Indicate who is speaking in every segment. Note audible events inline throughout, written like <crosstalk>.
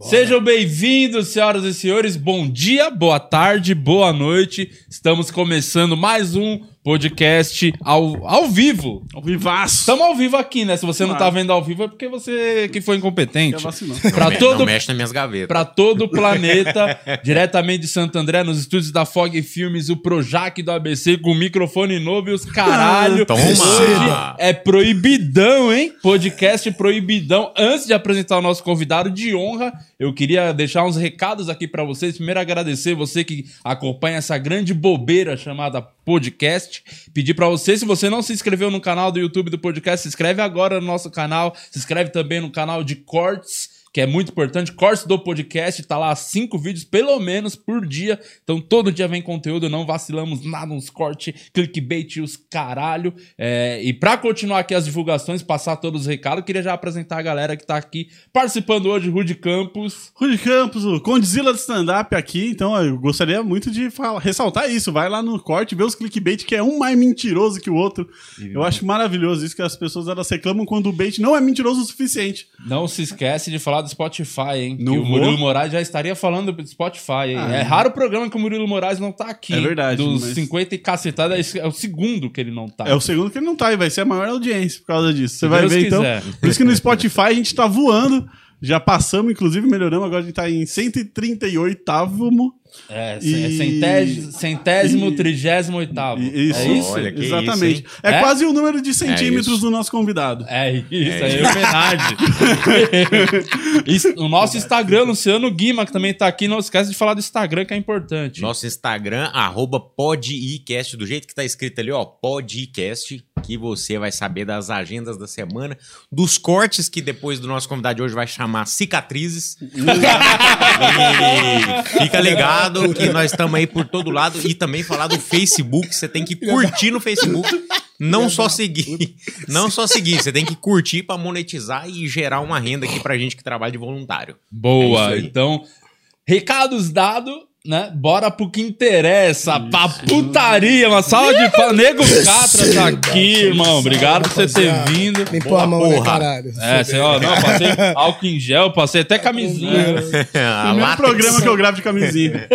Speaker 1: Sejam bem-vindos, senhoras e senhores. Bom dia, boa tarde, boa noite. Estamos começando mais um podcast ao, ao vivo.
Speaker 2: Ao vivaço.
Speaker 1: Estamos ao vivo aqui, né? Se você não tá vendo ao vivo é porque você que foi incompetente.
Speaker 3: Não, me-
Speaker 1: todo
Speaker 3: não mexe nas minhas gavetas.
Speaker 1: Pra todo o planeta, <laughs> diretamente de Santo André, nos estúdios da Fog Filmes, o Projac do ABC com microfone novo e os caralho.
Speaker 3: Toma!
Speaker 1: Hoje é proibidão, hein? Podcast proibidão. Antes de apresentar o nosso convidado de honra, eu queria deixar uns recados aqui pra vocês. Primeiro, agradecer você que acompanha essa grande bobeira chamada podcast. Pedir pra você, se você não se inscreveu no canal do YouTube do podcast, se inscreve agora no nosso canal. Se inscreve também no canal de cortes que é muito importante. Cortes do podcast, tá lá cinco vídeos, pelo menos, por dia. Então, todo dia vem conteúdo, não vacilamos nada, uns cortes, clickbait e os caralho. É, e pra continuar aqui as divulgações, passar todos os recados, queria já apresentar a galera que tá aqui participando hoje, Rude Campos.
Speaker 2: Rudy Campos, o Condzilla de stand-up aqui, então eu gostaria muito de falar- ressaltar isso. Vai lá no corte, vê os clickbait, que é um mais mentiroso que o outro. Eu acho maravilhoso isso, que as pessoas elas reclamam quando o bait não é mentiroso o suficiente.
Speaker 1: Não se esquece de falar do Spotify, hein?
Speaker 2: Não
Speaker 1: que o. Murilo Moraes já estaria falando do Spotify, hein?
Speaker 2: Ah,
Speaker 1: é
Speaker 2: é.
Speaker 1: raro o programa que o Murilo Moraes não tá aqui.
Speaker 2: É verdade,
Speaker 1: Dos
Speaker 2: mas-
Speaker 1: 50 e cacetada, é o segundo que ele não tá.
Speaker 2: É o segundo que ele não tá e vai ser a maior audiência por causa disso. Você vai
Speaker 1: Deus
Speaker 2: ver
Speaker 1: quiser.
Speaker 2: então. Por isso que no Spotify a gente tá voando. Já passamos, inclusive melhoramos. Agora a gente tá em 138º.
Speaker 1: É,
Speaker 2: E-
Speaker 1: é centésimo, centésimo
Speaker 2: e-
Speaker 1: trigésimo oitavo.
Speaker 2: Isso,
Speaker 1: É isso?
Speaker 3: Olha,
Speaker 2: exatamente.
Speaker 3: isso,
Speaker 2: é,
Speaker 1: É?
Speaker 2: quase o número de centímetros
Speaker 3: isso.
Speaker 2: do nosso convidado.
Speaker 1: É isso, é, homenagem. <laughs> Isso, o nosso Instagram, Luciano Guima, que também tá aqui, não esquece de falar do Instagram, que é importante.
Speaker 3: Nosso Instagram, arroba podicast, do jeito que tá escrito ali, ó, podicast, que você vai saber das agendas da semana, dos cortes que depois do nosso convidado de hoje vai chamar cicatrizes. <laughs> e fica ligado que nós estamos aí por todo lado e também falar do Facebook, você tem que curtir no Facebook, não só seguir, não só seguir, você tem que curtir pra monetizar e gerar uma renda aqui pra gente que trabalha de voluntário.
Speaker 1: Boa,
Speaker 3: É isso aí.
Speaker 1: então, recados dados, né? Bora pro que interessa, pra putaria, uma salva de palmas. Nego Catra tá aqui, irmão. Obrigado por você ter vindo.
Speaker 4: Limpou a mão, né,
Speaker 3: porra.
Speaker 4: caralho?
Speaker 1: É, você, ó, não, passei <laughs> álcool em gel, passei até camisinha. <laughs>
Speaker 2: Primeiro
Speaker 3: látex.
Speaker 2: programa que eu gravo de camisinha.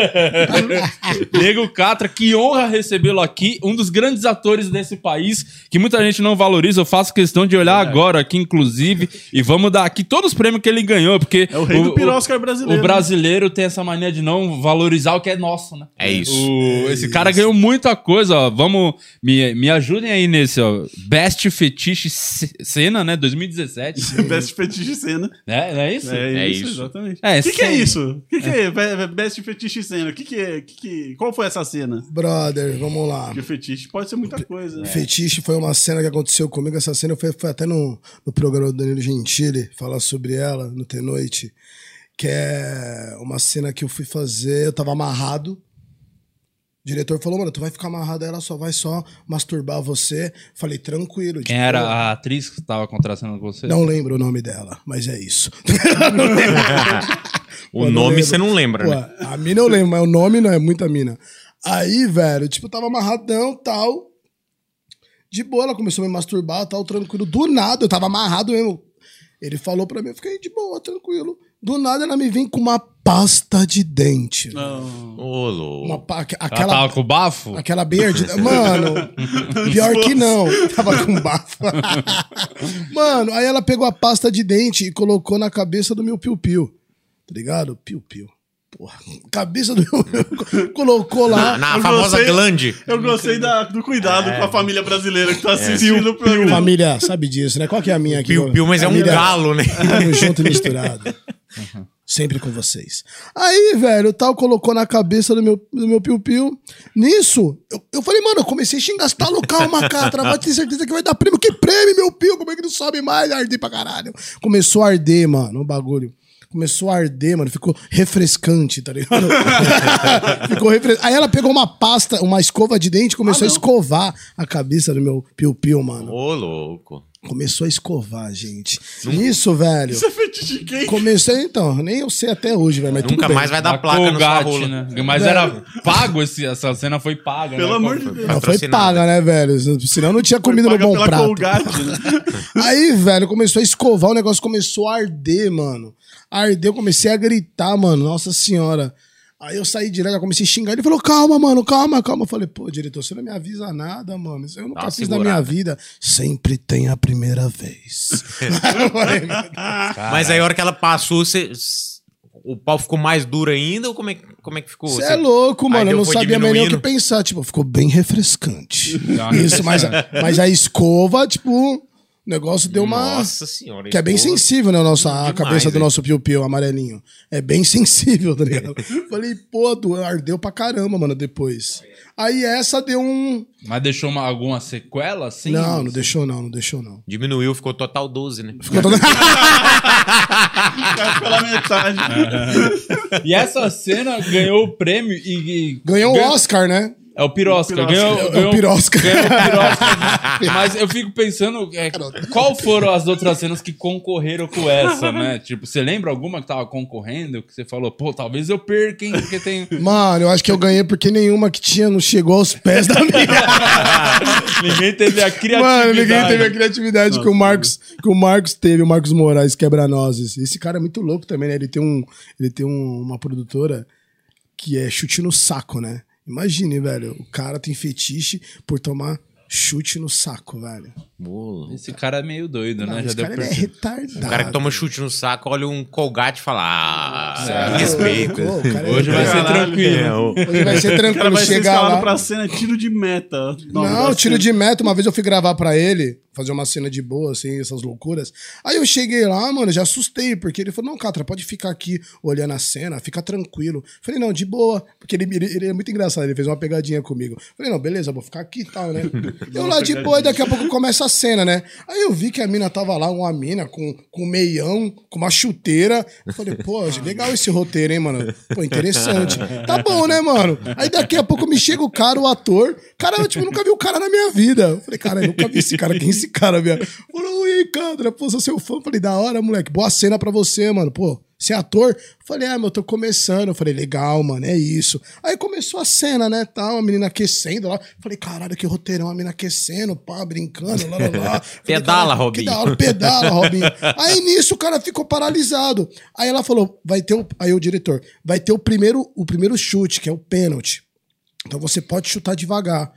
Speaker 2: <laughs>
Speaker 1: Nego Catra, que honra recebê-lo aqui, um dos grandes atores desse país, que muita gente não valoriza. Eu faço questão de olhar agora aqui, inclusive, e vamos dar aqui todos os prêmios que ele ganhou, porque
Speaker 2: É o rei do piroscar brasileiro.
Speaker 1: O brasileiro tem essa mania de não valorizar o que é nosso, né?
Speaker 3: É isso.
Speaker 1: O- esse cara ganhou muita coisa, ó. Vamos, me, me ajudem aí nesse, ó. Best Fetiche Ce- Cena, né? 2017. <laughs>
Speaker 2: Best Fetiche Cena.
Speaker 1: é, não é isso?
Speaker 2: É,
Speaker 3: É
Speaker 2: isso,
Speaker 3: isso.
Speaker 2: exatamente.
Speaker 1: É,
Speaker 2: O que, que é isso? O que, que é Be- Best Fetiche Cena? O que, que é? Que que- qual foi essa cena?
Speaker 4: Brother, vamos lá.
Speaker 2: Porque fetiche pode ser muita coisa. né?
Speaker 4: Fetiche foi uma cena que aconteceu comigo. Essa cena foi, foi até no, no programa do Danilo Gentili, falar sobre ela no T Noite. Que é uma cena que eu fui fazer, eu tava amarrado. O diretor falou, mano, tu vai ficar amarrado, ela só vai só masturbar você. Falei, tranquilo.
Speaker 1: Quem
Speaker 4: tipo,
Speaker 1: era a atriz que tava contracenando com você?
Speaker 4: Não lembro o nome dela, mas é isso. <laughs>
Speaker 3: O
Speaker 4: Pô,
Speaker 3: nome você não lembra,
Speaker 4: Pô,
Speaker 3: né?
Speaker 4: A mina eu lembro, mas o nome não é muita mina. Aí, velho, tipo, eu tava amarradão tal. De boa, ela começou a me masturbar, tal, tranquilo. Do nada, eu tava amarrado mesmo. Ele falou pra mim, eu fiquei de boa, tranquilo. Do nada ela me vem com uma pasta de dente.
Speaker 2: Não.
Speaker 3: Ô, louco.
Speaker 4: Uma pa-
Speaker 1: Ela
Speaker 4: aquela,
Speaker 1: tava com bafo?
Speaker 4: aquela bem ardida. Mano, <laughs> pior que não. <laughs> Tava com bafo. <laughs> Mano, aí ela pegou a pasta de dente e colocou na cabeça do meu piu-piu. Tá ligado? Piu-piu. Porra, cabeça do meu. colocou lá.
Speaker 3: Na
Speaker 2: Eu
Speaker 3: famosa
Speaker 2: gostei-
Speaker 3: glande.
Speaker 2: Eu gostei da- do cuidado
Speaker 3: É.
Speaker 2: com a família brasileira que tá assistindo o programa.
Speaker 4: Família, sabe disso, né? Qual que é a minha aqui?
Speaker 3: Piu-piu, mas é um
Speaker 4: Família-
Speaker 3: galo, né?
Speaker 4: Tamo junto e misturado. Sempre com vocês. Aí, velho, o tal colocou na cabeça do meu, do meu piu-piu. Nisso, eu, eu falei, mano, eu comecei a xingar, você tá louco, calma, Catra, vai ter certeza que vai dar prêmio. Que prêmio, meu piu? Como é que não sobe mais? Arder pra caralho. Começou a arder, mano, o bagulho. Começou a arder, mano. Ficou refrescante, tá ligado? <laughs> ficou refrescante. Aí ela pegou uma pasta, uma escova de dente e começou a escovar a cabeça do meu piu-piu, mano.
Speaker 3: Ô, louco.
Speaker 4: Começou a escovar, gente. Nisso, velho.
Speaker 2: Isso é fetiche de quem?
Speaker 4: Comecei, então, nem eu sei até hoje, velho. Mas
Speaker 3: Nunca
Speaker 4: tudo bem.
Speaker 3: mais vai dar
Speaker 1: Da
Speaker 3: placa na sua rola.
Speaker 1: né? Mas era pago esse, essa cena foi paga,
Speaker 2: Pelo
Speaker 1: né?
Speaker 2: amor de Deus.
Speaker 4: Não, foi paga, né, velho? Senão não tinha comida no bom
Speaker 2: pela
Speaker 4: prato.
Speaker 2: Colgate, né? <laughs>
Speaker 4: Aí, velho, começou a escovar, o negócio começou a arder, mano. Ardeu, comecei a gritar, mano, nossa senhora. Aí eu saí direto, comecei a xingar. Ele falou, calma, mano, calma, calma. Eu falei, pô, diretor, você não me avisa nada, mano. Isso eu nunca fiz na
Speaker 3: segurada.
Speaker 4: minha vida. Sempre tem a primeira vez. <laughs> Falei,
Speaker 3: Mas aí a hora que ela passou, você. O pau ficou mais duro ainda ou como é, que- como é que ficou?
Speaker 4: Você
Speaker 3: Você-
Speaker 4: é louco,
Speaker 3: Aí
Speaker 4: mano. Eu não sabia nem o que pensar. Tipo, ficou bem refrescante. Isso, mas, mas a escova, tipo, o negócio deu uma.
Speaker 3: Nossa senhora.
Speaker 4: Que é bem sensível, né? A, nossa, a
Speaker 3: Demais,
Speaker 4: cabeça do
Speaker 3: hein?
Speaker 4: nosso piu-piu amarelinho. É bem <laughs> sensível, tá ligado? Falei, pô, do- ardeu pra caramba, mano, depois. Aí essa deu um.
Speaker 1: Mas deixou uma- alguma sequela, assim?
Speaker 4: não, não deixou não, não deixou não.
Speaker 3: Diminuiu, ficou total 12, né?
Speaker 4: Ficou <laughs>
Speaker 2: Caiu pela metade.
Speaker 1: E essa cena ganhou o prêmio e... e-
Speaker 4: Ganhou o
Speaker 1: ganhou-
Speaker 4: Oscar, né?
Speaker 1: É o Pirosca.
Speaker 2: Pirosca.
Speaker 1: Ganhou,
Speaker 4: É o
Speaker 1: ganhou,
Speaker 4: Pirosca.
Speaker 1: ganhou o Pirosca. <laughs> Mas eu fico pensando, é, qual foram as outras cenas que concorreram com essa, né? Tipo, você lembra alguma que tava concorrendo? Que você falou, pô, talvez eu perca, hein? Porque tem... <laughs>
Speaker 4: Mano, eu acho que eu ganhei porque nenhuma que tinha não chegou aos pés da minha. <laughs>
Speaker 1: ninguém teve a criatividade.
Speaker 4: Mano, ninguém teve a criatividade que o Marcos, que o Marcos teve, o Marcos Moraes quebra-nozes. Esse cara é muito louco também, né? Ele tem, um, ele tem um- uma produtora que é chute no saco, né? Imagine, velho, o cara tem fetiche por tomar chute no saco, velho.
Speaker 1: Esse cara é meio doido,
Speaker 4: Não,
Speaker 1: né? Já
Speaker 4: esse
Speaker 1: deu
Speaker 4: cara
Speaker 1: pra
Speaker 4: ele é retardado.
Speaker 3: O cara que toma chute no saco, olha um colgate e fala: Ah,
Speaker 4: É,
Speaker 3: respeito.
Speaker 4: pô, o cara é-
Speaker 1: Hoje vai ser
Speaker 2: Caralho.
Speaker 1: tranquilo.
Speaker 4: Hoje vai ser
Speaker 2: O cara
Speaker 4: tranquilo
Speaker 2: vai ser
Speaker 4: chegar
Speaker 2: escalado
Speaker 4: lá.
Speaker 2: pra cena tiro de meta.
Speaker 4: Não,
Speaker 2: vai
Speaker 4: tiro
Speaker 2: ser-
Speaker 4: de meta. Uma vez eu fui gravar pra ele, fazer uma cena de boa, assim, essas loucuras. Aí eu cheguei lá, mano, já assustei, porque ele falou: Não, Catra, pode ficar aqui olhando a cena, fica tranquilo. Falei: Não, de boa, porque ele, ele, ele é muito engraçado, ele fez uma pegadinha comigo. Falei: Não, beleza, vou ficar aqui e tal, né? <laughs> eu lá de boa, e daqui a pouco começa a cena, né? Aí eu vi que a mina tava lá, uma mina com, com meião, com uma chuteira. Eu falei: Pô, legal esse roteiro, hein, mano? Pô, interessante. Tá bom, né, mano? Aí daqui a pouco me chega o cara, o ator. Cara, eu, tipo, nunca vi o cara na minha vida. Eu falei, cara, eu nunca vi esse cara. Quem é esse cara, minha? Falou, oi, Candra, pô, sou seu fã. Eu falei, da hora, moleque. Boa cena pra você, mano. Pô, você é ator? Eu falei, é, mas eu tô começando. Eu falei, legal, mano, é isso. Aí começou a cena, né, tal, a menina aquecendo lá. Eu falei, caralho, que roteirão, a menina aquecendo, pá, brincando, lá, lá, lá.
Speaker 3: Pedala,
Speaker 4: "Caralho,
Speaker 3: Robinho."
Speaker 4: Que hora, pedala, Robinho. Aí nisso o cara ficou paralisado. Aí ela falou, vai ter o... Aí o diretor, vai ter o primeiro, o primeiro chute, que é o pênalti. Então você pode chutar devagar.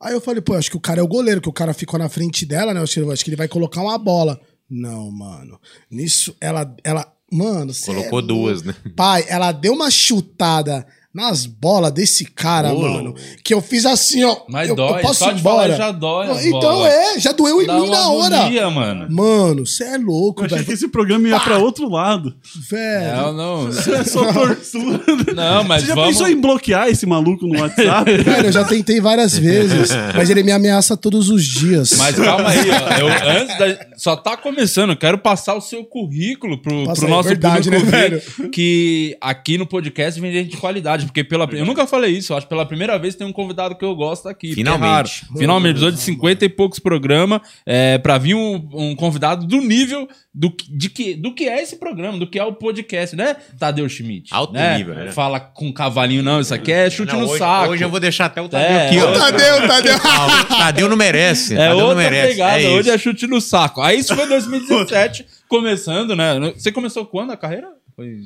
Speaker 4: Aí eu falei, pô, acho que o cara é o goleiro, que o cara ficou na frente dela, né? Acho que ele vai colocar uma bola. Não, mano. Nisso, ela. ela mano,
Speaker 3: Colocou
Speaker 4: é
Speaker 3: duas, né?
Speaker 4: Pai, ela deu uma chutada nas bolas desse cara,
Speaker 3: Ô,
Speaker 4: mano. Que eu fiz assim, ó.
Speaker 1: Mas
Speaker 4: eu,
Speaker 1: dói,
Speaker 4: eu posso
Speaker 1: só
Speaker 4: ir embora.
Speaker 1: já dói as
Speaker 4: Então
Speaker 1: bolas.
Speaker 4: é, já doeu em
Speaker 1: Dá
Speaker 4: mim
Speaker 1: uma
Speaker 4: na hora.
Speaker 1: agonia, mano.
Speaker 4: Mano, você é louco,
Speaker 2: Eu achei
Speaker 4: velho.
Speaker 2: que esse programa ia pra outro lado.
Speaker 4: Velho.
Speaker 1: Não, não. <laughs>
Speaker 2: É só tortura.
Speaker 1: Não, mas
Speaker 2: Você já
Speaker 1: vamos...
Speaker 2: pensou em bloquear esse maluco no WhatsApp? <laughs>
Speaker 4: Velho, eu já tentei várias vezes, mas ele me ameaça todos os dias.
Speaker 1: Mas calma aí, ó. Eu, antes da, só tá começando, eu quero passar o seu currículo pro,
Speaker 4: Passa
Speaker 1: pro
Speaker 4: aí,
Speaker 1: nosso
Speaker 4: verdade,
Speaker 1: público
Speaker 4: né,
Speaker 1: ver que aqui no podcast vem gente de qualidade, porque pela eu nunca falei isso, eu acho que pela primeira vez tem um convidado que eu gosto aqui.
Speaker 3: Finalmente.
Speaker 1: É raro. Finalmente, episódio de 50 e poucos programas, é, pra vir um, um convidado do nível do, que- de que, do que é esse programa, do que é o podcast, né, Tadeu Schmidt?
Speaker 3: Alto
Speaker 1: né?
Speaker 3: nível, né?
Speaker 1: Fala com cavalinho, não, isso aqui é chute
Speaker 3: Não,
Speaker 1: no
Speaker 3: hoje,
Speaker 1: saco.
Speaker 3: hoje eu vou deixar até o Tadeu
Speaker 1: É,
Speaker 3: aqui, ó.
Speaker 4: Tadeu, Tadeu. <laughs>
Speaker 3: O Tadeu não merece.
Speaker 1: É
Speaker 3: Tadeu não
Speaker 1: outra
Speaker 3: merece.
Speaker 1: pegada,
Speaker 3: é
Speaker 1: hoje
Speaker 3: isso.
Speaker 1: é chute no saco. Aí isso foi 2017, começando, né? Você começou quando a carreira? Foi...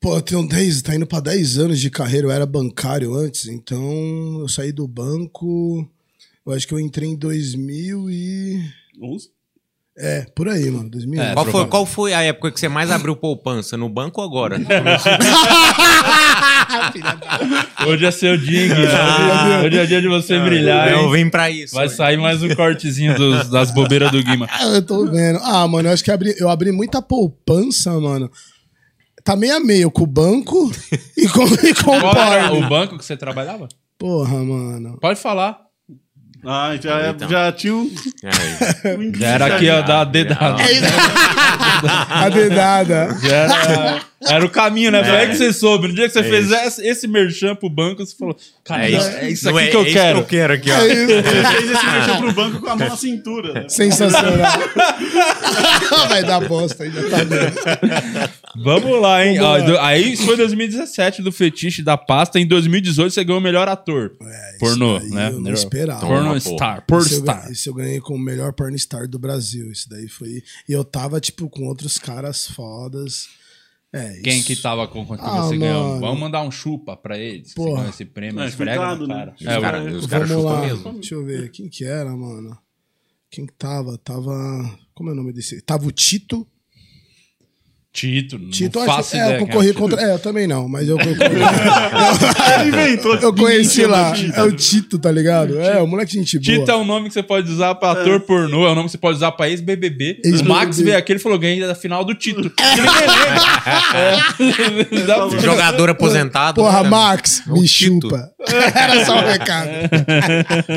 Speaker 4: Pô, eu tenho 10, tá indo pra 10 anos de carreira. Eu era bancário antes, então eu saí do banco. Eu acho que eu entrei em 2000 e.
Speaker 2: Onze?
Speaker 4: É, por aí, mano. 2000.
Speaker 1: É,
Speaker 3: Qual foi, qual foi a época que você mais abriu poupança? No banco ou agora? <laughs> <laughs>
Speaker 1: Hoje é seu dia, hein, Guima? Hoje é dia de você brilhar,
Speaker 3: eu
Speaker 1: hein?
Speaker 3: vim pra isso.
Speaker 1: Vai sair mais um cortezinho dos- das bobeiras do Guima.
Speaker 4: Ah, <laughs> eu tô vendo. Ah, mano, eu acho que abri- eu abri muita poupança, mano. Tá meio a meio com o banco e com, e com o
Speaker 1: Qual era
Speaker 4: porn.
Speaker 1: o banco que você trabalhava?
Speaker 4: Porra, mano.
Speaker 1: Pode falar.
Speaker 2: Ah, já,
Speaker 3: Então.
Speaker 2: já tinha um.
Speaker 3: Aí.
Speaker 1: Já era aqui, ó, da dedada. <laughs>
Speaker 4: A dedada.
Speaker 1: Já era, era o caminho, né? Foi aí que você soube. No dia que você fez esse, esse merchan pro banco, você falou: Cara,
Speaker 3: É isso,
Speaker 1: é isso aqui
Speaker 3: é-
Speaker 1: que eu
Speaker 3: é isso
Speaker 1: quero.
Speaker 3: que eu quero aqui, ó.
Speaker 4: É isso. <laughs>
Speaker 2: Ele fez esse mexer pro banco com a mão na cintura. né? <laughs>
Speaker 4: Sensacional. <laughs> Vai dar bosta aí, já tá vendo.
Speaker 1: Vamos lá, hein?
Speaker 4: Vamos lá.
Speaker 1: aí isso foi 2017 do Fetiche da Pasta. Em 2018 você ganhou o melhor ator. pornô,
Speaker 4: É, daí
Speaker 1: né?
Speaker 4: eu não esperava.
Speaker 1: Porno
Speaker 3: Toma,
Speaker 1: star.
Speaker 3: pô.
Speaker 1: Porn
Speaker 4: Esse eu,
Speaker 1: star.
Speaker 4: ganhei, esse eu ganhei como o melhor pornstar do Brasil. Isso daí foi. E eu tava, tipo, com outros caras fodas. É,
Speaker 1: Quem
Speaker 4: isso.
Speaker 1: que tava com quando
Speaker 4: Ah,
Speaker 1: você ganhou?
Speaker 4: mano.
Speaker 1: Vamos mandar um chupa pra eles.
Speaker 4: Porra.
Speaker 1: Ganhou esse prêmio.
Speaker 2: É,
Speaker 1: esfrega no
Speaker 2: né?
Speaker 1: cara.
Speaker 2: Os
Speaker 1: É,
Speaker 3: cara- os caras
Speaker 4: lá.
Speaker 3: mesmo.
Speaker 4: Deixa eu ver. Quem que era, mano? Quem que tava? Tava. Como é o nome desse? Tava o Tito.
Speaker 1: Tito, não
Speaker 4: Tito,
Speaker 1: faço
Speaker 4: é,
Speaker 1: ideia.
Speaker 4: eu concorri
Speaker 1: é o Tito.
Speaker 4: contra. É, eu também não, mas eu. Eu, <laughs>
Speaker 2: Ele inventou.
Speaker 4: eu conheci lá. É o Tito, tá ligado? É, o moleque gente boa.
Speaker 1: Tito é um nome que você pode usar pra ator pornô, é um nome que você pode usar pra ex-BBB. O
Speaker 4: Ex-BBB.
Speaker 1: Max veio aqui e falou: ganhei da final do Tito. <laughs> Que. É. <laughs>
Speaker 3: Jogador aposentado.
Speaker 4: Porra,
Speaker 3: né?
Speaker 4: Max,
Speaker 3: É o
Speaker 4: me
Speaker 3: Tito.
Speaker 4: chupa. Era só um recado.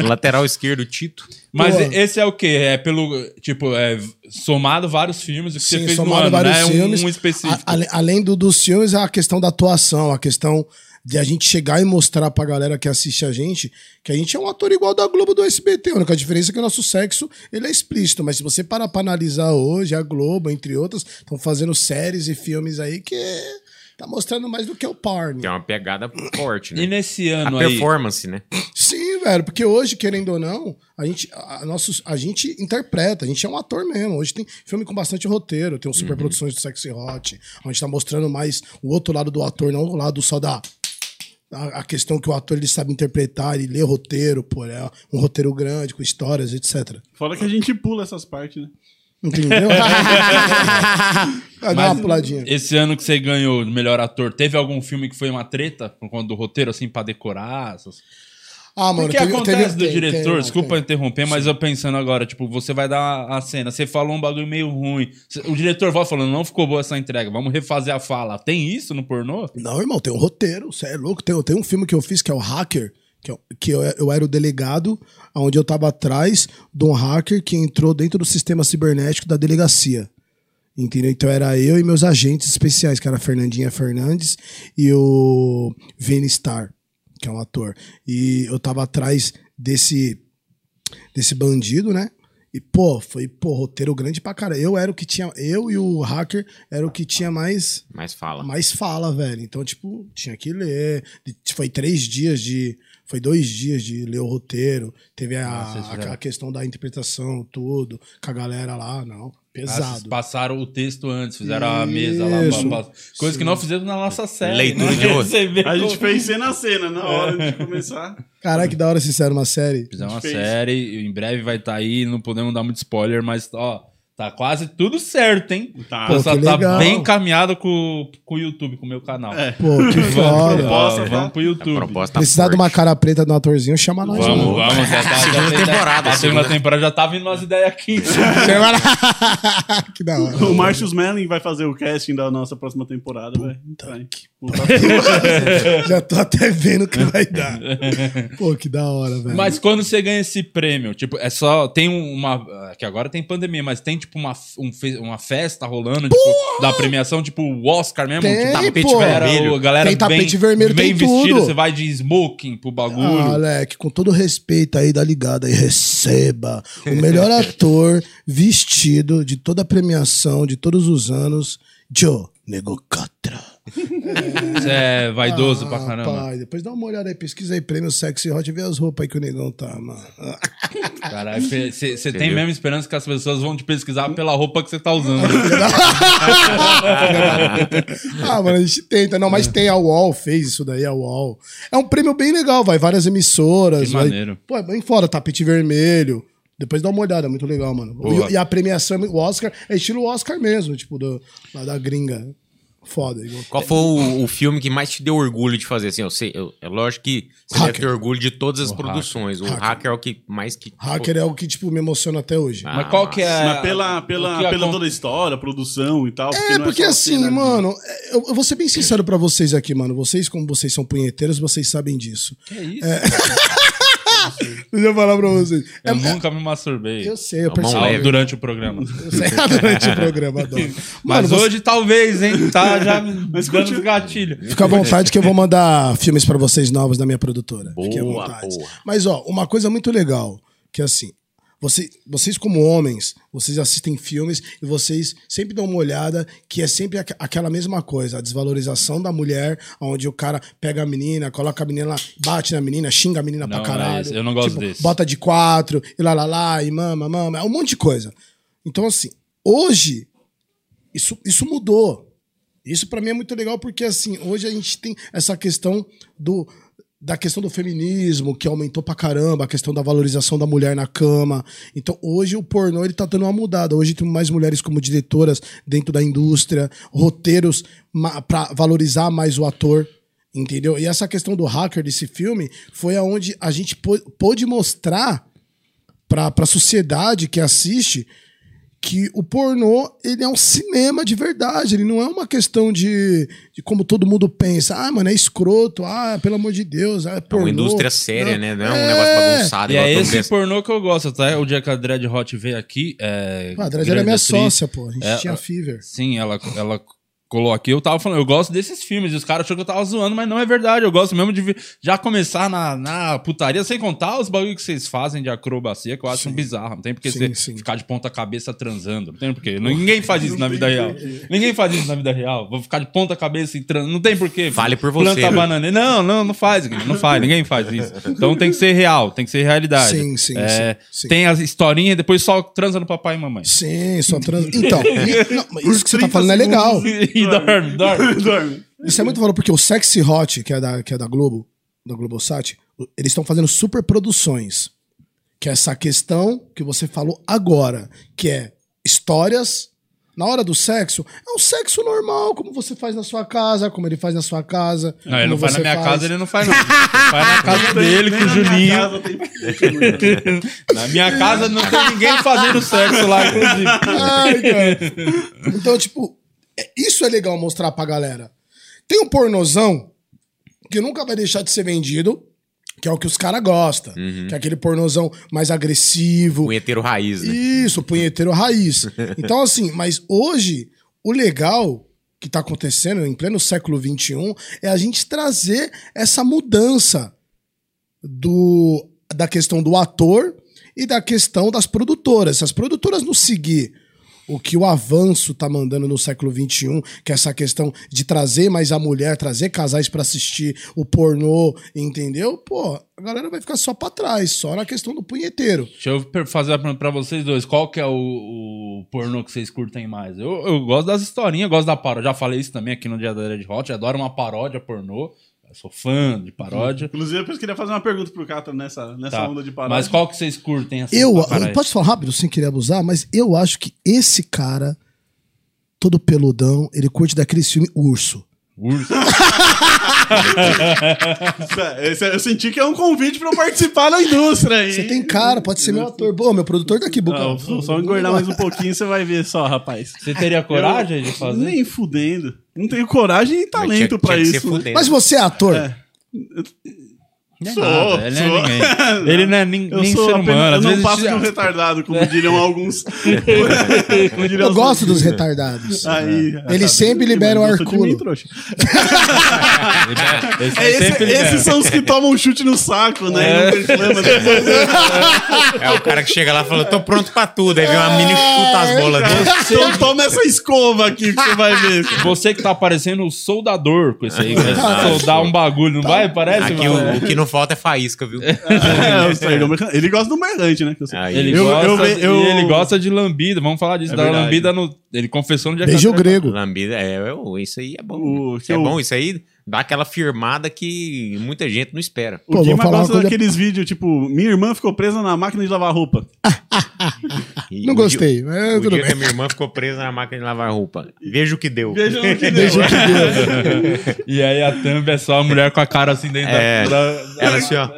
Speaker 3: Lateral esquerdo, Tito.
Speaker 1: Mas
Speaker 4: Pô.
Speaker 1: esse é o quê? É pelo. Tipo, é somado vários filmes que você
Speaker 4: Sim,
Speaker 1: fez no
Speaker 4: somado
Speaker 1: ano,
Speaker 4: vários
Speaker 1: né? Um-
Speaker 4: filmes.
Speaker 1: Um, específico.
Speaker 4: A- além do, dos filmes, é a questão da atuação, a questão de a gente chegar e mostrar pra galera que assiste a gente que a gente é um ator igual da Globo do SBT. A única diferença é que o nosso sexo ele é explícito. Mas se você parar pra analisar hoje, a Globo, entre outras, estão fazendo séries e filmes aí que tá mostrando mais do que o porn.
Speaker 3: Que é uma pegada forte,
Speaker 1: E
Speaker 3: né?
Speaker 1: nesse
Speaker 3: A
Speaker 1: ano aí.
Speaker 3: performance, né?
Speaker 4: Sim, velho, porque hoje, querendo ou não, a gente, a, nossos, a gente interpreta, a gente é um ator mesmo. Hoje tem filme com bastante roteiro, tem um super produções do Sexy Hot, onde tá mostrando mais o outro lado do ator, não o lado só da. A, a questão que o ator ele sabe interpretar, ele lê roteiro, pô, é um roteiro grande, com histórias, etc.
Speaker 2: Fora que a gente pula essas partes, né?
Speaker 4: Entendeu? <laughs> Vai dar uma puladinha.
Speaker 1: Esse ano que você ganhou de melhor ator, teve algum filme que foi uma treta por conta do roteiro, assim, pra decorar? Essas...
Speaker 4: Ah, mano,
Speaker 1: o que
Speaker 4: teve-
Speaker 1: acontece
Speaker 4: teve-
Speaker 1: do
Speaker 4: tem-
Speaker 1: diretor?
Speaker 4: tem, não,
Speaker 1: Desculpa
Speaker 4: tem.
Speaker 1: interromper, mas eu pensando agora, tipo, você vai dar a cena, você falou um bagulho meio ruim. O diretor volta falando, não ficou boa essa entrega, vamos refazer a fala. Tem isso no pornô?
Speaker 4: Não, irmão, tem um roteiro, você é louco. Tem, tem um filme que eu fiz que é o Hacker, que, eu, que eu, eu era o delegado, onde eu tava atrás de um hacker que entrou dentro do sistema cibernético da delegacia. Entendeu? Então era eu e meus agentes especiais, que era a Fernandinha Fernandes e o Vini Star, que é um ator. E eu tava atrás desse, desse bandido, né? E, pô, foi, pô, roteiro grande pra cara. Eu era o que tinha. Eu e o hacker era o que tinha mais
Speaker 3: Mas fala.
Speaker 4: mais fala, velho. Então, tipo, tinha que ler. Foi três dias de. Foi dois dias de ler o roteiro. Teve a,
Speaker 1: Ah, fizeram.
Speaker 4: a, a questão da interpretação, tudo. Com a galera lá, não.
Speaker 1: Ah,
Speaker 4: Pesado.
Speaker 1: passaram o texto antes, fizeram a mesa lá.
Speaker 4: Isso.
Speaker 1: Coisa que não fizemos na nossa série.
Speaker 3: Leitura
Speaker 1: né?
Speaker 3: de roteiro.
Speaker 1: Vê
Speaker 2: A gente fez cena a cena na hora de começar.
Speaker 4: Caralho, que da hora se fizeram uma série.
Speaker 1: Fizemos uma
Speaker 2: fez.
Speaker 1: série, em breve vai estar aí, não podemos dar muito spoiler, mas ó, tá quase tudo certo, hein?
Speaker 2: Tá.
Speaker 1: Pô,
Speaker 4: Pô,
Speaker 1: só
Speaker 4: que
Speaker 1: tá
Speaker 4: legal.
Speaker 1: bem encaminhado com, com o YouTube, com o meu canal.
Speaker 2: É.
Speaker 4: Pô, que
Speaker 1: Vamos,
Speaker 4: foda.
Speaker 2: Proposta, tá?
Speaker 1: vamos pro
Speaker 3: A
Speaker 1: YouTube.
Speaker 3: proposta tá
Speaker 4: Precisar de
Speaker 3: forte.
Speaker 4: uma cara preta do atorzinho, chama nós.
Speaker 1: Vamos,
Speaker 4: mano.
Speaker 1: vamos. Já tá, já
Speaker 3: Segunda
Speaker 1: tem-
Speaker 3: temporada,
Speaker 1: A segunda
Speaker 3: segunda-
Speaker 1: temporada já tá vindo umas ideias aqui. <laughs> <laughs>
Speaker 4: que da hora.
Speaker 2: O Marcius Melling vai fazer o casting da nossa próxima temporada, velho. Vai. Puta <laughs>
Speaker 4: Já tô até vendo o que vai dar. Pô, que da hora, velho.
Speaker 1: Mas quando você ganha esse prêmio, tipo, é só. Tem uma. Que agora tem pandemia, mas tem, tipo, uma, um uma festa rolando, tipo, da premiação, tipo, o Oscar mesmo.
Speaker 4: Tem,
Speaker 1: tipo, tapete
Speaker 4: pô.
Speaker 1: vermelho. A galera
Speaker 4: Tem tapete
Speaker 1: vem,
Speaker 4: vermelho,
Speaker 1: vem
Speaker 4: tem
Speaker 1: vestido,
Speaker 4: tudo.
Speaker 1: você vai de smoking pro bagulho.
Speaker 4: Ah, Alec, com todo respeito aí, dá ligada aí, receba o <laughs> melhor ator vestido de toda a premiação de todos os anos, Joe Negocatra.
Speaker 1: Você é vaidoso pra caramba.
Speaker 4: Ah, Pai, depois dá uma olhada aí, pesquisa aí, prêmio Sexy Hot e vê as roupas aí que o negão tá, mano.
Speaker 1: Caralho, você tem mesmo esperança que as pessoas vão te pesquisar pela roupa que você tá usando. <laughs>
Speaker 4: ah, mano, a gente tenta. Não, mas tem a UOL, fez isso daí, a UOL. É um prêmio bem legal, vai várias emissoras.
Speaker 1: Que
Speaker 4: vai-
Speaker 1: maneiro.
Speaker 4: Pô, é bem fora, tapete vermelho. Depois dá uma olhada, é muito legal, mano. E, e a premiação, o Oscar, é estilo Oscar mesmo, tipo, do, lá da gringa. Foda. igual-
Speaker 3: Qual foi o, o filme que mais te deu orgulho de fazer? Assim, eu sei, eu- é lógico que você deve
Speaker 4: Hacker.
Speaker 3: ter orgulho de todas as
Speaker 1: O
Speaker 3: produções. O
Speaker 4: Hacker.
Speaker 3: hacker. é o que mais que.
Speaker 4: Hacker é o que, tipo, me emociona até hoje.
Speaker 3: Ah,
Speaker 1: Mas qual que é.
Speaker 2: Mas pela,
Speaker 1: o
Speaker 2: pela,
Speaker 1: que
Speaker 2: pela toda a história, produção e tal.
Speaker 4: É,
Speaker 2: não
Speaker 4: porque
Speaker 2: só a
Speaker 4: assim,
Speaker 2: cena de-
Speaker 4: mano, é, eu, eu vou ser bem sincero pra vocês aqui, mano. Vocês, como vocês são punheteiros, vocês sabem disso.
Speaker 1: Que é isso? <laughs>
Speaker 4: Deixa eu falar pra vocês.
Speaker 1: Eu
Speaker 4: É-
Speaker 1: nunca me masturbei.
Speaker 4: eu sei, eu
Speaker 3: A mão
Speaker 4: percebi.
Speaker 1: durante o programa.
Speaker 4: Eu sei <laughs> durante o programa, adoro.
Speaker 1: Mas
Speaker 4: você-
Speaker 1: hoje talvez, hein? Tá <laughs> já me dando os gatilhos.
Speaker 4: Fica à vontade que eu vou mandar filmes pra vocês novos da minha produtora. Fiquem à
Speaker 3: Boa,
Speaker 4: vontade.
Speaker 3: boa.
Speaker 4: Mas, ó, uma coisa muito legal, que é assim, você, vocês como homens, vocês assistem filmes e vocês sempre dão uma olhada que é sempre aqu- aquela mesma coisa, a desvalorização da mulher, onde o cara pega a menina, coloca a menina lá, bate na menina, xinga a menina
Speaker 1: Não,
Speaker 4: pra caralho.
Speaker 1: é isso, eu não gosto
Speaker 4: tipo,
Speaker 1: desse.
Speaker 4: Bota de quatro, e lá, lá, lá, e mama, mama, é um monte de coisa. Então, assim, hoje, isso, isso mudou. Isso pra mim é muito legal porque assim, hoje a gente tem essa questão do da questão do feminismo, que aumentou pra caramba, a questão da valorização da mulher na cama. Então, hoje o pornô ele tá dando uma mudada. Hoje tem mais mulheres como diretoras dentro da indústria, roteiros pra valorizar mais o ator. Entendeu? E essa questão do hacker desse filme foi aonde a gente pô- pôde mostrar pra, pra sociedade que assiste que o pornô ele é um cinema de verdade, ele não é uma questão de, de como todo mundo pensa, ah, mano, é escroto, ah, pelo amor de Deus, é
Speaker 3: É
Speaker 4: pornô.
Speaker 3: uma indústria séria,
Speaker 4: Não.
Speaker 3: né? Não é um
Speaker 4: É.
Speaker 3: negócio bagunçado.
Speaker 1: E é esse pornô que eu gosto, tá? O dia que a Dread Hot veio aqui. É,
Speaker 4: Ah, a Dredd era minha
Speaker 1: atriz.
Speaker 4: sócia, pô, a gente
Speaker 1: É,
Speaker 4: tinha
Speaker 1: a-
Speaker 4: Fever.
Speaker 1: Sim, ela, ela colou aqui. Eu tava falando, eu gosto desses filmes. E os caras achou que eu tava zoando, mas não é verdade. Eu gosto mesmo de já começar na, na putaria, sem contar os bagulho que vocês fazem de acrobacia, que eu acho bizarro. Não tem porque
Speaker 4: Sim,
Speaker 1: você
Speaker 4: sim.
Speaker 1: ficar de ponta cabeça transando. Não tem porque. Ninguém faz isso <laughs> na vida real. Ninguém faz isso na vida real. Vou ficar de ponta cabeça e transando. Não tem porquê.
Speaker 3: Fale por você,
Speaker 1: Planta
Speaker 3: viu?
Speaker 1: banana. Não, não, não faz. Não faz. Ninguém faz isso. Então tem que ser real, tem que ser realidade.
Speaker 4: Sim, sim,
Speaker 1: É,
Speaker 4: sim, sim.
Speaker 1: Tem as historinhas depois só transa no papai e mamãe.
Speaker 4: Sim, só trans... Então, e- <laughs> não, isso que você tá falando é legal.
Speaker 1: E dorme, dorme. <laughs>
Speaker 2: Dorme.
Speaker 4: Isso é muito valor, porque o Sexy Hot, que é da, que é da Globo, da Globosat, eles estão fazendo super produções. Que é essa questão que você falou agora, que é histórias na hora do sexo. É um sexo normal, como você faz na sua casa, como ele faz na sua casa.
Speaker 1: Não, ele não faz na minha casa, ele não faz, não. Ele faz na <laughs> casa dele, com o
Speaker 2: Nem na minha
Speaker 1: Juninho. <laughs> Na minha casa não tem ninguém fazendo sexo lá, inclusive.
Speaker 4: Ai, cara. Então, tipo, é- isso é legal mostrar pra galera. Tem um pornozão que nunca vai deixar de ser vendido, que é o que os caras gostam. Que é aquele pornozão mais agressivo.
Speaker 3: Punheteiro raiz, né?
Speaker 4: Isso, punheteiro raiz. <laughs> Então, assim, mas hoje, o legal que tá acontecendo em pleno século XXI é a gente trazer essa mudança do, da questão do ator e da questão das produtoras. Se as produtoras não seguir o que o avanço tá mandando no século XXI, que é essa questão de trazer mais a mulher, trazer casais pra assistir o pornô, entendeu? Pô, a galera vai ficar só pra trás, só na questão do punheteiro.
Speaker 1: Deixa eu fazer uma pergunta pra vocês dois. Qual que é o, o pornô que vocês curtem mais? Eu, eu gosto das historinhas, gosto da paródia. Já falei isso também aqui no Dia da Red Hot. Adoro uma paródia pornô. Eu sou fã de paródia.
Speaker 2: Inclusive, depois eu queria fazer uma pergunta pro Cata nessa, nessa
Speaker 1: Tá.
Speaker 2: onda de paródia.
Speaker 1: Mas qual que vocês curtem assim?
Speaker 4: Eu, posso falar rápido, sem querer abusar, mas eu acho que esse cara, todo peludão, ele curte daquele filme Urso.
Speaker 1: Urso. <laughs>
Speaker 2: Esse- Eu senti que é um convite pra eu participar da indústria aí.
Speaker 4: Você tem cara, pode ser meu ator. Pô, meu produtor tá aqui, boca.
Speaker 2: Não, só- só engordar mais um pouquinho, você vai ver só, rapaz.
Speaker 1: Você teria coragem de fazer?
Speaker 2: Nem fudendo. Não tenho coragem e talento
Speaker 3: tinha-
Speaker 2: pra
Speaker 3: tinha que ser
Speaker 2: isso.
Speaker 4: Mas você é ator?
Speaker 2: É.
Speaker 1: Não é
Speaker 2: Sou,
Speaker 1: nada, ele,
Speaker 2: sou.
Speaker 1: Não é ninguém. <laughs> ele não é nem,
Speaker 2: Eu
Speaker 1: nem
Speaker 2: sou
Speaker 1: ser
Speaker 2: apenas,
Speaker 1: humano.
Speaker 2: eu
Speaker 1: Às
Speaker 2: não
Speaker 1: vezes
Speaker 2: passo <laughs> de um retardado, como diriam alguns. <laughs> Como diriam
Speaker 4: Eu
Speaker 2: os-
Speaker 4: gosto dos retardados.
Speaker 2: Aí,
Speaker 4: Eles sempre liberam
Speaker 2: Eu sou
Speaker 4: Arculo.
Speaker 2: É, esse-
Speaker 1: sempre libera.
Speaker 2: esses são os que tomam um chute no saco, né?
Speaker 1: É.
Speaker 3: É o cara que chega lá e fala, tô pronto pra tudo. Aí vem uma mini chuta as bolas dele.
Speaker 2: Então toma essa escova aqui que você vai ver.
Speaker 1: Você que tá parecendo o soldador com esse aí. Vai soldar um bagulho, não vai? Parece,
Speaker 3: Aqui o, o que não falta é faísca, viu?
Speaker 2: É, <laughs> é um <laughs> ele gosta do mercante, né?
Speaker 3: Aí,
Speaker 1: Ele,
Speaker 2: Eu-
Speaker 1: gosta,
Speaker 2: eu ve- eu-
Speaker 1: ele gosta de lambida. Vamos falar disso.
Speaker 2: É
Speaker 1: da
Speaker 2: verdade.
Speaker 1: lambida no. Ele confessou no dia
Speaker 4: Beijo grego.
Speaker 3: Lambida, é, é, isso aí é bom.
Speaker 2: O-
Speaker 3: Isso é bom, isso aí dá aquela firmada que muita gente não espera.
Speaker 2: O
Speaker 4: Pô,
Speaker 2: Guima
Speaker 4: falar uma
Speaker 2: gosta
Speaker 4: coisa-
Speaker 2: daqueles vídeos, tipo, minha irmã ficou presa na máquina de lavar roupa. <laughs>
Speaker 4: Não
Speaker 3: o
Speaker 4: gostei, mas
Speaker 3: O
Speaker 4: tudo
Speaker 3: dia
Speaker 4: bem.
Speaker 3: que a minha irmã ficou presa na máquina de lavar roupa. Veja o que deu.
Speaker 2: Veja o que <laughs> deu.
Speaker 4: Beijo que Deus. <laughs>
Speaker 1: E aí a thumb é só a mulher com a cara assim dentro
Speaker 3: É.
Speaker 1: da. da-
Speaker 3: Ela assim, ó.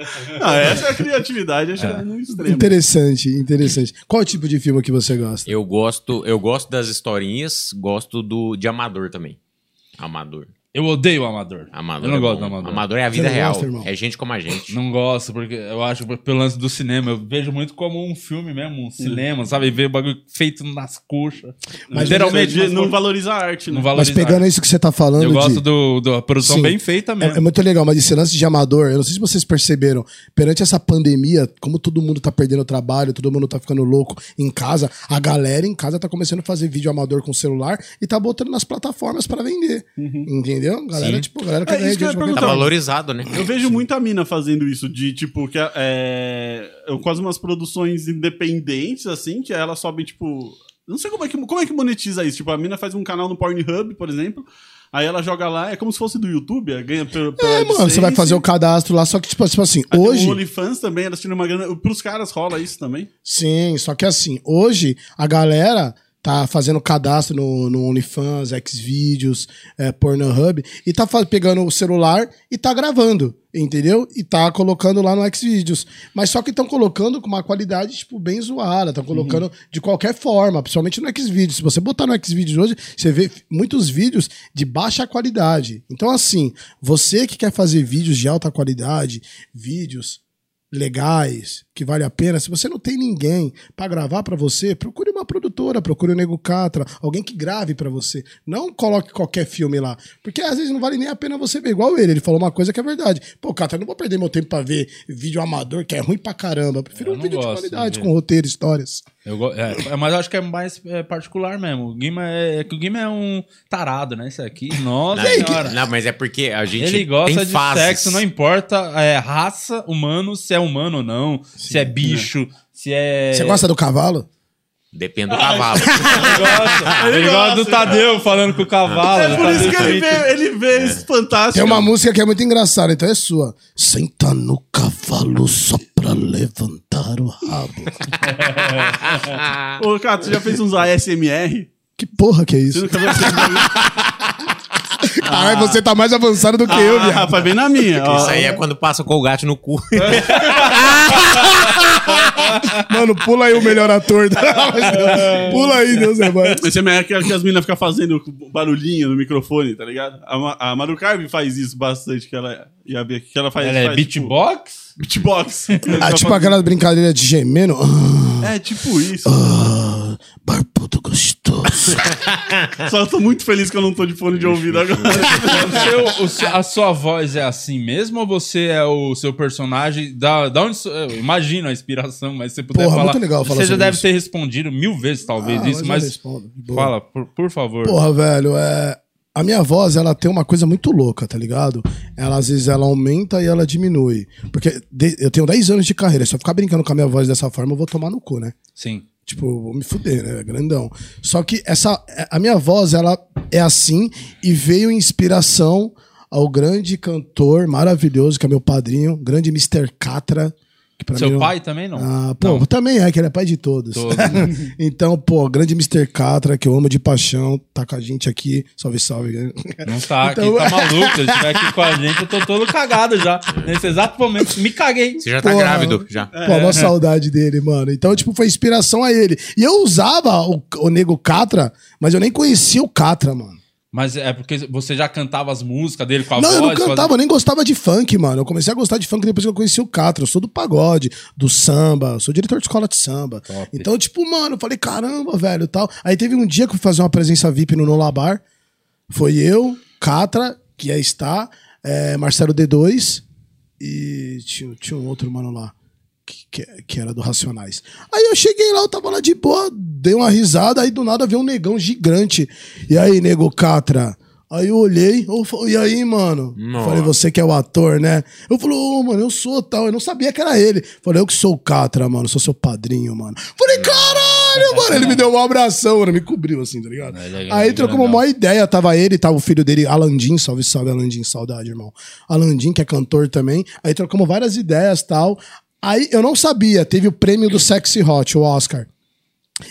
Speaker 2: Ah, essa é a criatividade, acho que é no extremo.
Speaker 4: Interessante, interessante. Qual tipo de filme que você gosta?
Speaker 3: Eu gosto, eu gosto das historinhas, gosto do de amador também. Amador.
Speaker 1: Eu odeio o amador.
Speaker 3: Amador.
Speaker 1: eu não
Speaker 3: é
Speaker 1: gosto
Speaker 3: bom.
Speaker 1: do amador.
Speaker 3: Amador é a vida real.
Speaker 4: gosta,
Speaker 3: é gente como a gente.
Speaker 1: Não gosto, porque eu acho pelo lance do cinema, eu vejo muito como um filme mesmo, um cinema, sabe? Ver o bagulho feito nas coxas.
Speaker 4: Mas
Speaker 1: Literalmente,
Speaker 2: Não,
Speaker 1: nas
Speaker 2: não valoriza a arte, né?
Speaker 1: Não
Speaker 4: Mas
Speaker 1: valoriza.
Speaker 4: pegando isso que você tá falando.
Speaker 1: Eu gosto
Speaker 4: de...
Speaker 1: do, da produção
Speaker 4: Sim.
Speaker 1: bem feita
Speaker 4: É,
Speaker 1: mesmo.
Speaker 4: é muito legal, mas esse lance de amador, eu não sei se vocês perceberam, perante essa pandemia, como todo mundo tá perdendo o trabalho, todo mundo tá ficando louco em casa, a galera em casa tá começando a fazer vídeo amador com celular e tá botando nas plataformas pra vender. Entendeu? A Galera,
Speaker 1: Sim.
Speaker 4: tipo, a galera
Speaker 2: É
Speaker 4: quer ganhar
Speaker 2: isso que eu ia
Speaker 3: Tá valorizado, né?
Speaker 2: Eu vejo muita mina fazendo isso, de tipo, que é, eu quase umas produções independentes, assim, que elas sobem, tipo. Eu não sei como é, que, como é que monetiza isso. Tipo, a mina faz um canal no Pornhub, por exemplo. Aí ela joga lá, é como se fosse do YouTube, é, ganha pela
Speaker 4: É, mano, você vai fazer o cadastro lá, só que, tipo, tipo assim, hoje.
Speaker 2: O OnlyFans também, elas tiram uma grana. Pros caras rola isso também.
Speaker 4: Sim, só que assim, hoje a galera tá fazendo cadastro no, no OnlyFans, Xvideos, é, Pornhub, e tá pegando o celular e tá gravando, entendeu? E tá colocando lá no Xvideos. Mas só que estão colocando com uma qualidade, tipo, bem zoada, estão colocando de qualquer forma, principalmente no Xvideos. Se você botar no Xvideos hoje, você vê muitos vídeos de baixa qualidade. Então, assim, você que quer fazer vídeos de alta qualidade, vídeos legais, que vale a pena. Se você não tem ninguém pra gravar pra você, procure uma produtora, procure o Nego Catra, alguém que grave pra você. Não coloque qualquer filme lá, porque às vezes não vale nem a pena você ver igual ele. Ele falou uma coisa que é verdade. Pô, Catra, não vou perder meu tempo pra ver vídeo amador que é ruim pra caramba. Eu prefiro
Speaker 1: Eu
Speaker 4: um vídeo de qualidade
Speaker 1: de-
Speaker 4: com roteiro, histórias.
Speaker 1: Eu go- é, é, mas eu acho que é mais é, particular mesmo. O Guima é, é que o Guima é um tarado, né? Isso aqui. <laughs> Nossa
Speaker 3: Não,
Speaker 1: senhora.
Speaker 3: não, mas é porque a gente
Speaker 1: Ele gosta
Speaker 3: tem
Speaker 1: de
Speaker 3: fases.
Speaker 1: sexo, não importa é, raça, humano, se é humano ou não, se é bicho, se é.
Speaker 4: Você gosta do cavalo?
Speaker 3: Depende do cavalo. <laughs>
Speaker 1: Ele gosta. Ele,
Speaker 2: Ele
Speaker 1: gosta do. Tadeu falando com o cavalo.
Speaker 2: É por isso que ele vê, ele vê esse fantástico.
Speaker 4: Tem uma música que é muito engraçada, então é sua. Senta no cavalo só pra levantar o rabo. <laughs>
Speaker 2: Ô, cara, você já fez uns ASMR?
Speaker 4: Que porra que é
Speaker 2: Você
Speaker 4: isso? <laughs> Caralho, você tá mais avançado do que eu,
Speaker 2: Ah,
Speaker 4: viado.
Speaker 2: rapaz, bem na minha.
Speaker 3: Isso aí é quando passa o colgate no cu. <laughs>
Speaker 4: Mano, pula aí o melhor ator. da- <laughs> pula aí, Deus é mais.
Speaker 2: Esse é que, que as meninas ficam fazendo barulhinho no microfone, tá ligado? A, a Maru Carve faz isso bastante, que ela ia ver que ela faz.
Speaker 1: Ela é
Speaker 2: faz,
Speaker 1: beatbox?
Speaker 2: Tipo, beatbox.
Speaker 4: Ah, tipo aquela brincadeira de gemendo. Ah,
Speaker 2: É, tipo isso.
Speaker 4: ah, barbudo gostoso.
Speaker 2: Só eu tô muito feliz que eu não tô de fone de ouvido agora.
Speaker 1: O seu- o a sua voz é assim mesmo ou você é o seu personagem? Da, da onde. so- Eu imagino a inspiração, mas se você puder
Speaker 4: Porra,
Speaker 1: falar.
Speaker 4: muito legal falar
Speaker 1: você já
Speaker 4: sobre
Speaker 1: deve
Speaker 4: isso.
Speaker 1: ter respondido mil vezes, talvez,
Speaker 4: Ah,
Speaker 1: isso,
Speaker 4: mas eu
Speaker 1: mas.
Speaker 4: respondo, de boa.
Speaker 1: Fala, por, por favor.
Speaker 4: Porra, velho, é. A minha voz, ela tem uma coisa muito louca, tá ligado? Ela, às vezes, ela aumenta e ela diminui. Porque de- eu tenho 10 anos de carreira. Se eu ficar brincando com a minha voz dessa forma, eu vou tomar no cu, né?
Speaker 1: Sim.
Speaker 4: Tipo, vou me fuder, né? Grandão. Só que essa, a minha voz, ela é assim e veio inspiração ao grande cantor maravilhoso, que é meu padrinho, grande Mr. Catra. Que pra
Speaker 1: Seu
Speaker 4: mim,
Speaker 1: pai também não?
Speaker 4: Ah, pô, também é, que ele é pai de todos.
Speaker 1: Todos. <laughs>
Speaker 4: então, pô, grande Mr. Catra, que eu amo de paixão, tá com a gente aqui. Salve, salve.
Speaker 1: Não tá,
Speaker 4: Então-
Speaker 1: quem tá <laughs> maluco. Se ele estiver aqui com a gente, eu tô todo cagado já. Nesse exato momento, me caguei.
Speaker 3: Você já tá
Speaker 4: Porra.
Speaker 3: grávido, já.
Speaker 4: Pô, uma saudade dele, mano. Então, tipo, foi inspiração a ele. E eu usava o, o Nego Catra, mas eu nem conhecia o Catra, mano.
Speaker 1: Mas é porque você já cantava as músicas dele com a
Speaker 4: não,
Speaker 1: voz.
Speaker 4: eu não
Speaker 1: com a-
Speaker 4: cantava, eu nem gostava de funk, mano. Eu comecei a gostar de funk depois que eu conheci o Catra. Eu sou do pagode, do samba, eu sou diretor de escola de samba.
Speaker 1: Top.
Speaker 4: Então, tipo, mano, eu falei, caramba, velho, tal. Aí teve um dia que eu fui fazer uma presença VIP no Nolabar. Foi eu, Catra, que ia estar, é, Marcelo D2 e tinha, tinha um outro mano lá. Que, que, era do Racionais. Aí eu cheguei lá, eu tava lá de boa, dei uma risada, aí do nada veio um negão gigante. E aí, nego Catra? Aí eu olhei, eu e aí, mano? Falei, você que é o ator, né? Eu falei, ô, mano, eu sou tal. Eu não sabia que era ele. Falei, eu que sou o Catra, mano, sou seu padrinho, mano. Falei, caralho, mano. Ele me deu um abração, mano, me cobriu assim, tá ligado?
Speaker 1: É legal,
Speaker 4: aí
Speaker 1: é
Speaker 4: trocou uma maior ideia, tava ele, tava o filho dele, Alandim, salve, salve, Alandim, saudade, irmão. Alandim, que é cantor também. Aí trocamos várias ideias tal. Aí eu não sabia, teve o prêmio do Sexy Hot, o Oscar.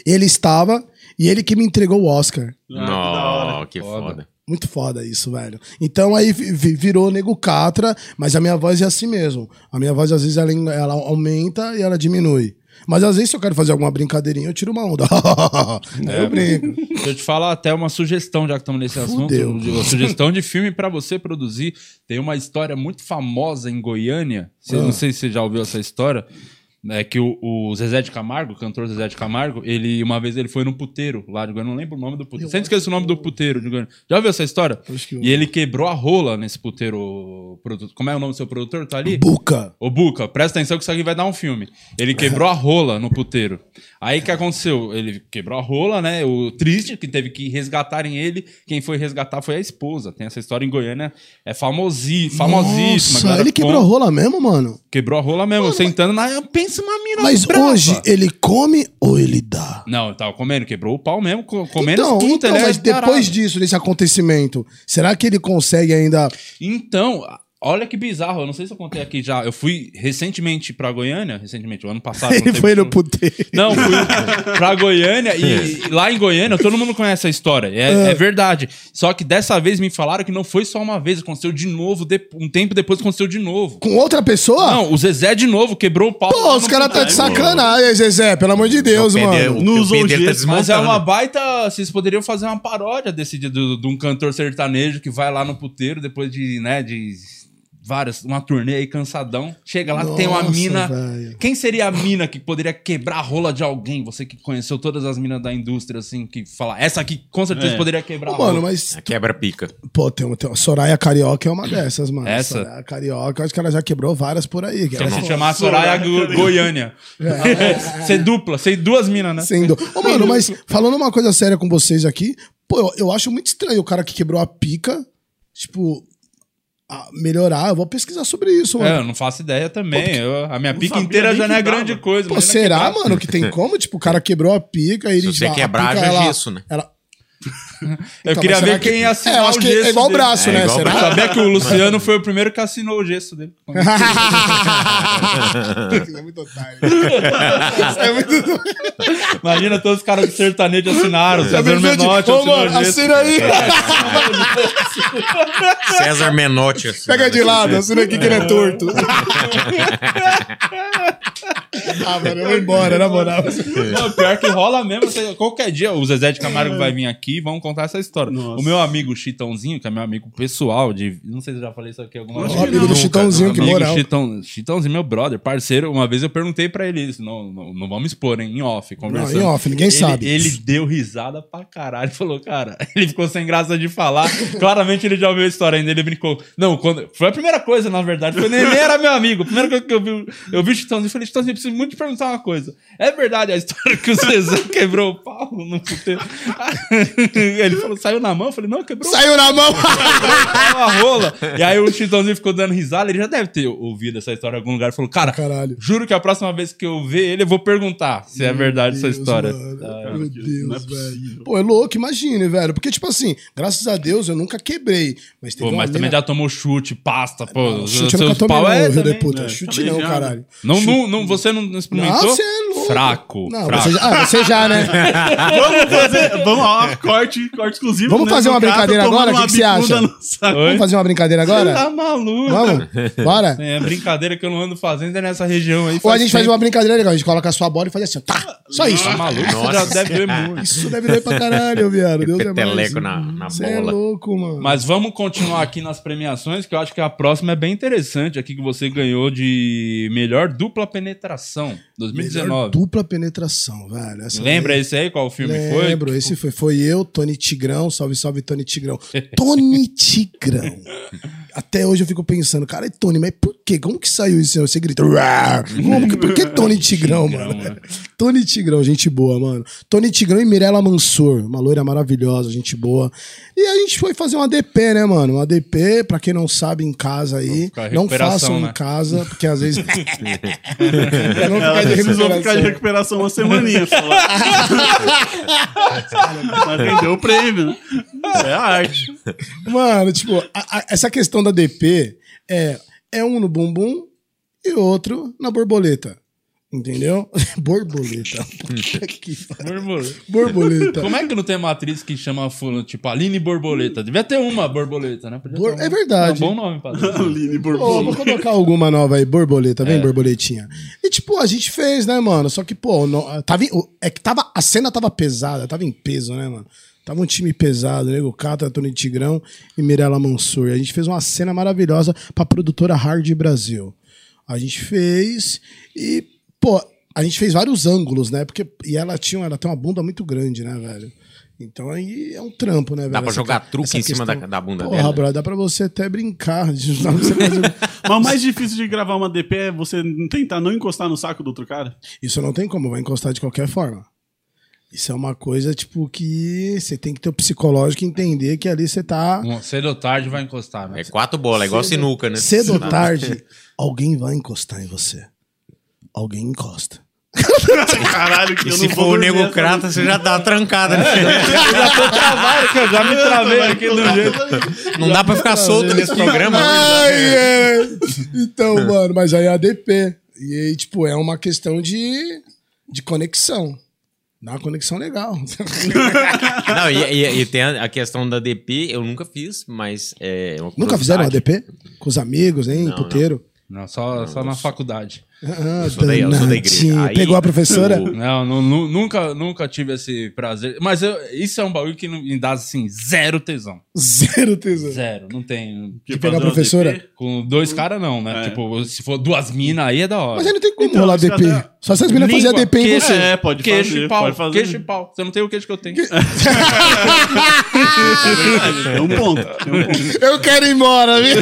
Speaker 4: Ele estava e ele que me entregou o Oscar.
Speaker 3: Não, que
Speaker 1: Foda.
Speaker 3: foda.
Speaker 4: Muito foda isso, velho. Então aí vi- vi- virou nego catra, mas a minha voz é assim mesmo. A minha voz, às vezes, ela, ela aumenta e ela diminui. Mas às vezes, se eu quero fazer alguma brincadeirinha, eu tiro uma onda. <laughs> Aí eu brinco.
Speaker 1: Deixa eu te falar até uma sugestão, já que estamos nesse
Speaker 4: Fudeu.
Speaker 1: assunto. Uma sugestão de filme pra você produzir. Tem uma história muito famosa em Goiânia. Você-
Speaker 4: Ah.
Speaker 1: Não sei se você já ouviu essa história. É que o, o Zezé de Camargo, o cantor Zezé de Camargo, ele uma vez ele foi num puteiro lá de Goiânia, não lembro o nome do puteiro. Sempre esqueço o nome do puteiro de Goiânia. Já ouviu essa história?
Speaker 4: Eu-
Speaker 1: E ele quebrou a rola nesse puteiro. Como é o nome do seu produtor? Tá ali?
Speaker 4: Buca.
Speaker 1: Ô, Buca, presta atenção que isso aqui vai dar um filme. Ele quebrou a rola no puteiro. Aí o que aconteceu? Ele quebrou a rola, né? O triste, que teve que resgatarem ele. Quem foi resgatar foi a esposa. Tem essa história em Goiânia. É famosi, famosíssima.
Speaker 4: Nossa, ele quebrou a rola mesmo, mano?
Speaker 1: Quebrou a rola mesmo, sentando na pensão
Speaker 3: pensa uma mina
Speaker 4: Mas
Speaker 3: brava.
Speaker 4: hoje ele come ou ele dá?
Speaker 1: Não, eu tava comendo, quebrou o pau mesmo, co- comendo
Speaker 4: Então, então
Speaker 1: ele é
Speaker 4: mas depois disso, desse acontecimento, será que ele consegue ainda.
Speaker 1: Então, olha que bizarro, eu não sei se eu contei aqui já. Eu fui recentemente pra Goiânia, recentemente, o ano passado.
Speaker 4: ele foi no puteiro?
Speaker 1: Não, fui <laughs> pra Goiânia e lá em Goiânia todo mundo conhece a história. É, é verdade. Só que dessa vez me falaram que não foi só uma vez, aconteceu de novo, de- um tempo depois aconteceu de novo.
Speaker 4: Com outra pessoa?
Speaker 1: Não, o Zezé de novo quebrou o pau.
Speaker 4: Pô, os caras tá de sacanagem, Zezé, pelo amor de Deus, mano.
Speaker 3: o-
Speaker 2: Não
Speaker 3: o
Speaker 2: usou
Speaker 3: pé dele tá
Speaker 1: Mas é uma baita. Vocês poderiam fazer uma paródia desse dia do- de um cantor sertanejo que vai lá no puteiro depois de, né, de várias, uma turnê aí cansadão. Chega lá, tem uma
Speaker 4: Nossa,
Speaker 1: mina.
Speaker 4: velho.
Speaker 1: Quem seria a mina que poderia quebrar a rola de alguém? Você que conheceu todas as minas da indústria, assim, que fala, essa aqui com certeza
Speaker 2: É.
Speaker 1: poderia quebrar
Speaker 4: Ô,
Speaker 1: a rola.
Speaker 4: Mano, mas.
Speaker 3: A quebra-pica.
Speaker 4: Pô, tem, tem, Soraya Carioca é uma <laughs> dessas, mano.
Speaker 1: Essa?
Speaker 4: Soraya Carioca, acho que ela já quebrou várias por aí. Que
Speaker 1: Se
Speaker 4: ela
Speaker 1: se chamar Soraya Go- Goiânia. <laughs> Ser dupla, ser duas minas, né?
Speaker 4: Sendo. Ô, mano, mas falando uma coisa séria com vocês aqui, pô, eu, eu acho muito estranho o cara que quebrou a pica, tipo, melhorar. Eu vou pesquisar sobre isso,
Speaker 1: É,
Speaker 4: mano.
Speaker 1: eu não faço ideia também. Eu- a minha pica inteira já não é grande coisa.
Speaker 4: Pô, será,
Speaker 1: quebrar.
Speaker 4: mano, que tem como? <laughs> Tipo, o cara quebrou a pica e ele
Speaker 3: Se você
Speaker 4: a
Speaker 3: quebrar,
Speaker 4: pica,
Speaker 3: já é
Speaker 4: ela-
Speaker 3: gesso, né?
Speaker 4: ela- <laughs>
Speaker 1: Eu
Speaker 4: Então,
Speaker 1: queria ver quem
Speaker 4: que-
Speaker 1: ia assinar
Speaker 4: É, eu acho
Speaker 1: o
Speaker 4: que
Speaker 1: gesso
Speaker 4: é igual o
Speaker 1: dele.
Speaker 4: braço,
Speaker 3: É,
Speaker 4: né?
Speaker 3: igual o
Speaker 4: Será?
Speaker 3: braço.
Speaker 1: Sabia que o Luciano foi o primeiro que assinou o gesso dele. <laughs> <laughs>
Speaker 4: Isso é muito otário. Isso é muito
Speaker 1: Imagina todos os caras do sertanejo assinaram. César Menotti
Speaker 4: Ô,
Speaker 1: assinou
Speaker 4: mano,
Speaker 1: o gesso.
Speaker 4: assina aí.
Speaker 3: César Menotti. assim,
Speaker 4: Pega de lado, assina aqui que ele é torto. Ah, mano, eu vou embora, na moral.
Speaker 1: Não, pior que rola mesmo. você- qualquer dia o Zezé de Camargo vai vir aqui e vamos contar essa história.
Speaker 2: Nossa.
Speaker 1: O meu amigo Chitãozinho, que é meu amigo pessoal, de. Não sei se eu já falei isso aqui alguma vez.
Speaker 4: O amigo do Chitãozinho, que moral.
Speaker 1: Chitão, Chitãozinho, meu brother, parceiro. Uma vez eu perguntei pra ele isso. Não, não, não vamos expor, hein? Em off, conversando.
Speaker 4: Não, em off, ninguém
Speaker 1: ele,
Speaker 4: sabe.
Speaker 1: Ele deu risada pra caralho. Falou, cara, <laughs> ele ficou sem graça de falar. Claramente ele já ouviu a história ainda. Ele brincou. Não, quando. Foi a primeira coisa, na verdade. Foi nem, nem era meu amigo. A primeira coisa que eu vi, eu vi o Chitãozinho e falei, Chitãozinho, preciso muito te perguntar uma coisa. É verdade a história que o Zezé <laughs> quebrou o pau no puteiro? <laughs> ele falou, saiu na mão? Eu falei, não, quebrou
Speaker 4: Saiu na mão. <laughs>
Speaker 1: uma rola. E aí o Chitãozinho ficou dando risada. Ele já deve ter ouvido essa história em algum lugar. Ele falou, cara,
Speaker 4: Caralho.
Speaker 1: juro que a próxima vez que eu ver ele, eu vou perguntar se é verdade essa
Speaker 4: Deus,
Speaker 1: história.
Speaker 4: mano.
Speaker 1: Ah,
Speaker 4: Meu
Speaker 2: não é
Speaker 4: Deus, velho. Pô, é louco, imagine, velho. Porque, tipo assim, graças a Deus eu nunca quebrei. Mas teve
Speaker 1: Pô, mas também já tomou chute, pasta, pô.
Speaker 4: Não, chute eu
Speaker 1: seus
Speaker 4: nunca tomei
Speaker 1: pau
Speaker 4: não,
Speaker 1: é
Speaker 4: de
Speaker 1: também.
Speaker 4: puta.
Speaker 2: É,
Speaker 4: Chute
Speaker 2: também
Speaker 4: não,
Speaker 2: já.
Speaker 4: caralho.
Speaker 1: Não, não, não, você não experimentou?
Speaker 4: Não, você é louco.
Speaker 1: Fraco.
Speaker 4: Não,
Speaker 1: fraco.
Speaker 4: você já, ah, você já, né? <laughs>
Speaker 2: Vamos fazer. Vamos, ó, corte, corte exclusivo.
Speaker 4: Vamos
Speaker 2: né,
Speaker 4: fazer uma brincadeira agora? O que que você acha? Vamos fazer uma brincadeira
Speaker 1: Você
Speaker 4: agora?
Speaker 1: tá maluco.
Speaker 4: Vamos? Bora?
Speaker 1: É brincadeira que eu não ando fazendo é nessa região aí.
Speaker 4: Ou a gente faz
Speaker 1: tempo.
Speaker 4: uma brincadeira legal. A gente coloca a sua bola e faz assim, ó, tá. Só isso.
Speaker 1: Tá maluco? Você já
Speaker 3: Nossa
Speaker 1: deve doer muito.
Speaker 4: Isso deve doer pra caralho, viado. Deus é mais.
Speaker 3: Na, na
Speaker 4: Você é louco, mano.
Speaker 1: Mas vamos continuar aqui nas premiações, que eu acho que a próxima é bem interessante aqui, que você ganhou de melhor dupla penetração, 2019.
Speaker 4: Melhor dupla penetração, velho. Essa
Speaker 1: Lembra
Speaker 4: daí-
Speaker 1: esse aí? Qual filme foi?
Speaker 4: Lembro, esse foi. Foi eu, Tony Tigrão. Salve, salve, Tony Tigrão. Tony Tigrão. <laughs> Até hoje eu fico pensando, cara, é Tony, mas por quê? Como que saiu isso? Você grita. Como que, por que <laughs> Tony Tigrão, mano?
Speaker 1: né? <laughs>
Speaker 4: Tony Tigrão, gente boa, mano. Tony Tigrão e Mirella Mansur, uma loira maravilhosa, gente boa. E a gente foi fazer uma DP, né, mano? Uma DP, pra quem não sabe, em casa aí. Não
Speaker 1: recuperação,
Speaker 4: façam
Speaker 1: né?
Speaker 4: em casa, porque às vezes. <laughs> Pra não ficar de
Speaker 2: precisou ficar de
Speaker 4: recuperação.
Speaker 2: recuperação uma semaninha. só. Mas rendeu o prêmio, né? É a arte.
Speaker 4: Mano, tipo, a- a- essa questão da DP é, é um no bumbum e outro na borboleta. Entendeu? <laughs> borboleta. Que.
Speaker 1: Borboleta.
Speaker 4: borboleta.
Speaker 1: Como é que não tem uma atriz que chama fulano, tipo Aline Borboleta? Devia ter uma borboleta, né?
Speaker 4: Bor-
Speaker 1: ter
Speaker 4: é
Speaker 1: uma.
Speaker 4: verdade.
Speaker 1: É um bom nome, padre. <laughs>
Speaker 2: Aline
Speaker 4: Ô,
Speaker 2: Bourbon.
Speaker 4: vou colocar alguma nova aí, borboleta,
Speaker 1: É.
Speaker 4: vem, borboletinha. E tipo, a gente fez, né, mano? Só que, pô, não- tava, em- o- é que tava, a cena tava pesada, tava em peso, né, mano? Tava um time pesado, né? O Catra, Tony Tigrão e Mirella Mansur. E a gente fez uma cena maravilhosa pra produtora Hard Brasil. A gente fez e, pô, a gente fez vários ângulos, né? Porque, e ela tinha, ela tem uma bunda muito grande, né, velho? Então aí é um trampo, né, velho?
Speaker 3: Dá pra
Speaker 4: Essa
Speaker 3: jogar
Speaker 4: que-
Speaker 3: truque
Speaker 4: essa
Speaker 3: em cima
Speaker 4: questão-
Speaker 3: da, da bunda
Speaker 4: Porra,
Speaker 3: dela.
Speaker 4: brother, dá pra você até brincar. <laughs>
Speaker 2: Mas o mais difícil de gravar uma DP é você tentar não encostar no saco do outro cara.
Speaker 4: Isso não tem como, vai encostar de qualquer forma. Isso é uma coisa, tipo, que você tem que ter o psicológico e entender que ali você tá.
Speaker 1: Um, cedo ou tarde vai encostar, né?
Speaker 3: É quatro bolas, é igual sinuca, né?
Speaker 4: Cedo ou tarde, alguém vai encostar em você. alguém encosta. <laughs>
Speaker 2: Caralho, que
Speaker 3: E
Speaker 2: eu
Speaker 3: se
Speaker 2: não
Speaker 3: for o
Speaker 2: dormir
Speaker 3: nego
Speaker 2: essa
Speaker 3: crata, você já dá uma trancada. né?
Speaker 1: Eu já tô travado, que eu já me travei aqui do jeito.
Speaker 3: Não dá pra ficar solto nesse programa.
Speaker 4: Ai, é. Então, mano, mas aí é ADP. E aí, tipo, é uma questão de, de conexão. Dá uma conexão legal. <laughs>
Speaker 3: Não, e, e- e tem a, a questão da DP, eu nunca fiz, mas é uma
Speaker 4: Nunca fizeram
Speaker 3: curiosidade.
Speaker 4: ADP? Com os amigos, hein?
Speaker 3: Não,
Speaker 4: puteiro?
Speaker 1: Não, só, só na faculdade.
Speaker 4: Ah,
Speaker 3: Eu sou da, eu sou da igreja. Aí,
Speaker 4: Pegou a professora?
Speaker 1: Não, nu- nu- nunca, nunca tive esse prazer. Mas eu- isso é um bagulho que não- me dá, assim, zero tesão.
Speaker 4: Zero tesão.
Speaker 1: Zero. Não tem.
Speaker 4: De pegar a professora?
Speaker 2: ADP?
Speaker 1: Com dois caras, não, né?
Speaker 2: É.
Speaker 1: Tipo, se for duas minas, aí é da hora.
Speaker 4: Mas aí não tem como
Speaker 2: Então,
Speaker 4: rolar DP.
Speaker 2: até-
Speaker 4: Só se as
Speaker 1: Língua,
Speaker 4: fazerem DP em você.
Speaker 2: É, pode
Speaker 1: queixo
Speaker 2: fazer,
Speaker 1: e pau.
Speaker 2: pode fazer.
Speaker 1: Queixo e pau. Você não tem o queixo que eu tenho.
Speaker 2: Tem <laughs> um ponto. Tem um ponto.
Speaker 4: Eu quero ir embora, viu? <laughs>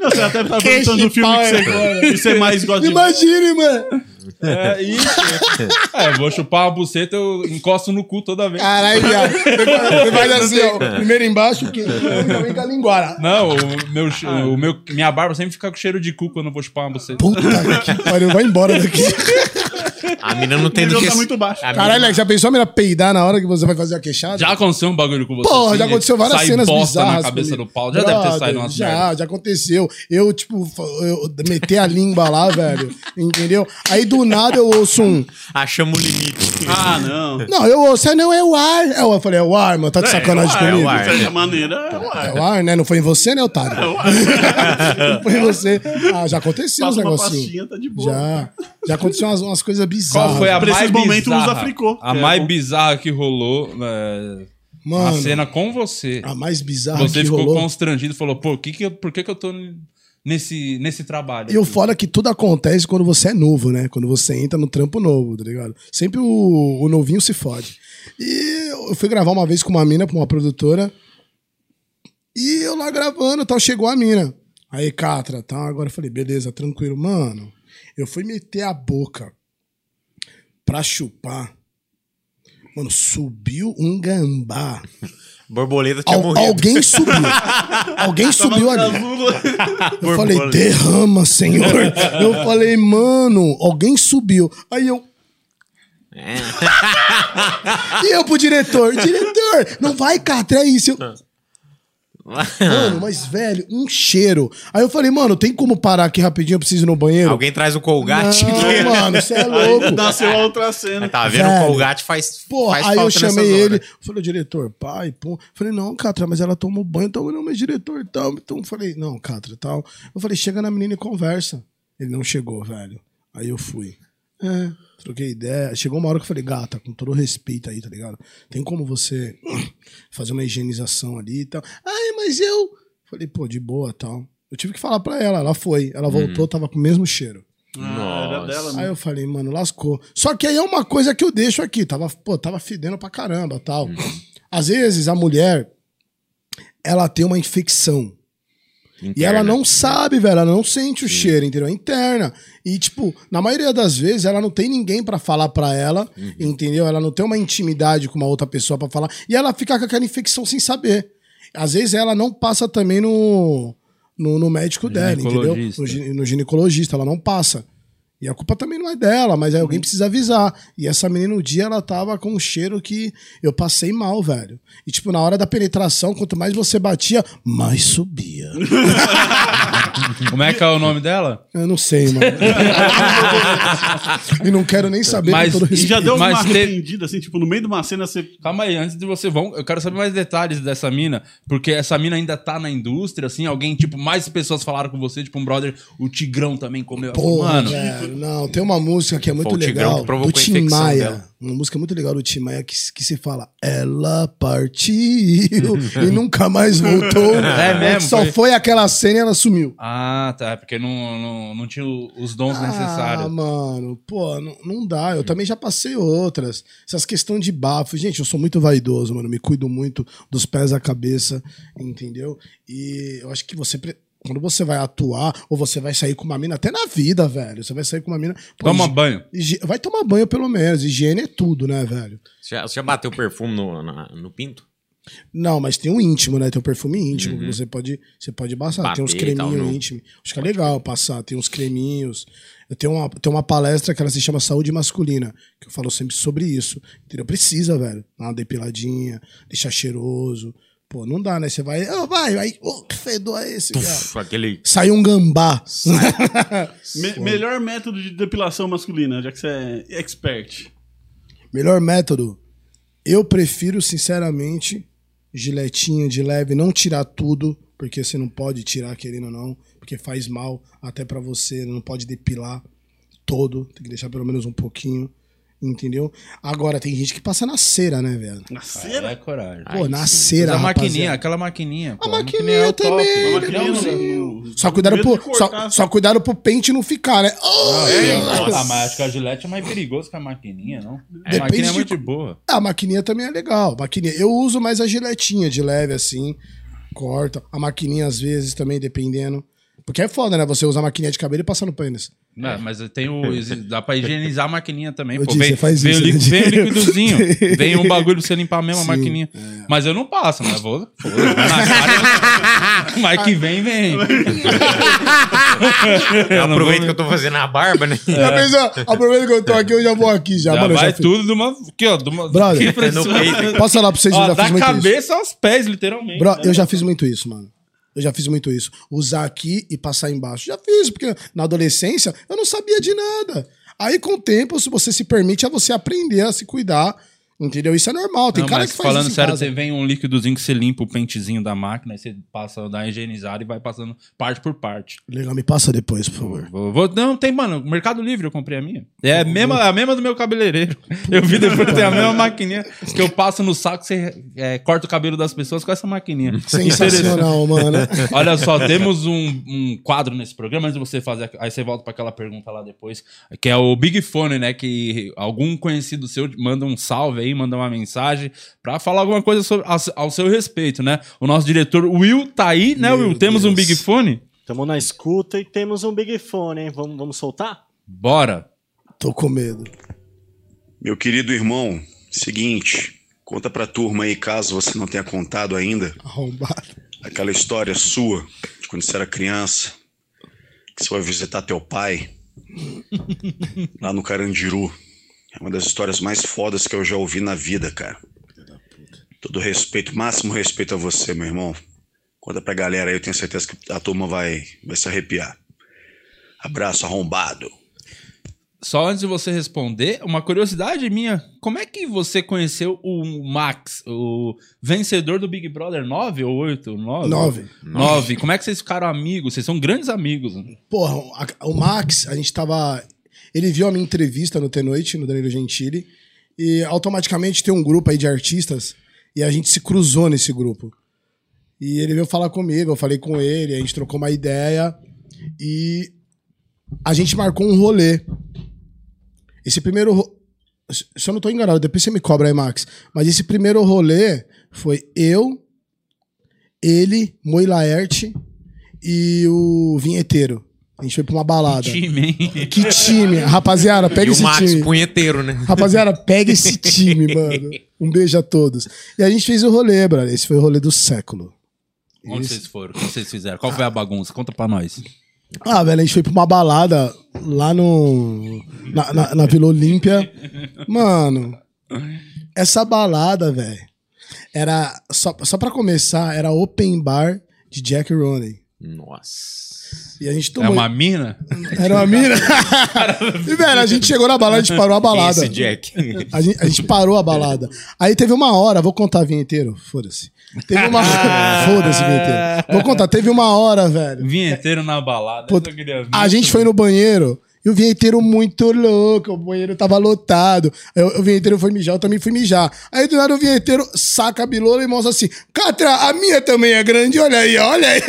Speaker 2: Não, Você até tá perguntando do filme que
Speaker 4: é
Speaker 2: você, que você mais gosta de.
Speaker 4: Imagine, mano.
Speaker 1: É isso. É, vou chupar uma buceta, eu encosto no cu toda vez.
Speaker 4: Caralho, viado. Você faz- assim, ó. Primeiro embaixo, que vem com a linguara.
Speaker 1: Não, o meu, o meu, minha barba sempre fica com cheiro de cu quando eu vou chupar uma buceta.
Speaker 4: Puta que pariu. Vai embora daqui.
Speaker 3: A mina não tem
Speaker 2: O
Speaker 3: do
Speaker 2: nível
Speaker 3: que...
Speaker 2: tá muito baixo.
Speaker 3: A mina-
Speaker 4: Caralho, já pensou a menina peidar na hora que você vai fazer a queixada?
Speaker 1: Já aconteceu um bagulho com você?
Speaker 4: Porra,
Speaker 1: assim?
Speaker 4: já aconteceu várias
Speaker 1: Sai
Speaker 4: cenas
Speaker 1: bosta
Speaker 4: bizarras.
Speaker 1: na cabeça
Speaker 4: comigo.
Speaker 1: do pau. Já deve ter
Speaker 4: Brother,
Speaker 1: saído umas
Speaker 4: Já,
Speaker 1: merda.
Speaker 4: já aconteceu. Eu, tipo, eu meter a língua lá, <laughs> velho. Entendeu? Aí do nada eu ouço um.
Speaker 3: Achamos o limite.
Speaker 2: Ah, não.
Speaker 4: Não, eu ouço, ah, não, é o ar. Eu falei, é o ar, mano. Tá de sacanagem
Speaker 2: é,
Speaker 4: comigo?
Speaker 3: o ar.
Speaker 2: De certa maneira, é o ar.
Speaker 4: É o ar, né? Não foi em você, né, otário? <laughs> Não foi em você. Ah, já aconteceu uns
Speaker 2: Passa uma
Speaker 4: negocinhos.
Speaker 2: tá de boa.
Speaker 4: Já. Já aconteceu umas, umas coisas bizarras.
Speaker 1: Qual foi a
Speaker 2: Pra
Speaker 1: mais
Speaker 2: momentos,
Speaker 1: bizarra?
Speaker 2: usa fricô,
Speaker 1: A
Speaker 2: que é
Speaker 1: mais
Speaker 2: bom.
Speaker 1: bizarra que rolou né,
Speaker 4: Mano,
Speaker 1: na cena com você.
Speaker 4: a mais bizarra
Speaker 1: Você
Speaker 4: que
Speaker 1: ficou
Speaker 4: rolou.
Speaker 1: constrangido e falou, pô, que que eu- por que, que eu tô nesse, nesse trabalho?
Speaker 4: E o foda é que tudo acontece quando você é novo, né? Quando você entra no trampo novo, tá ligado? Sempre o, o novinho se fode. E eu fui gravar uma vez com uma mina, pra uma produtora. E eu lá gravando, tal, chegou a mina. Aí, Catra, tá? Agora eu falei, beleza, tranquilo. Mano, eu fui meter a boca pra chupar. Mano, subiu um gambá.
Speaker 3: Borboleta tinha
Speaker 4: Al-
Speaker 3: morrido.
Speaker 4: alguém subiu. <laughs> alguém subiu ali. Eu falei, derrama, senhor. Eu falei, mano, alguém subiu. Aí eu. <laughs> e eu pro diretor, diretor, não vai, Catra, é isso. Eu, mano, <laughs> mas velho, um cheiro. Aí eu falei, mano, tem como parar aqui rapidinho? Eu preciso ir no banheiro.
Speaker 3: Alguém traz o Colgate.
Speaker 4: Não, <laughs> mano, você é louco.
Speaker 2: nasceu outra cena.
Speaker 3: Tá vendo?
Speaker 4: Velho.
Speaker 3: O Colgate faz,
Speaker 4: Pô,
Speaker 3: faz
Speaker 4: aí eu chamei ele, falei, diretor, pai, pô. Falei, não, Catra, mas ela tomou banho, então não, mas diretor, tal. Então eu falei, não, Catra, tal. Eu falei, chega na menina e conversa. Ele não chegou, velho. Aí eu fui. É, troquei ideia. Chegou uma hora que eu falei, gata, com todo respeito aí, tá ligado? Tem como você <clears throat> fazer uma higienização ali e tal. Ai, mas eu. Falei, pô, de boa tal. Eu tive que falar pra ela, ela foi. Ela voltou, tava com o mesmo cheiro.
Speaker 2: Ah, era
Speaker 3: Nossa.
Speaker 2: dela,
Speaker 4: Aí eu falei, mano, lascou. Só que aí é uma coisa que eu deixo aqui. Tava, pô, tava fedendo pra caramba tal. Às vezes a mulher, ela tem uma infecção. E ela não sabe, velho, ela não sente o cheiro, entendeu? É interna. E, tipo, na maioria das vezes, ela não tem ninguém pra falar pra ela, entendeu? Ela não tem uma intimidade com uma outra pessoa pra falar. E ela fica com aquela infecção sem saber. Às vezes ela não passa também no, no, no médico dela, entendeu? No, no ginecologista, ela não passa. E a culpa também não é dela, mas aí alguém precisa avisar. E essa menina, no dia, ela tava com um cheiro que eu passei mal, velho. E, tipo, na hora da penetração, quanto mais você batia, mais subia. <laughs>
Speaker 1: Como é que é o nome dela?
Speaker 4: Eu não sei, mano. <laughs> e não quero nem saber
Speaker 1: Mas-
Speaker 4: todo
Speaker 2: E já deu
Speaker 1: Mas
Speaker 2: uma
Speaker 1: teve-
Speaker 2: arrependida, assim, tipo, no meio de uma cena você.
Speaker 1: Calma aí, antes de você, vamos, eu quero saber mais detalhes dessa mina, porque essa mina ainda tá na indústria, assim, alguém, tipo, mais pessoas falaram com você, tipo, um brother, o Tigrão também comeu.
Speaker 4: Porra,
Speaker 1: Mano,
Speaker 4: não, tem uma música que é muito
Speaker 3: Foi
Speaker 4: legal do Tim Maia.
Speaker 3: dela.
Speaker 4: Uma música muito legal do Tim Maia que, que se fala Ela partiu <laughs> e nunca mais voltou.
Speaker 1: É mesmo,
Speaker 4: Só
Speaker 1: foi-
Speaker 4: aquela cena e ela sumiu.
Speaker 1: Ah, tá, porque não, não, não tinha os dons
Speaker 4: Ah,
Speaker 1: necessários.
Speaker 4: mano, pô, não, não dá. Eu também já passei outras. Essas questões de bafo. Gente, eu sou muito vaidoso, mano. Me cuido muito dos pés à cabeça, entendeu? E eu acho que você. Quando você vai atuar, ou você vai sair com uma mina, até na vida, velho. Você vai sair com uma mina. pô,
Speaker 1: Toma
Speaker 4: higi-
Speaker 1: banho.
Speaker 4: higi- Vai tomar banho, pelo menos. Higiene é tudo, né, velho?
Speaker 3: Você já, você já bateu perfume no, na- no pinto?
Speaker 4: Não, mas tem um íntimo, né? Tem um perfume íntimo que você pode, você pode passar. tem uns
Speaker 3: Bater e tal,
Speaker 4: creminhos íntimos. Acho que é legal passar. Tem uns creminhos. Eu tenho uma, tenho uma palestra que ela se chama Saúde Masculina, que eu falo sempre sobre isso. Entendeu? Precisa, velho. Dar uma depiladinha, deixar cheiroso. Pô, não dá, né? Você vai. Ah, vai, vai. Oh, que fedor é esse, cara?
Speaker 3: Puf, aquele.
Speaker 4: Sai um gambá. <laughs>
Speaker 2: Me- melhor método de depilação masculina, já que você é expert.
Speaker 4: Melhor método. Eu prefiro, sinceramente, giletinha de leve, não tirar tudo, porque você não pode tirar querendo ou não, porque faz mal até pra você, não pode depilar todo, tem que deixar pelo menos um pouquinho, entendeu? Agora, tem gente que passa na cera, né, velho?
Speaker 2: Na
Speaker 1: É
Speaker 2: cera?
Speaker 1: coragem.
Speaker 4: Pô, na
Speaker 1: Mas
Speaker 4: cera,
Speaker 1: a maquininha, aquela maquininha. pô,
Speaker 4: maquininha
Speaker 1: é o top.
Speaker 4: também, né?
Speaker 2: criança
Speaker 4: Não,
Speaker 2: no-
Speaker 4: Só cuidado,
Speaker 2: medo
Speaker 4: pro, só,
Speaker 2: cortar,
Speaker 4: só cuidado pro pente não ficar, né? Oh!
Speaker 1: Ah, mas acho que a Gillette é mais perigoso que a maquininha, não? A
Speaker 4: Depende
Speaker 1: maquininha é
Speaker 4: de-
Speaker 1: muito boa.
Speaker 4: A maquininha também é legal. Maquininha. Eu uso mais a giletinha de leve, assim. Corta. A maquininha, às vezes, também, dependendo. Porque é foda, né? Você usar a maquininha de cabelo e passar no pênis.
Speaker 1: Não, mas tem o. Dá pra higienizar a maquininha também.
Speaker 4: Ô,
Speaker 1: Pô,
Speaker 4: Di,
Speaker 1: vem,
Speaker 4: você faz
Speaker 1: vem,
Speaker 4: isso,
Speaker 1: o li-
Speaker 4: né,
Speaker 1: vem o <laughs> liquidozinho. vem um bagulho pra você limpar mesmo
Speaker 4: Sim,
Speaker 1: a maquininha.
Speaker 4: é.
Speaker 1: Mas eu não passo, né? Vou. vai na cara. <laughs> Mas que vem, vem. <laughs> Eu
Speaker 3: Aproveita que eu tô fazendo a barba, né?
Speaker 4: Já pensou? Aproveita que eu tô aqui, eu já vou aqui já.
Speaker 1: Já
Speaker 4: Mano, eu
Speaker 1: vai
Speaker 4: já
Speaker 1: tudo de uma. Aqui, ó. De uma
Speaker 4: Brother,
Speaker 1: aqui pra
Speaker 3: no
Speaker 1: cima.
Speaker 3: peito.
Speaker 4: Posso falar pra vocês, eu
Speaker 1: Ó,
Speaker 4: já
Speaker 1: da
Speaker 4: fiz muito isso.
Speaker 1: cabeça aos pés, literalmente.
Speaker 4: Bro,
Speaker 1: né?
Speaker 4: eu já fiz muito isso, mano. Eu já fiz muito isso. Usar aqui e passar embaixo. Já fiz, porque na adolescência eu não sabia de nada. Aí, com o tempo, se você se permite, é você aprender a se cuidar. Entendeu? Isso é normal. Tem
Speaker 1: Não,
Speaker 4: cara que faz
Speaker 1: falando
Speaker 4: isso
Speaker 1: sério, você vem um líquidozinho que você limpa o pentezinho da máquina, aí você passa, dá uma higienizada e vai passando parte por parte.
Speaker 4: Legal, me passa depois, por favor.
Speaker 1: Vou, vou- não, tem, mano, Mercado Livre eu comprei a minha. É a mesma, a mesma do meu cabeleireiro. <laughs> Eu vi depois tem a mesma <laughs> maquininha que eu passo no saco, você é, corta o cabelo das pessoas com essa maquininha.
Speaker 4: Sensacional, mano. <laughs>
Speaker 1: Olha só, temos um, um quadro nesse programa, antes de você fazer, aí você volta para aquela pergunta lá depois, que é o Big Fone, né? Que algum conhecido seu manda um salve aí, manda uma mensagem pra falar alguma coisa sobre, ao, ao seu respeito, né? O nosso diretor Will tá aí, né,
Speaker 4: Meu
Speaker 1: Will? Temos um
Speaker 4: Deus.
Speaker 1: Big Fone?
Speaker 5: Tamo na escuta e temos um Big Fone, hein? Vamos, vamos soltar?
Speaker 1: Bora.
Speaker 4: Tô com medo.
Speaker 6: Meu querido irmão, seguinte, conta pra turma aí, caso você não tenha contado ainda,
Speaker 4: Arrombado.
Speaker 6: aquela história sua, de quando você era criança, que você vai visitar teu pai, lá no Carandiru. É uma das histórias mais fodas que eu já ouvi na vida, cara. Todo respeito, máximo respeito a você, meu irmão. Conta pra galera aí, eu tenho certeza que a turma vai, vai se arrepiar. Abraço arrombado.
Speaker 1: Só antes de você responder, uma curiosidade minha. Como é que você conheceu o Max, o vencedor do Big Brother 9 ou 8? 9?
Speaker 4: Nove.
Speaker 1: 9. Como é que vocês ficaram amigos? Vocês são grandes amigos. né?
Speaker 4: Porra, o Max, a gente tava. Ele viu a minha entrevista no T-Noite, no Danilo Gentili, e automaticamente tem um grupo aí de artistas, e a gente se cruzou nesse grupo. E ele veio falar comigo, eu falei com ele, a gente trocou uma ideia, e a gente marcou um rolê. Esse primeiro. ro- Se eu não tô enganado, depois você me cobra aí, Max. Mas esse primeiro rolê foi eu, ele, Moi Laerte e o vinheteiro. A gente foi pra uma balada.
Speaker 1: Time, hein?
Speaker 4: Que time. Rapaziada, pega
Speaker 3: E o
Speaker 4: esse
Speaker 3: Max
Speaker 4: time.
Speaker 3: punheteiro, né?
Speaker 4: Rapaziada, pega esse <laughs> time, mano. Um beijo a todos. E a gente fez o rolê, brother. Esse foi o rolê do século.
Speaker 1: Onde
Speaker 4: Isso.
Speaker 1: vocês foram? O que vocês fizeram? Qual foi a bagunça? Conta pra nós.
Speaker 4: Ah, velho, a gente foi pra uma balada lá no. Na, na, na Vila Olímpia. Mano, essa balada, velho, era. Só, só pra começar, era open bar de Jack Roney.
Speaker 3: Nossa.
Speaker 4: E a gente
Speaker 1: É
Speaker 4: tomou.
Speaker 1: uma mina?
Speaker 4: Era uma mina. <laughs> e, velho, a gente chegou na balada, a gente parou a balada.
Speaker 3: Esse Jack.
Speaker 4: A gente, a gente parou a balada. Aí teve uma hora, vou contar vinheteiro, foda-se. Teve uma. <laughs> foda-se, vinheteiro. Vou contar, teve uma hora, velho.
Speaker 1: Vinheteiro na balada.
Speaker 4: Pô. A gente foi no banheiro e o vinheteiro muito louco, o banheiro tava lotado. Aí o, vinheteiro foi mijar, eu também fui mijar. Aí do nada o vinheteiro saca a bilola e mostra assim: Catra, a minha também é grande, olha aí, olha aí. <laughs>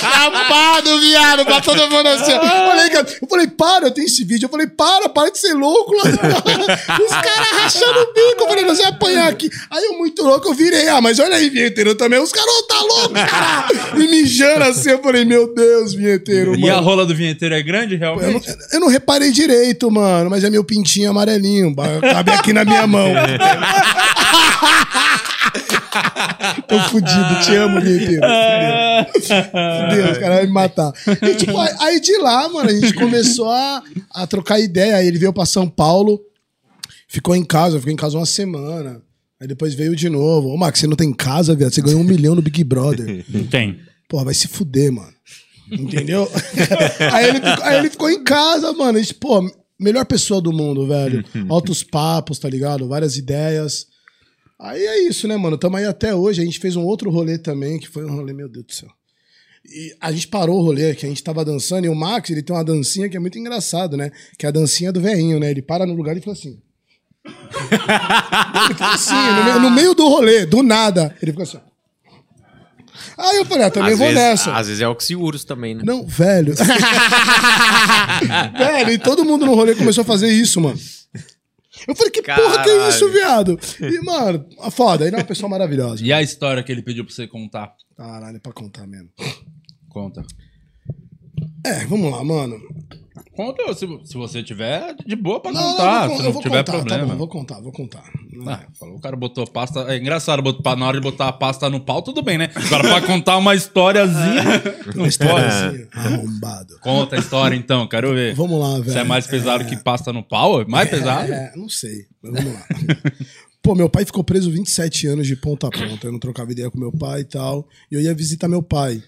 Speaker 4: Chapado, viado, pra todo mundo assim. Olha aí, cara. Eu falei, para, eu tenho esse vídeo. Eu falei, para, para de ser louco. <laughs> Os caras rachando o bico. Eu falei, nós vamos apanhar aqui. Aí eu, muito louco, eu virei. Ah, mas olha aí, vinheteiro também. Os caras, ô, tá louco, cara. E mijando assim. Eu falei, meu Deus, vinheteiro,
Speaker 1: E a
Speaker 4: mano.
Speaker 1: rola do vinheteiro é grande,
Speaker 4: Eu não,
Speaker 1: realmente?
Speaker 4: eu não reparei direito, mano, mas é meu pintinho amarelinho. Cabe aqui na minha mão. <laughs> Tô fudido, te amo. Fudeu, os caras vão me matar. E, tipo, aí, de lá, mano, a gente começou a, a trocar ideia. Aí ele veio pra São Paulo, ficou em casa, ficou em casa uma semana. Aí depois veio de novo. Ô, Max, você não tem casa, velho? Você ganhou um milhão no Big Brother.
Speaker 1: Tem.
Speaker 4: Porra, vai se fuder, mano. Entendeu? <laughs> aí, ele ficou, aí ele ficou em casa, mano. E, pô, melhor pessoa do mundo, velho. <laughs> Altos papos, tá ligado? Várias ideias. Aí é isso, né, mano? Tamo aí até hoje. A gente fez um outro rolê também, que foi um rolê, meu Deus do céu. E a gente parou o rolê, que a gente tava dançando, e o Max, ele tem uma dancinha que é muito engraçado, né? Que é a dancinha do velhinho, né? Ele para no lugar e fica assim. <laughs> ele fica assim, no meio, no meio do rolê, do nada. Ele fica assim. Aí eu falei, ah, também
Speaker 3: às
Speaker 4: vou
Speaker 3: vezes,
Speaker 4: nessa.
Speaker 3: Às vezes é oxiurus também, né?
Speaker 4: Não, velho. <laughs> <laughs> velho, e todo mundo no rolê começou a fazer isso, mano. Eu falei, que porra que é
Speaker 3: Caralho.
Speaker 4: isso, viado? E, mano, foda, ele é uma pessoa maravilhosa.
Speaker 1: E a história que ele pediu pra você contar?
Speaker 4: Caralho, é pra contar mesmo.
Speaker 1: Conta.
Speaker 4: É, vamos lá, mano.
Speaker 1: Conta se, se você tiver de boa pra
Speaker 4: Não,
Speaker 1: contar,
Speaker 4: eu vou,
Speaker 1: se não tiver
Speaker 4: contar, tá
Speaker 1: problema.
Speaker 4: bom, vou contar, vou contar.
Speaker 1: Ah, o cara botou pasta. É engraçado, botou, na hora de botar a pasta no pau, tudo bem, né? Agora, pra contar uma historiazinha. <laughs> Não pode.
Speaker 4: Históriazinha, arrombado.
Speaker 1: Conta a história então, quero ver.
Speaker 4: Vamos lá, velho.
Speaker 1: Se é mais pesado que pasta no pau? É mais pesado?
Speaker 4: É, não sei, mas vamos lá. <laughs> Pô, meu pai ficou preso 27 anos de ponta a ponta. Eu não trocava ideia com meu pai e tal. E eu ia visitar meu pai.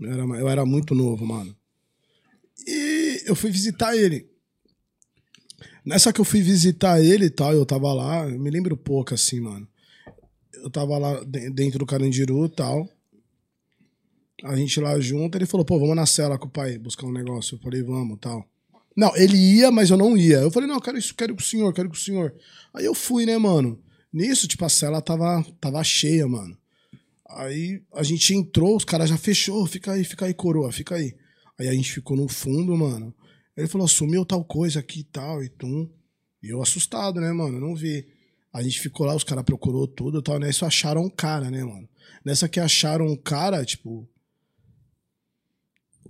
Speaker 4: Eu era, eu era muito novo, mano. E eu fui visitar ele. Nessa que eu fui visitar ele e tal, eu tava lá, eu me lembro pouco assim, mano. Eu tava lá de- dentro do Carandiru e tal. A gente lá junto, ele falou, pô, vamos na cela com o pai buscar um negócio. Eu falei, vamos tal. Não, ele ia, mas eu não ia. Eu falei, não, eu quero isso, quero com o senhor, quero com o senhor. Aí eu fui, né, mano? Nisso, tipo, a cela tava, tava cheia, mano. Aí a gente entrou, os caras já fechou, fica aí, fica aí, coroa, fica aí. Aí a gente ficou no fundo, mano. Ele falou, sumiu tal coisa aqui e tal, e tum. E eu assustado, né, mano? Eu não vi. A gente ficou lá, os caras procurou tudo e tal, né? Isso acharam um cara, né, mano? Nessa que acharam um cara, tipo.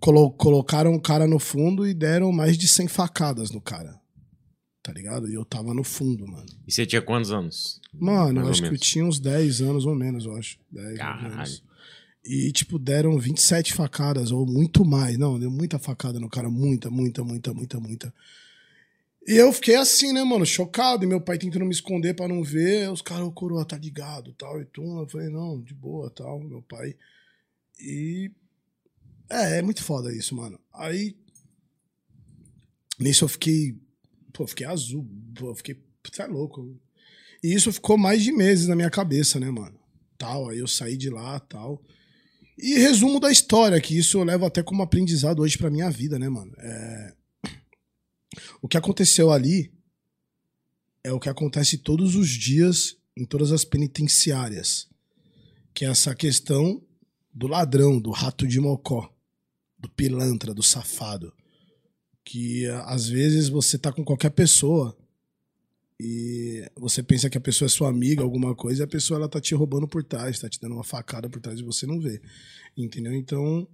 Speaker 4: colo- colocaram um cara no fundo e deram mais de 100 facadas no cara. Tá ligado? E eu tava no fundo, mano.
Speaker 3: E você tinha quantos anos?
Speaker 4: Mano, eu
Speaker 3: Mais ou
Speaker 4: acho que eu tinha uns 10 anos ou menos, eu acho. 10 ou
Speaker 3: Caralho.
Speaker 4: E, tipo, deram 27 facadas, ou muito mais. Não, deu muita facada no cara. Muita, muita, muita, muita, muita. E eu fiquei assim, né, mano, chocado. E meu pai tentando me esconder pra não ver. Os caras, o coroa tá ligado, tal, e tudo. Eu falei, não, de boa, tal, meu pai. E. É, é muito foda isso, mano. Aí. Nisso eu fiquei. Pô, eu fiquei azul. Pô, eu fiquei. É louco. E isso ficou mais de meses na minha cabeça, né, mano? Tal, aí eu saí de lá, tal. E resumo da história, que isso eu levo até como aprendizado hoje pra minha vida, né, mano? É... O que aconteceu ali é o que acontece todos os dias em todas as penitenciárias. Que é essa questão do ladrão, do rato de mocó, do pilantra, do safado. Que às vezes você tá com qualquer pessoa e você pensa que a pessoa é sua amiga, alguma coisa, e a pessoa ela tá te roubando por trás, tá te dando uma facada por trás e você não vê. Entendeu? Então,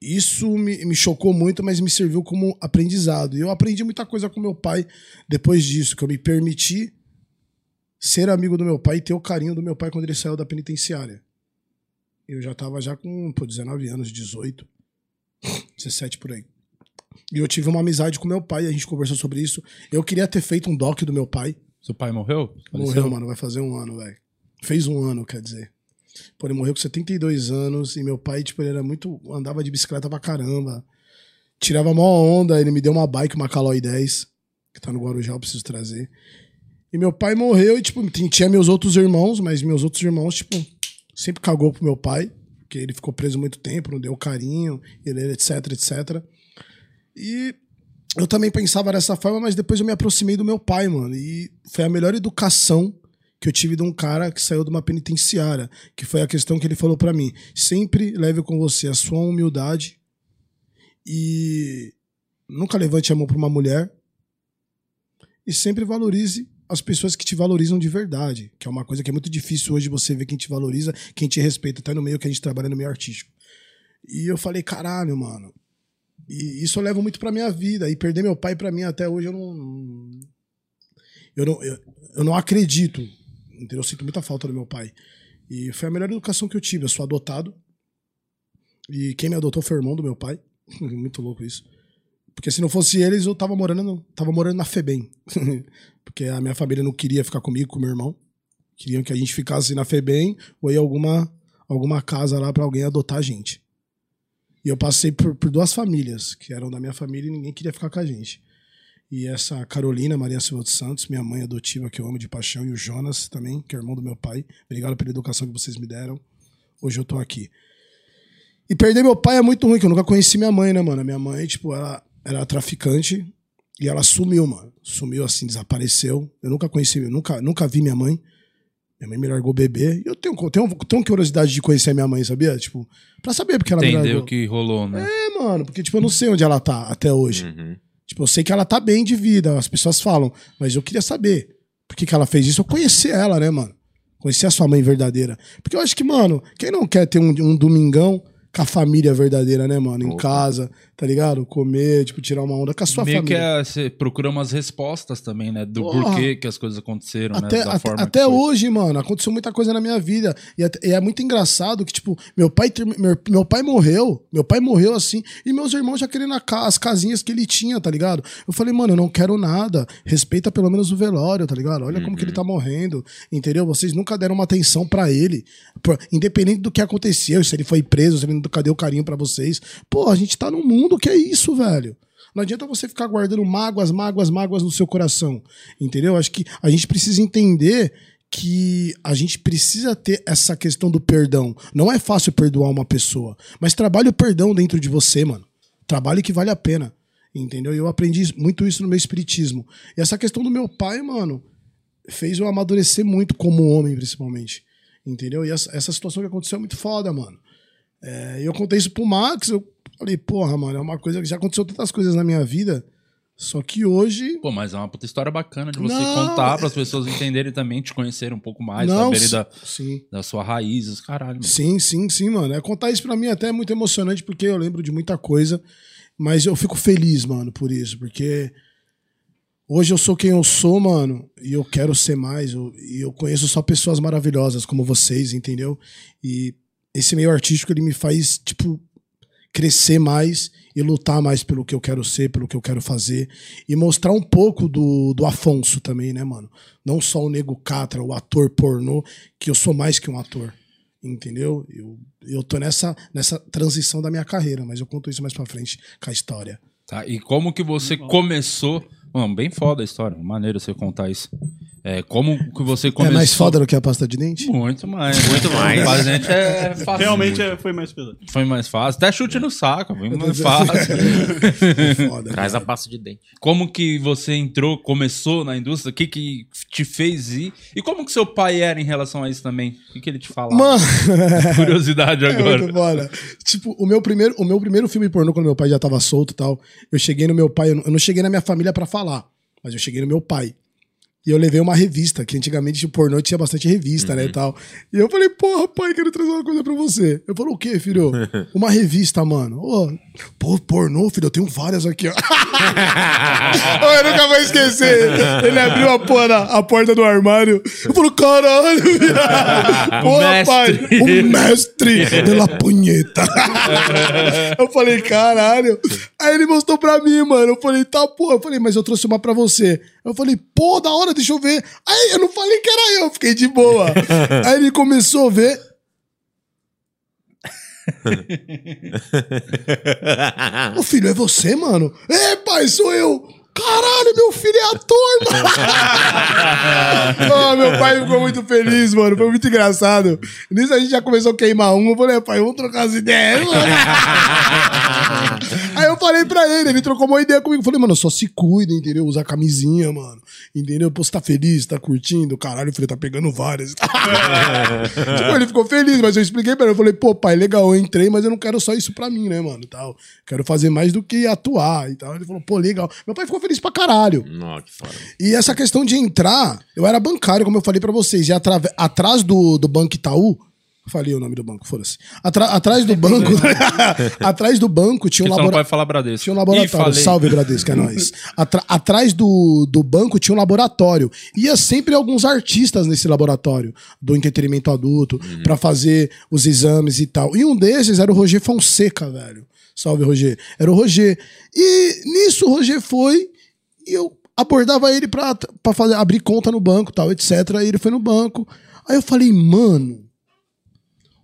Speaker 4: isso me, me chocou muito, mas me serviu como aprendizado. E eu aprendi muita coisa com meu pai depois disso, que eu me permiti ser amigo do meu pai e ter o carinho do meu pai quando ele saiu da penitenciária. Eu já tava já com pô, 19 anos, 18, 17 por aí. E eu tive uma amizade com meu pai, a gente conversou sobre isso. Eu queria ter feito um doc do meu pai.
Speaker 1: Seu pai morreu?
Speaker 4: Morreu, mano, vai fazer um ano, velho. Fez um ano, quer dizer. Pô, ele morreu com 72 anos e meu pai, tipo, ele era muito. andava de bicicleta pra caramba. Tirava mó onda, ele me deu uma bike, uma Caloi 10, que tá no Guarujá, eu preciso trazer. E meu pai morreu e, tipo, tin- tinha meus outros irmãos, mas meus outros irmãos, tipo, sempre cagou pro meu pai, porque ele ficou preso muito tempo, não deu carinho, ele, etc, etc. E eu também pensava dessa forma, mas depois eu me aproximei do meu pai, mano. E foi a melhor educação que eu tive de um cara que saiu de uma penitenciária, que foi a questão que ele falou pra mim. Sempre leve com você a sua humildade e nunca levante a mão pra uma mulher e sempre valorize as pessoas que te valorizam de verdade, que é uma coisa que é muito difícil hoje você ver quem te valoriza, quem te respeita, até no meio que a gente trabalha no meio artístico. E eu falei, caralho, mano, e isso eu levo muito pra minha vida. E perder meu pai pra mim até hoje eu não. Eu não, eu, eu não acredito. Entendeu? Eu sinto muita falta do meu pai. E foi a melhor educação que eu tive. Eu sou adotado. E quem me adotou foi o irmão do meu pai. <laughs> Muito louco isso. Porque se não fosse eles, eu tava morando, tava morando na FEBEM. <laughs> Porque a minha família não queria ficar comigo, com meu irmão. Queriam que a gente ficasse na FEBEM ou em alguma, alguma casa lá pra alguém adotar a gente. E eu passei por, por duas famílias, que eram da minha família e ninguém queria ficar com a gente. E essa Carolina Maria Silva dos Santos, minha mãe adotiva, que eu amo de paixão, e o Jonas também, que é irmão do meu pai. Obrigado pela educação que vocês me deram. Hoje eu tô aqui. E perder meu pai é muito ruim, que eu nunca conheci minha mãe, né, mano? Minha mãe, tipo, ela era traficante e ela sumiu, mano. Sumiu assim, desapareceu. Eu nunca conheci, nunca, nunca vi minha mãe. Minha mãe me largou bebê. E eu tenho, tenho, tenho curiosidade de conhecer a minha mãe, sabia? Tipo, pra saber porque ela me
Speaker 1: Entendeu
Speaker 4: largou.
Speaker 1: o que rolou, né?
Speaker 4: É, mano, porque, tipo, eu não sei onde ela tá até hoje.
Speaker 3: Uhum.
Speaker 4: Tipo, eu sei que ela tá bem de vida, as pessoas falam, mas eu queria saber por que, que ela fez isso. Eu conheci ela, né, mano? Conheci a sua mãe verdadeira. Porque eu acho que, mano, quem não quer ter um, um domingão com a família verdadeira, né, mano? Em
Speaker 3: Opa.
Speaker 4: casa, tá ligado? Comer, tipo, tirar uma onda com a sua
Speaker 1: Meio que
Speaker 4: família.
Speaker 1: é, você procura umas respostas também, né? Do
Speaker 4: Porra.
Speaker 1: porquê que as coisas aconteceram,
Speaker 4: Até,
Speaker 1: né? Da
Speaker 4: até,
Speaker 1: forma
Speaker 4: até
Speaker 1: que
Speaker 4: hoje, mano, aconteceu muita coisa na minha vida. E, até- e é muito engraçado que, tipo, meu pai, meu, meu pai morreu. Meu pai morreu assim. E meus irmãos já querendo ca- as casinhas que ele tinha, tá ligado? Eu falei, mano, eu não quero nada. Respeita pelo menos o velório, tá ligado? Olha como que ele tá morrendo. Entendeu? Vocês nunca deram uma atenção pra ele. Independente do que aconteceu, se ele foi preso, se ele nunca deu carinho pra vocês. Pô, a gente tá num mundo que é isso, velho. Não adianta você ficar guardando mágoas, mágoas, mágoas no seu coração. Entendeu? Acho que a gente precisa entender que a gente precisa ter essa questão do perdão. Não é fácil perdoar uma pessoa, mas trabalhe o perdão dentro de você, mano. Trabalhe que vale a pena. Entendeu? E eu aprendi muito isso no meu espiritismo. E essa questão do meu pai, mano, fez eu amadurecer muito como homem, principalmente. Entendeu? E essa, essa situação que aconteceu é muito foda, mano. É, eu contei isso pro Max, eu falei, porra, mano, é uma coisa que já aconteceu tantas coisas na minha vida, só que hoje.
Speaker 1: Pô, mas é uma puta história bacana de você
Speaker 4: Não,
Speaker 1: contar para as pessoas entenderem também, te conhecerem um pouco mais,
Speaker 4: não,
Speaker 1: saberem da,
Speaker 4: sim.
Speaker 1: da sua raiz, os caralho, mano.
Speaker 4: Sim, sim, sim, mano. É, contar isso pra mim até é muito emocionante, porque eu lembro de muita coisa. Mas eu fico feliz, mano, por isso. Porque hoje eu sou quem eu sou, mano, e eu quero ser mais. eu- e eu conheço só pessoas maravilhosas como vocês, entendeu? E esse meio artístico, ele me faz, tipo, crescer mais e lutar mais pelo que eu quero ser, pelo que eu quero fazer. E mostrar um pouco do, do Afonso também, né, mano? Não só o Nego Catra, o ator pornô, que eu sou mais que um ator. Entendeu? Eu, eu tô nessa, nessa transição da minha carreira, mas eu conto isso mais pra frente com a história.
Speaker 1: Tá? E como que você começou. Mano, bem foda a história. Maneiro você contar isso. É, como que você começou.
Speaker 4: É mais foda do que a pasta de dente?
Speaker 1: Muito mais.
Speaker 3: Muito <laughs> mais.
Speaker 1: Pra gente é <laughs> fácil.
Speaker 2: Realmente é- foi mais pesado.
Speaker 1: Foi mais fácil. Até chute no saco, foi mais fácil.
Speaker 4: Foda, <laughs>
Speaker 3: Traz
Speaker 4: cara.
Speaker 3: a pasta de dente.
Speaker 1: como que você entrou, começou na indústria? O que que te fez ir? E como que seu pai era em relação a isso também? O que, que ele te falava?
Speaker 4: Mano,
Speaker 1: Curiosidade
Speaker 4: é
Speaker 1: agora.
Speaker 4: muito foda. Tipo, o meu, primeiro, o meu primeiro filme pornô, quando meu pai já tava solto e tal, eu cheguei no meu pai, eu não- eu não cheguei na minha família pra falar, mas eu cheguei no meu pai. E eu levei uma revista, que antigamente o pornô tinha bastante revista, né, e tal. E eu falei, porra, pai, quero trazer uma coisa pra você. Eu falei, o quê, filho? <laughs> Uma revista, mano. Ô, pô, pornô, filho, eu tenho várias aqui, ó. <laughs> Eu nunca vou esquecer. Ele abriu a, porra, a porta do armário. Eu falei, caralho, viado. <laughs> Porra,
Speaker 1: mestre.
Speaker 4: pai. O mestre de la punheta. eu falei, caralho. Aí ele mostrou pra mim, mano. Eu falei, tá, porra. Eu falei, mas eu trouxe uma pra você. Eu falei, pô, da hora, deixa eu ver. Aí eu não falei que era eu, fiquei de boa. <laughs> Aí ele começou a ver. <laughs> Ô filho, é você, mano? É, pai, sou eu. Caralho, meu filho é ator, mano. <laughs> oh, meu pai ficou muito feliz, mano. Foi muito engraçado. Nisso a gente já começou a queimar um. Eu falei, pai, vamos trocar as ideias, mano. <laughs> Aí eu falei pra ele, ele trocou uma ideia comigo. Eu falei, mano, só se cuida, entendeu? Usa camisinha, mano. Entendeu? Pô, você tá feliz, tá curtindo? Caralho, eu falei, tá pegando várias. <laughs> tipo, ele ficou feliz, mas eu expliquei pra ele. Eu falei, pô, pai, legal, eu entrei, mas eu não quero só isso pra mim, né, mano? Tal. Quero fazer mais do que atuar e tal. Ele falou, pô, legal. Meu pai ficou feliz pra caralho.
Speaker 3: Não, que foda.
Speaker 4: E essa questão de entrar, eu era bancário, como eu falei pra vocês, e atrave- atrás do, do Banco Itaú Falei o nome do banco, foda-se. Atra- atrás do banco. <laughs> <laughs> atrás do banco tinha um
Speaker 1: não
Speaker 4: laboratório.
Speaker 1: pode falar Bradesco.
Speaker 4: Tinha um laboratório. Salve, Bradesco, é nóis. Atra- atrás do, do banco tinha um laboratório. Ia sempre alguns artistas nesse laboratório do entretenimento adulto pra fazer os exames e tal. E um desses era o Roger Fonseca, velho. Salve, Roger. Era o Roger. E nisso o Roger foi eu abordava ele pra, pra fazer, abrir conta no banco tal, etc. E ele foi no banco. Aí eu falei, mano.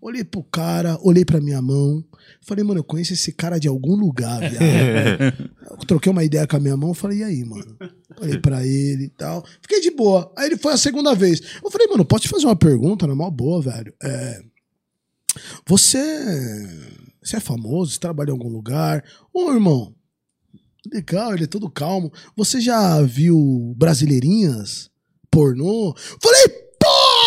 Speaker 4: Olhei pro cara, olhei pra minha mão. Falei, mano, eu conheço esse cara de algum lugar, <laughs> viado. Troquei uma ideia com a minha mão, falei, e aí, mano? Olhei pra ele e tal. Fiquei de boa. Aí ele foi a segunda vez. Eu falei, mano, posso te fazer uma pergunta? Na mó boa, velho. É, você. Você é famoso? Você trabalha em algum lugar? Ô, irmão. Legal, ele é todo calmo. Você já viu Brasileirinhas? Pornô? Falei,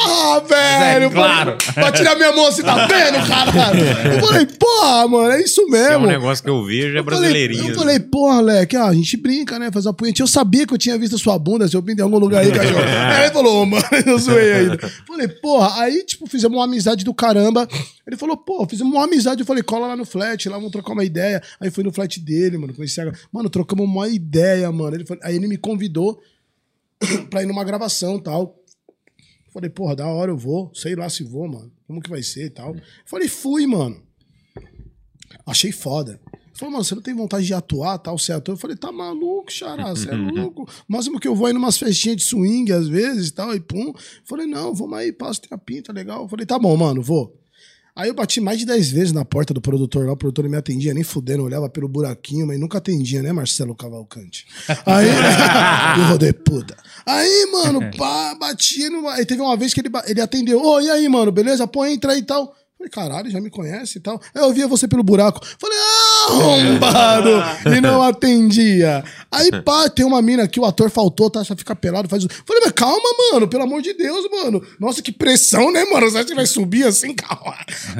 Speaker 4: porra, velho!
Speaker 1: é claro.
Speaker 4: Pra tirar minha mão, você tá <laughs> vendo, caralho? Eu falei, porra, mano, é isso
Speaker 3: Se é
Speaker 4: mesmo.
Speaker 3: um negócio que eu vejo, é
Speaker 4: Eu falei-
Speaker 3: brasileirinho.
Speaker 4: Eu falei, porra, Leque, ah, a gente brinca, né? Faz a punheta. Eu sabia que eu tinha visto a sua bunda, seu pinto em algum lugar aí, <laughs> cachorro. aí ele falou, ô, mano, eu zoei ainda. Falei, porra, aí, tipo, fizemos uma amizade do caramba. Ele falou, pô, fizemos uma amizade. Eu falei, cola lá no flat, lá vamos trocar uma ideia. Aí fui no flat dele, mano, conheci a... Mano, trocamos uma ideia, mano. Ele falou- Aí ele me convidou <coughs> pra ir numa gravação e tal. Falei, porra, da hora eu vou. Sei lá se vou, mano. Como que vai ser e tal. Falei, fui, mano. Achei foda. Falou, mano, você não tem vontade de atuar, tal, ser ator? Eu falei, tá maluco, xará, você é louco. Máximo que eu vou aí numas festinhas de swing, às vezes, e tal, e pum. Falei, não, vamos aí, passa, tem a pinta, legal. Falei, tá bom, mano, vou. Aí eu bati mais de 10 vezes na porta do produtor lá, o produtor me atendia, nem fudendo, olhava pelo buraquinho, mas nunca atendia, né, Marcelo Cavalcante? Aí, <laughs> eu rodei, puta. Aí, mano, pá, batia, no... aí teve uma vez que ele, ele atendeu, ô, e aí, mano, beleza? Pô, entra aí e tal. Falei, caralho, já me conhece e tal. Aí eu via você pelo buraco. Falei, arrombado! e não <laughs> atendia. Aí, <laughs> pá, tem uma mina que o ator faltou, tá? Só fica pelado, faz. Falei, mas calma, mano, pelo amor de Deus, mano. Nossa, que pressão, né, mano? Você acha que vai subir assim? <laughs> Calma.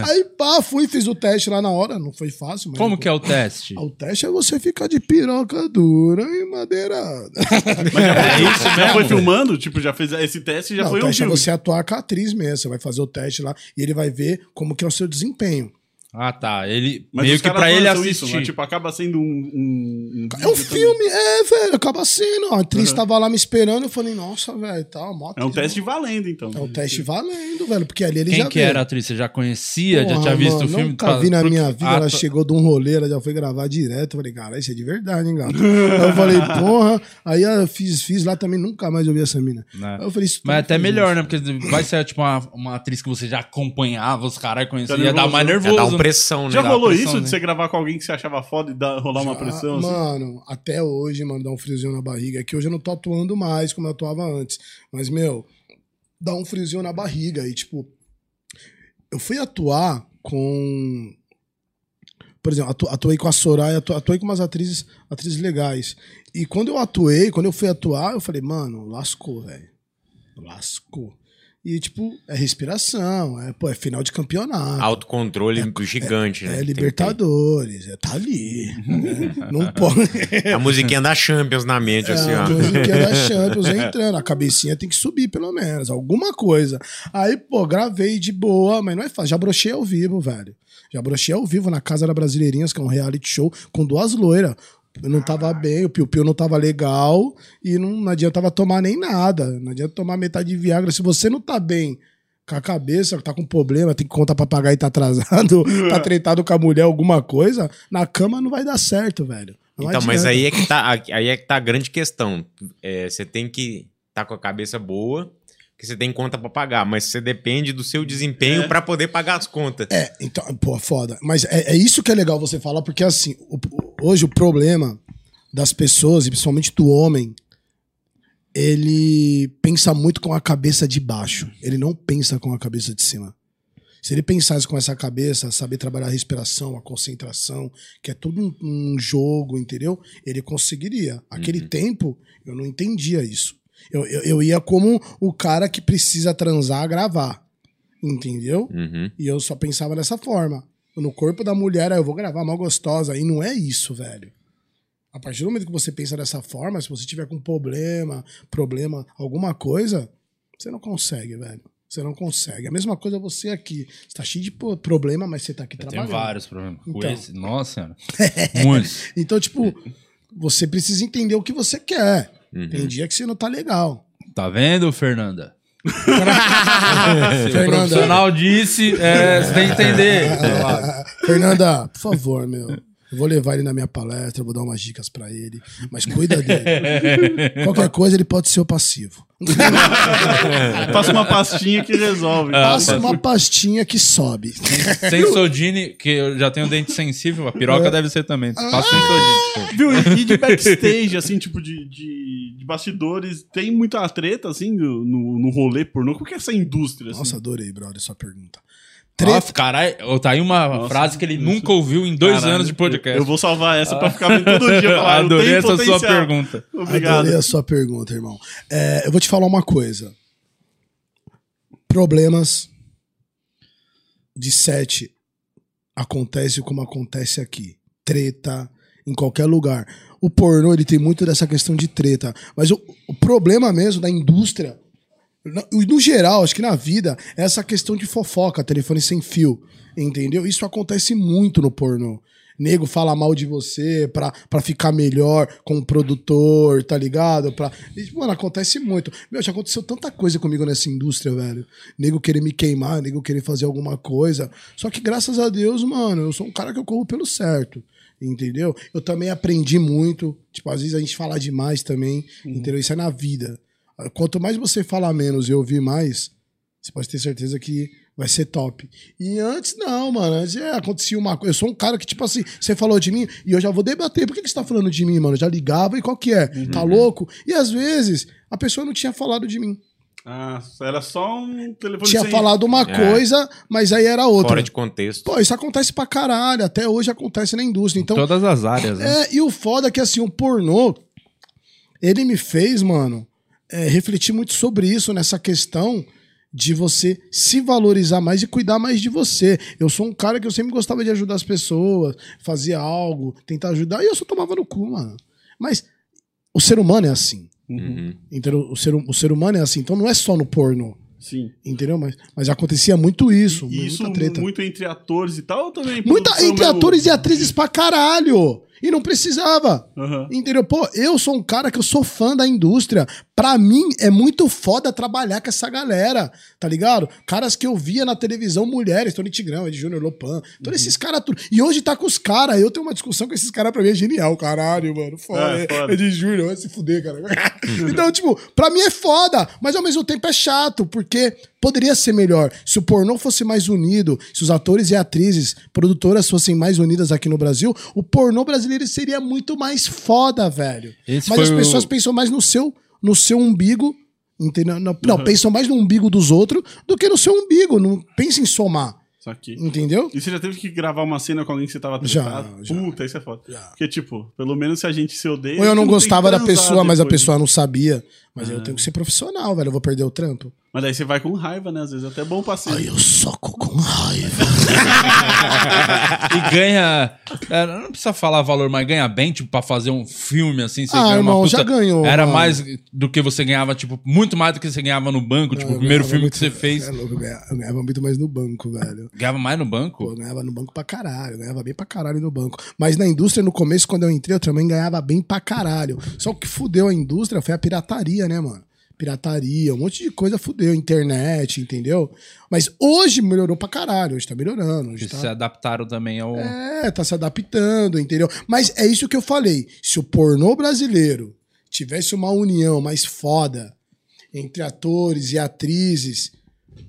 Speaker 4: Aí, pá, fui, fiz o teste lá na hora. Não foi fácil, mas.
Speaker 1: Como que é o teste?
Speaker 4: O teste é você ficar de piroca dura e madeirada.
Speaker 2: É isso Já foi filmando? Tipo, já fez esse teste e já
Speaker 4: Não,
Speaker 2: foi
Speaker 4: o
Speaker 2: um
Speaker 4: teste é
Speaker 2: filme.
Speaker 4: você atuar com a atriz mesmo. Você vai fazer o teste lá e ele vai ver como que é o seu desempenho.
Speaker 1: Ah, tá. Ele
Speaker 2: Mas
Speaker 1: meio que pra ele assistir.
Speaker 2: Isso, né? Tipo, acaba sendo um. um,
Speaker 4: É um filme, é, velho, acaba sendo. A atriz tava lá me esperando, eu falei, nossa, velho, tá,
Speaker 2: também. É um teste valendo, então.
Speaker 4: É um teste valendo, velho, porque ali ele
Speaker 1: Quem
Speaker 4: já
Speaker 1: que
Speaker 4: vê.
Speaker 1: era a atriz? Você já conhecia? já
Speaker 4: Porra,
Speaker 1: tinha visto
Speaker 4: mano,
Speaker 1: o filme?
Speaker 4: Nunca
Speaker 1: Pra-
Speaker 4: vi na minha vida,
Speaker 1: Ah,
Speaker 4: ela
Speaker 1: tá.
Speaker 4: chegou de um rolê, ela já foi gravar direto. Eu falei, cara, isso é de verdade, hein, gato? <laughs> Aí eu falei, porra. Aí eu fiz, fiz lá também, nunca mais ouvi essa mina.
Speaker 1: Né.
Speaker 4: Aí eu falei, isso
Speaker 1: Mas é até melhor,
Speaker 4: isso.
Speaker 1: né? Porque vai ser tipo uma, uma atriz que você já acompanhava, os caras conheciam.
Speaker 2: Fica
Speaker 1: Ia dar mais
Speaker 2: nervoso.
Speaker 3: Já pressão, né?
Speaker 2: Já rolou
Speaker 1: pressão,
Speaker 2: isso
Speaker 1: né?
Speaker 2: de você gravar com alguém que você achava foda e dar, rolar uma pressão? Assim?
Speaker 4: Mano, até hoje, mano, dá um friozinho na barriga. É que hoje eu não tô atuando mais como eu atuava antes. Mas, meu, dá um friozinho na barriga. E, tipo, eu fui atuar com. Por exemplo, atu- atuei com a Soraya, atu- atuei com umas atrizes, atrizes legais. E quando eu atuei, quando eu fui atuar, eu falei, mano, lascou, velho. Lascou. E, tipo, é respiração, é, pô, é final de campeonato.
Speaker 3: Autocontrole gigante, né?
Speaker 4: É
Speaker 3: Tem que ter.
Speaker 4: Libertadores, é, tá ali. né? Não <laughs> pode.
Speaker 3: A musiquinha da Champions na mente, assim,
Speaker 4: É, a
Speaker 3: ó.
Speaker 4: musiquinha da <laughs> Champions entrando. A cabecinha tem que subir, pelo menos. Alguma coisa. Aí, pô, gravei de boa, mas não é fácil. Já brochei ao vivo, velho. Já brochei ao vivo na Casa da Brasileirinhas, que é um reality show, com duas loiras. Eu não tava bem, o piu-piu não tava legal e não, não adiantava tomar nem nada. Não adianta tomar metade de Viagra. Se você não tá bem com a cabeça, tá com problema, tem que contar pra pagar e tá atrasado, <laughs> tá tretado com a mulher, alguma coisa, na cama não vai dar certo, velho. Não
Speaker 3: Então, mas
Speaker 4: adianta.
Speaker 3: aí é que tá, aí é que tá a grande questão. É, você tem que estar com a cabeça boa, porque você tem conta pra pagar, mas você depende do seu desempenho pra poder pagar as contas.
Speaker 4: É, então, pô, foda. Mas é, é isso que é legal você falar, porque assim, o- hoje o problema das pessoas, e principalmente do homem, ele pensa muito com a cabeça de baixo. Ele não pensa com a cabeça de cima. Se ele pensasse com essa cabeça, saber trabalhar a respiração, a concentração, que é tudo um, um jogo, entendeu? Ele conseguiria. Aquele tempo, eu não entendia isso. Eu, eu, eu ia como o cara que precisa transar, gravar. Entendeu?
Speaker 3: Uhum.
Speaker 4: E eu só pensava dessa forma. No corpo da mulher, ah, eu vou gravar mal gostosa. E não é isso, velho. A partir do momento que você pensa dessa forma, se você tiver com problema, problema, alguma coisa, você não consegue, velho. Você não consegue. A mesma coisa você aqui. Você tá cheio de problema, mas você tá aqui
Speaker 1: Tem
Speaker 4: trabalhando.
Speaker 1: vários problemas. Com
Speaker 4: Então.
Speaker 1: esse, nossa. <laughs> Muitos.
Speaker 4: Então, tipo, você precisa entender o que você quer.
Speaker 1: Uhum.
Speaker 4: Tem dia que você não tá legal.
Speaker 1: Tá vendo, Fernanda? <laughs> Se o profissional disse, é, você tem que entender. <laughs>
Speaker 4: Fernanda, por favor, meu. Eu vou levar ele na minha palestra, vou dar umas dicas pra ele. Mas cuida dele. <laughs> Qualquer coisa, ele pode ser o passivo. <laughs>
Speaker 2: Passa uma pastinha que resolve.
Speaker 4: Passa uma pastinha que sobe.
Speaker 1: Sensodine, que eu já tenho dente sensível, a piroca deve ser também. Passa Sensodine.
Speaker 2: Viu? E de <laughs> backstage, assim, tipo, de, de, de bastidores, tem muita treta, assim, no, no no rolê pornô? Como que é essa indústria, assim?
Speaker 4: Nossa, adorei, brother, sua pergunta.
Speaker 1: Treta.
Speaker 4: Treta.
Speaker 1: caralho, tá aí uma frase que ele nunca ouviu em dois
Speaker 2: Caralho,
Speaker 1: anos de podcast.
Speaker 2: Eu, eu vou salvar essa pra ficar vendo <laughs> todo dia. Falar, eu
Speaker 1: Adorei essa sua
Speaker 2: potencial.
Speaker 1: pergunta.
Speaker 2: Obrigado.
Speaker 4: Adorei a sua pergunta, irmão. É, eu vou te falar uma coisa. Problemas de sete acontece como acontece aqui. Treta em qualquer lugar. O pornô, ele tem muito dessa questão de treta. Mas o, o problema mesmo da indústria, no, geral, acho que na vida, é essa questão de fofoca, telefone sem fio. Entendeu? Isso acontece muito no pornô. Nego fala mal de você pra, pra ficar melhor com o produtor, tá ligado? Pra... E, Mano, acontece muito. Meu, já aconteceu tanta coisa comigo nessa indústria, velho. Nego querer me queimar, nego querer fazer alguma coisa. Só que graças a Deus, mano, eu sou um cara que eu corro pelo certo. Entendeu? Eu também aprendi muito. Tipo, às vezes a gente fala demais também. Entendeu? Isso é na vida. Quanto mais você falar menos e ouvir mais, você pode ter certeza que vai ser top. E antes, não, mano. Antes é, acontecia uma coisa. Eu sou um cara que, tipo assim, você falou de mim e eu já vou debater. Por que, que você tá falando de mim, mano? Eu já ligava e qual que é? Tá louco? E às vezes a pessoa não tinha falado de mim.
Speaker 2: Ah, era só um telefone
Speaker 4: Tinha
Speaker 2: sem-
Speaker 4: falado uma coisa, mas aí era outra.
Speaker 3: Fora de contexto.
Speaker 4: Pô, isso acontece pra caralho. Até hoje acontece na indústria. Então,
Speaker 1: Todas as áreas, né?
Speaker 4: é, e o foda é que assim, o pornô, ele me fez, mano, é, refletir muito sobre isso, nessa questão de você se valorizar mais e cuidar mais de você. Eu sou um cara que eu sempre gostava de ajudar as pessoas, fazer algo, tentar ajudar, e eu só tomava no cu, mano. Mas o ser humano é assim.
Speaker 3: Uhum.
Speaker 4: Entendeu? O ser, o ser humano é assim. Então não é só no pornô.
Speaker 2: Sim.
Speaker 4: Entendeu? Mas, mas acontecia muito isso.
Speaker 2: E isso
Speaker 4: muita treta.
Speaker 2: muito entre atores e tal, também?
Speaker 4: Muita, entre atores e atrizes pra caralho. E não precisava.
Speaker 2: Aham.
Speaker 4: Entendeu? Pô, eu sou um cara que eu sou fã da indústria. Pra mim é muito foda trabalhar com essa galera, tá ligado? Caras que eu via na televisão, mulheres, Tony Tigrão, Ed Júnior, Lopan, todos esses caras tudo. E hoje tá com os caras. Eu tenho uma discussão com esses caras pra mim é genial, caralho, mano. Foda.
Speaker 2: É, foda.
Speaker 4: Ed Júnior, vai se fuder, cara. <laughs> então, tipo, pra mim é foda, mas ao mesmo tempo é chato, porque poderia ser melhor. Se o pornô fosse mais unido, se os atores e atrizes, produtoras fossem mais unidas aqui no Brasil, o pornô brasileiro seria muito mais foda, velho.
Speaker 1: Esse
Speaker 4: Mas as
Speaker 1: o-
Speaker 4: pessoas pensam mais no seu, no seu umbigo, entendeu? Não, não, pensam mais no umbigo dos outros do que no seu umbigo. Não pensa em somar,
Speaker 2: que...
Speaker 4: entendeu?
Speaker 2: E você já teve que gravar uma cena com alguém que você tava
Speaker 4: Já,
Speaker 2: tretado?
Speaker 4: já.
Speaker 2: Puta, isso é foda. Porque, tipo, pelo menos se a gente se odeia...
Speaker 4: Ou eu não
Speaker 2: tem
Speaker 4: gostava da pessoa, mas a
Speaker 2: depois.
Speaker 4: pessoa não sabia. Mas eu tenho que ser profissional, velho. Eu vou perder o trampo.
Speaker 2: Mas daí você vai com raiva, né? Às vezes é até bom passeio.
Speaker 4: Aí eu soco com raiva. <laughs>
Speaker 1: E ganha. é, não precisa falar valor, mas ganha bem, tipo, pra fazer um filme assim. Você
Speaker 4: Ah,
Speaker 1: ganha uma
Speaker 4: irmão, já ganhou,
Speaker 1: Era
Speaker 4: mano.
Speaker 1: mais do que você ganhava, tipo, muito mais do que você ganhava no banco. tipo, o
Speaker 4: Eu
Speaker 1: primeiro
Speaker 4: ganhava
Speaker 1: filme
Speaker 4: muito-
Speaker 1: que você fez.
Speaker 4: É louco, eu ganhava, eu ganhava muito mais no banco, velho.
Speaker 1: Ganhava mais no
Speaker 4: Pô,
Speaker 1: banco?
Speaker 4: eu ganhava no banco pra caralho, eu ganhava bem pra caralho no banco. Mas na indústria, no começo, quando eu entrei, eu também ganhava bem pra caralho. Só que o que fudeu a indústria foi a pirataria, né, mano? Pirataria, um monte de coisa fudeu, internet, entendeu? Mas hoje melhorou pra caralho, hoje tá melhorando. Hoje tá...
Speaker 1: se adaptaram também ao.
Speaker 4: É, tá se adaptando, entendeu? Mas é isso que eu falei. Se o pornô brasileiro tivesse uma união mais foda entre atores e atrizes,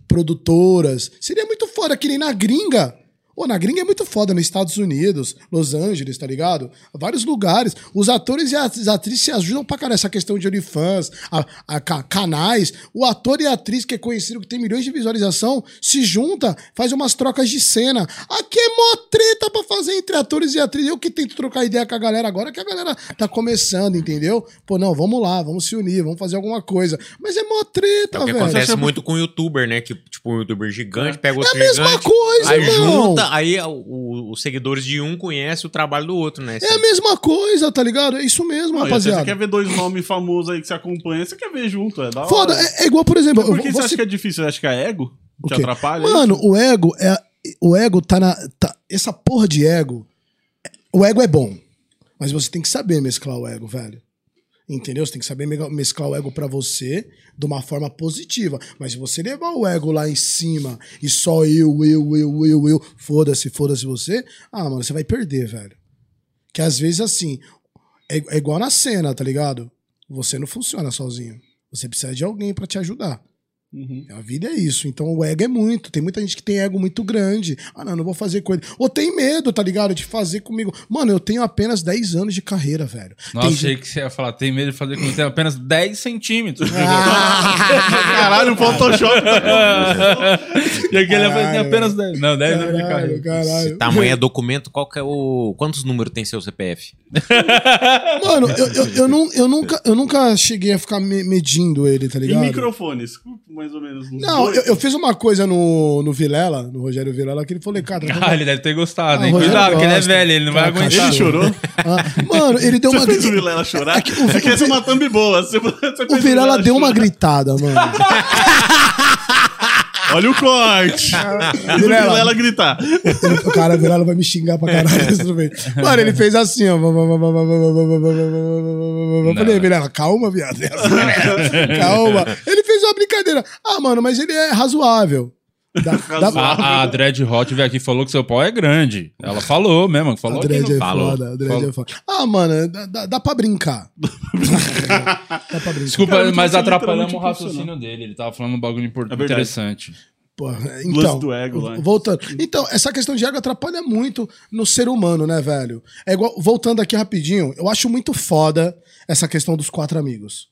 Speaker 4: produtoras, seria muito foda, que nem na gringa. Ô, na gringa é muito foda, nos Estados Unidos, Los Angeles, tá ligado? Vários lugares. Os atores e as atrizes se ajudam pra caralho. Essa questão de OnlyFans, a, a ca- canais. O ator e a atriz que é conhecido, que tem milhões de visualização, se junta, faz umas trocas de cena. Aqui é mó treta pra fazer entre atores e atrizes. Eu que tento trocar ideia com a galera agora, que a galera tá começando, entendeu? Pô, não, vamos lá, vamos se unir, vamos fazer alguma coisa. Mas é mó treta,
Speaker 3: É o que
Speaker 4: velho.
Speaker 3: acontece muito com o youtuber, né? Que, tipo, um youtuber gigante pega outro
Speaker 4: É a mesma
Speaker 3: gigante.
Speaker 4: coisa,
Speaker 3: aí junta, aí o- o- os seguidores de um conhecem o trabalho do outro, né?
Speaker 4: É a mesma coisa, tá ligado? É isso mesmo,
Speaker 2: Não,
Speaker 4: rapaziada.
Speaker 2: Você quer ver dois nomes famosos aí que você acompanha, você quer ver junto, é da hora.
Speaker 4: Foda, é, é igual, por exemplo.
Speaker 2: Por que você acha que é difícil? Você acha que é ego?
Speaker 4: O
Speaker 2: Te
Speaker 4: quê?
Speaker 2: atrapalha?
Speaker 4: Mano, o ego é. O ego tá na. tá- essa porra de ego. O ego é bom. Mas você tem que saber mesclar o ego, velho. Entendeu? Você tem que saber mesclar o ego pra você de uma forma positiva. Mas se você levar o ego lá em cima e só eu, eu, eu, eu, eu, foda-se, foda-se você, ah, mano, você vai perder, velho. Que às vezes assim, é, é igual na cena, tá ligado? Você não funciona sozinho. Você precisa de alguém pra te ajudar.
Speaker 2: Uhum.
Speaker 4: A vida é isso. Então o ego é muito. Tem muita gente que tem ego muito grande. Ah, não, não vou fazer coisa. Ou tem medo, tá ligado? De fazer comigo. Mano, eu tenho apenas 10 anos de carreira, velho.
Speaker 1: Nossa,
Speaker 4: tem
Speaker 1: achei que você ia falar, tem medo de fazer comigo, tem apenas 10 centímetros. <laughs>
Speaker 2: Caralho, o Photoshop tá <laughs>
Speaker 1: e aquele ia falar, tem apenas 10. Não, 10 anos de
Speaker 4: Caralho,
Speaker 1: carreira.
Speaker 4: caralho.
Speaker 3: Tamanho é documento, qual que é o. Quantos números tem seu CPF? <laughs>
Speaker 4: Mano, eu, eu, eu, não, eu, nunca, eu nunca cheguei a ficar me- medindo ele, tá
Speaker 2: E
Speaker 4: ligado?
Speaker 2: microfones, mais ou menos. uns
Speaker 4: Não,
Speaker 2: dois.
Speaker 4: eu, eu fiz uma coisa no, no Vilela, no Rogério Vilela, que ele falou, cara,
Speaker 1: Ah, ele deve ter gostado,
Speaker 4: Ah,
Speaker 1: hein? Cuidado, porque ele é velho, ele não vai
Speaker 4: Cara,
Speaker 1: aguentar.
Speaker 2: Ele chorou? <laughs>
Speaker 4: Ah, mano, ele deu
Speaker 2: Você
Speaker 4: uma
Speaker 2: fez o Vilela chorar?
Speaker 4: É que o-
Speaker 2: Você quer ser uma thumb boa. Você, você
Speaker 4: O Vilela deu uma
Speaker 2: chorar.
Speaker 4: gritada, mano. <laughs>
Speaker 2: Olha o corte. <laughs>
Speaker 4: Vilela.
Speaker 2: Vilela gritar.
Speaker 4: O cara Vilela vai me xingar pra caralho. bem. Mano, ele fez assim, ó. Eu falei, Vilela, calma, viado. <laughs> Calma. Ele fez uma brincadeira. Ah, mano, mas ele é razoável. Dá, <laughs>
Speaker 1: A, a Dread Hot veio aqui e falou que seu pau é grande. Ela falou mesmo, falou
Speaker 4: a dread é
Speaker 3: falou.
Speaker 4: foda, a dread
Speaker 1: Falou.
Speaker 4: é foda. Ah, mano, dá, dá- dá pra brincar. <laughs> dá pra brincar.
Speaker 1: Desculpa,
Speaker 2: Cara,
Speaker 1: mas atrapalhamos o raciocínio dele. Ele tava falando um bagulho impor-
Speaker 2: É
Speaker 1: interessante.
Speaker 4: Porra,
Speaker 2: Lance
Speaker 4: então,
Speaker 2: do ego lá.
Speaker 4: voltando. Então, essa questão de ego atrapalha muito no ser humano, né, velho? É igual, voltando aqui rapidinho, eu acho muito foda essa questão dos quatro amigos.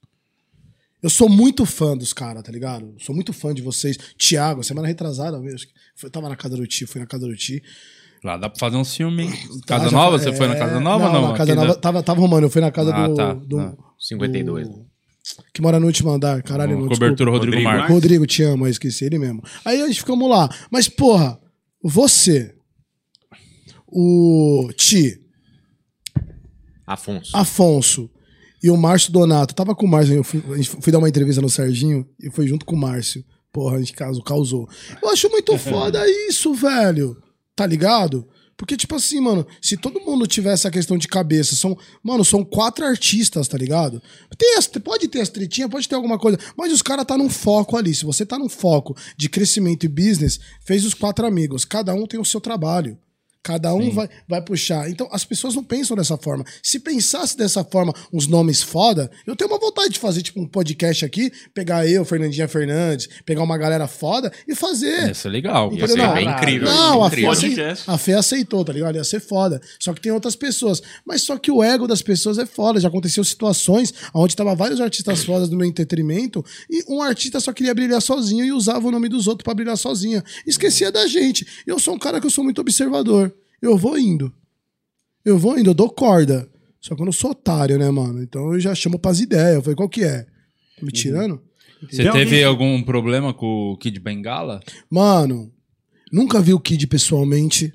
Speaker 4: Eu sou muito fã dos caras, tá ligado? Sou muito fã de vocês. Tiago, semana retrasada mesmo. Eu tava na casa do Ti, fui na casa do Ti.
Speaker 1: Lá dá pra fazer um filme, hein?
Speaker 4: Tá,
Speaker 1: Casa
Speaker 4: já
Speaker 1: Nova? Você foi na
Speaker 4: é,
Speaker 1: Casa Nova ou
Speaker 4: não?
Speaker 1: não?
Speaker 4: Na casa
Speaker 1: Aqui
Speaker 4: nova,
Speaker 1: da-
Speaker 4: tava, tava arrumando, eu fui na casa
Speaker 1: Ah,
Speaker 4: do,
Speaker 1: tá,
Speaker 4: do-
Speaker 1: tá.
Speaker 3: 52.
Speaker 4: do- que mora no último andar, caralho, não,
Speaker 1: Cobertura
Speaker 4: desculpa.
Speaker 1: Rodrigo,
Speaker 2: Rodrigo
Speaker 1: Marques.
Speaker 4: Rodrigo, te amo, eu esqueci ele mesmo. Aí a gente ficamos lá. Mas, porra, você, o Ti,
Speaker 3: Afonso.
Speaker 4: Afonso e o Márcio Donato, tava com o Márcio, eu fui, fui dar uma entrevista no Serginho e foi junto com o Márcio. Porra, a gente caso, causou. Eu acho muito foda isso, velho. Tá ligado? Porque, tipo assim, mano, se todo mundo tivesse a questão de cabeça, são, mano, são quatro artistas, tá ligado? Tem as- pode ter as tretinhas, pode ter alguma coisa, mas os caras tá num foco ali. Se você tá num foco de crescimento e business, fez os quatro amigos. Cada um tem o seu trabalho. Cada um vai, vai puxar. Então, as pessoas não pensam dessa forma. Se pensasse dessa forma, uns nomes foda, eu tenho uma vontade de fazer, tipo, um podcast aqui, pegar eu, Fernandinha Fernandes, pegar uma galera foda e fazer.
Speaker 1: Ia ser legal.
Speaker 3: Ia ser
Speaker 4: Não,
Speaker 3: bem incrível.
Speaker 4: Não, a Fê, a Fê aceitou, tá ligado? Ia ser foda. Só que tem outras pessoas. Mas só que o ego das pessoas é foda. Já aconteceu situações onde tava vários artistas fodas no meu entretenimento e um artista só queria brilhar sozinho e usava o nome dos outros pra brilhar sozinha. Esquecia da gente. Eu sou um cara que eu sou muito observador. Eu vou indo. Eu vou indo, eu dou corda. Só que eu não sou otário, né, mano? Então eu já chamo pras ideias. Eu falei, qual que é? Tá me tirando?
Speaker 1: Você
Speaker 2: Tem
Speaker 1: teve
Speaker 2: alguém-
Speaker 1: algum problema com o Kid Bengala?
Speaker 4: Mano, nunca vi o Kid pessoalmente.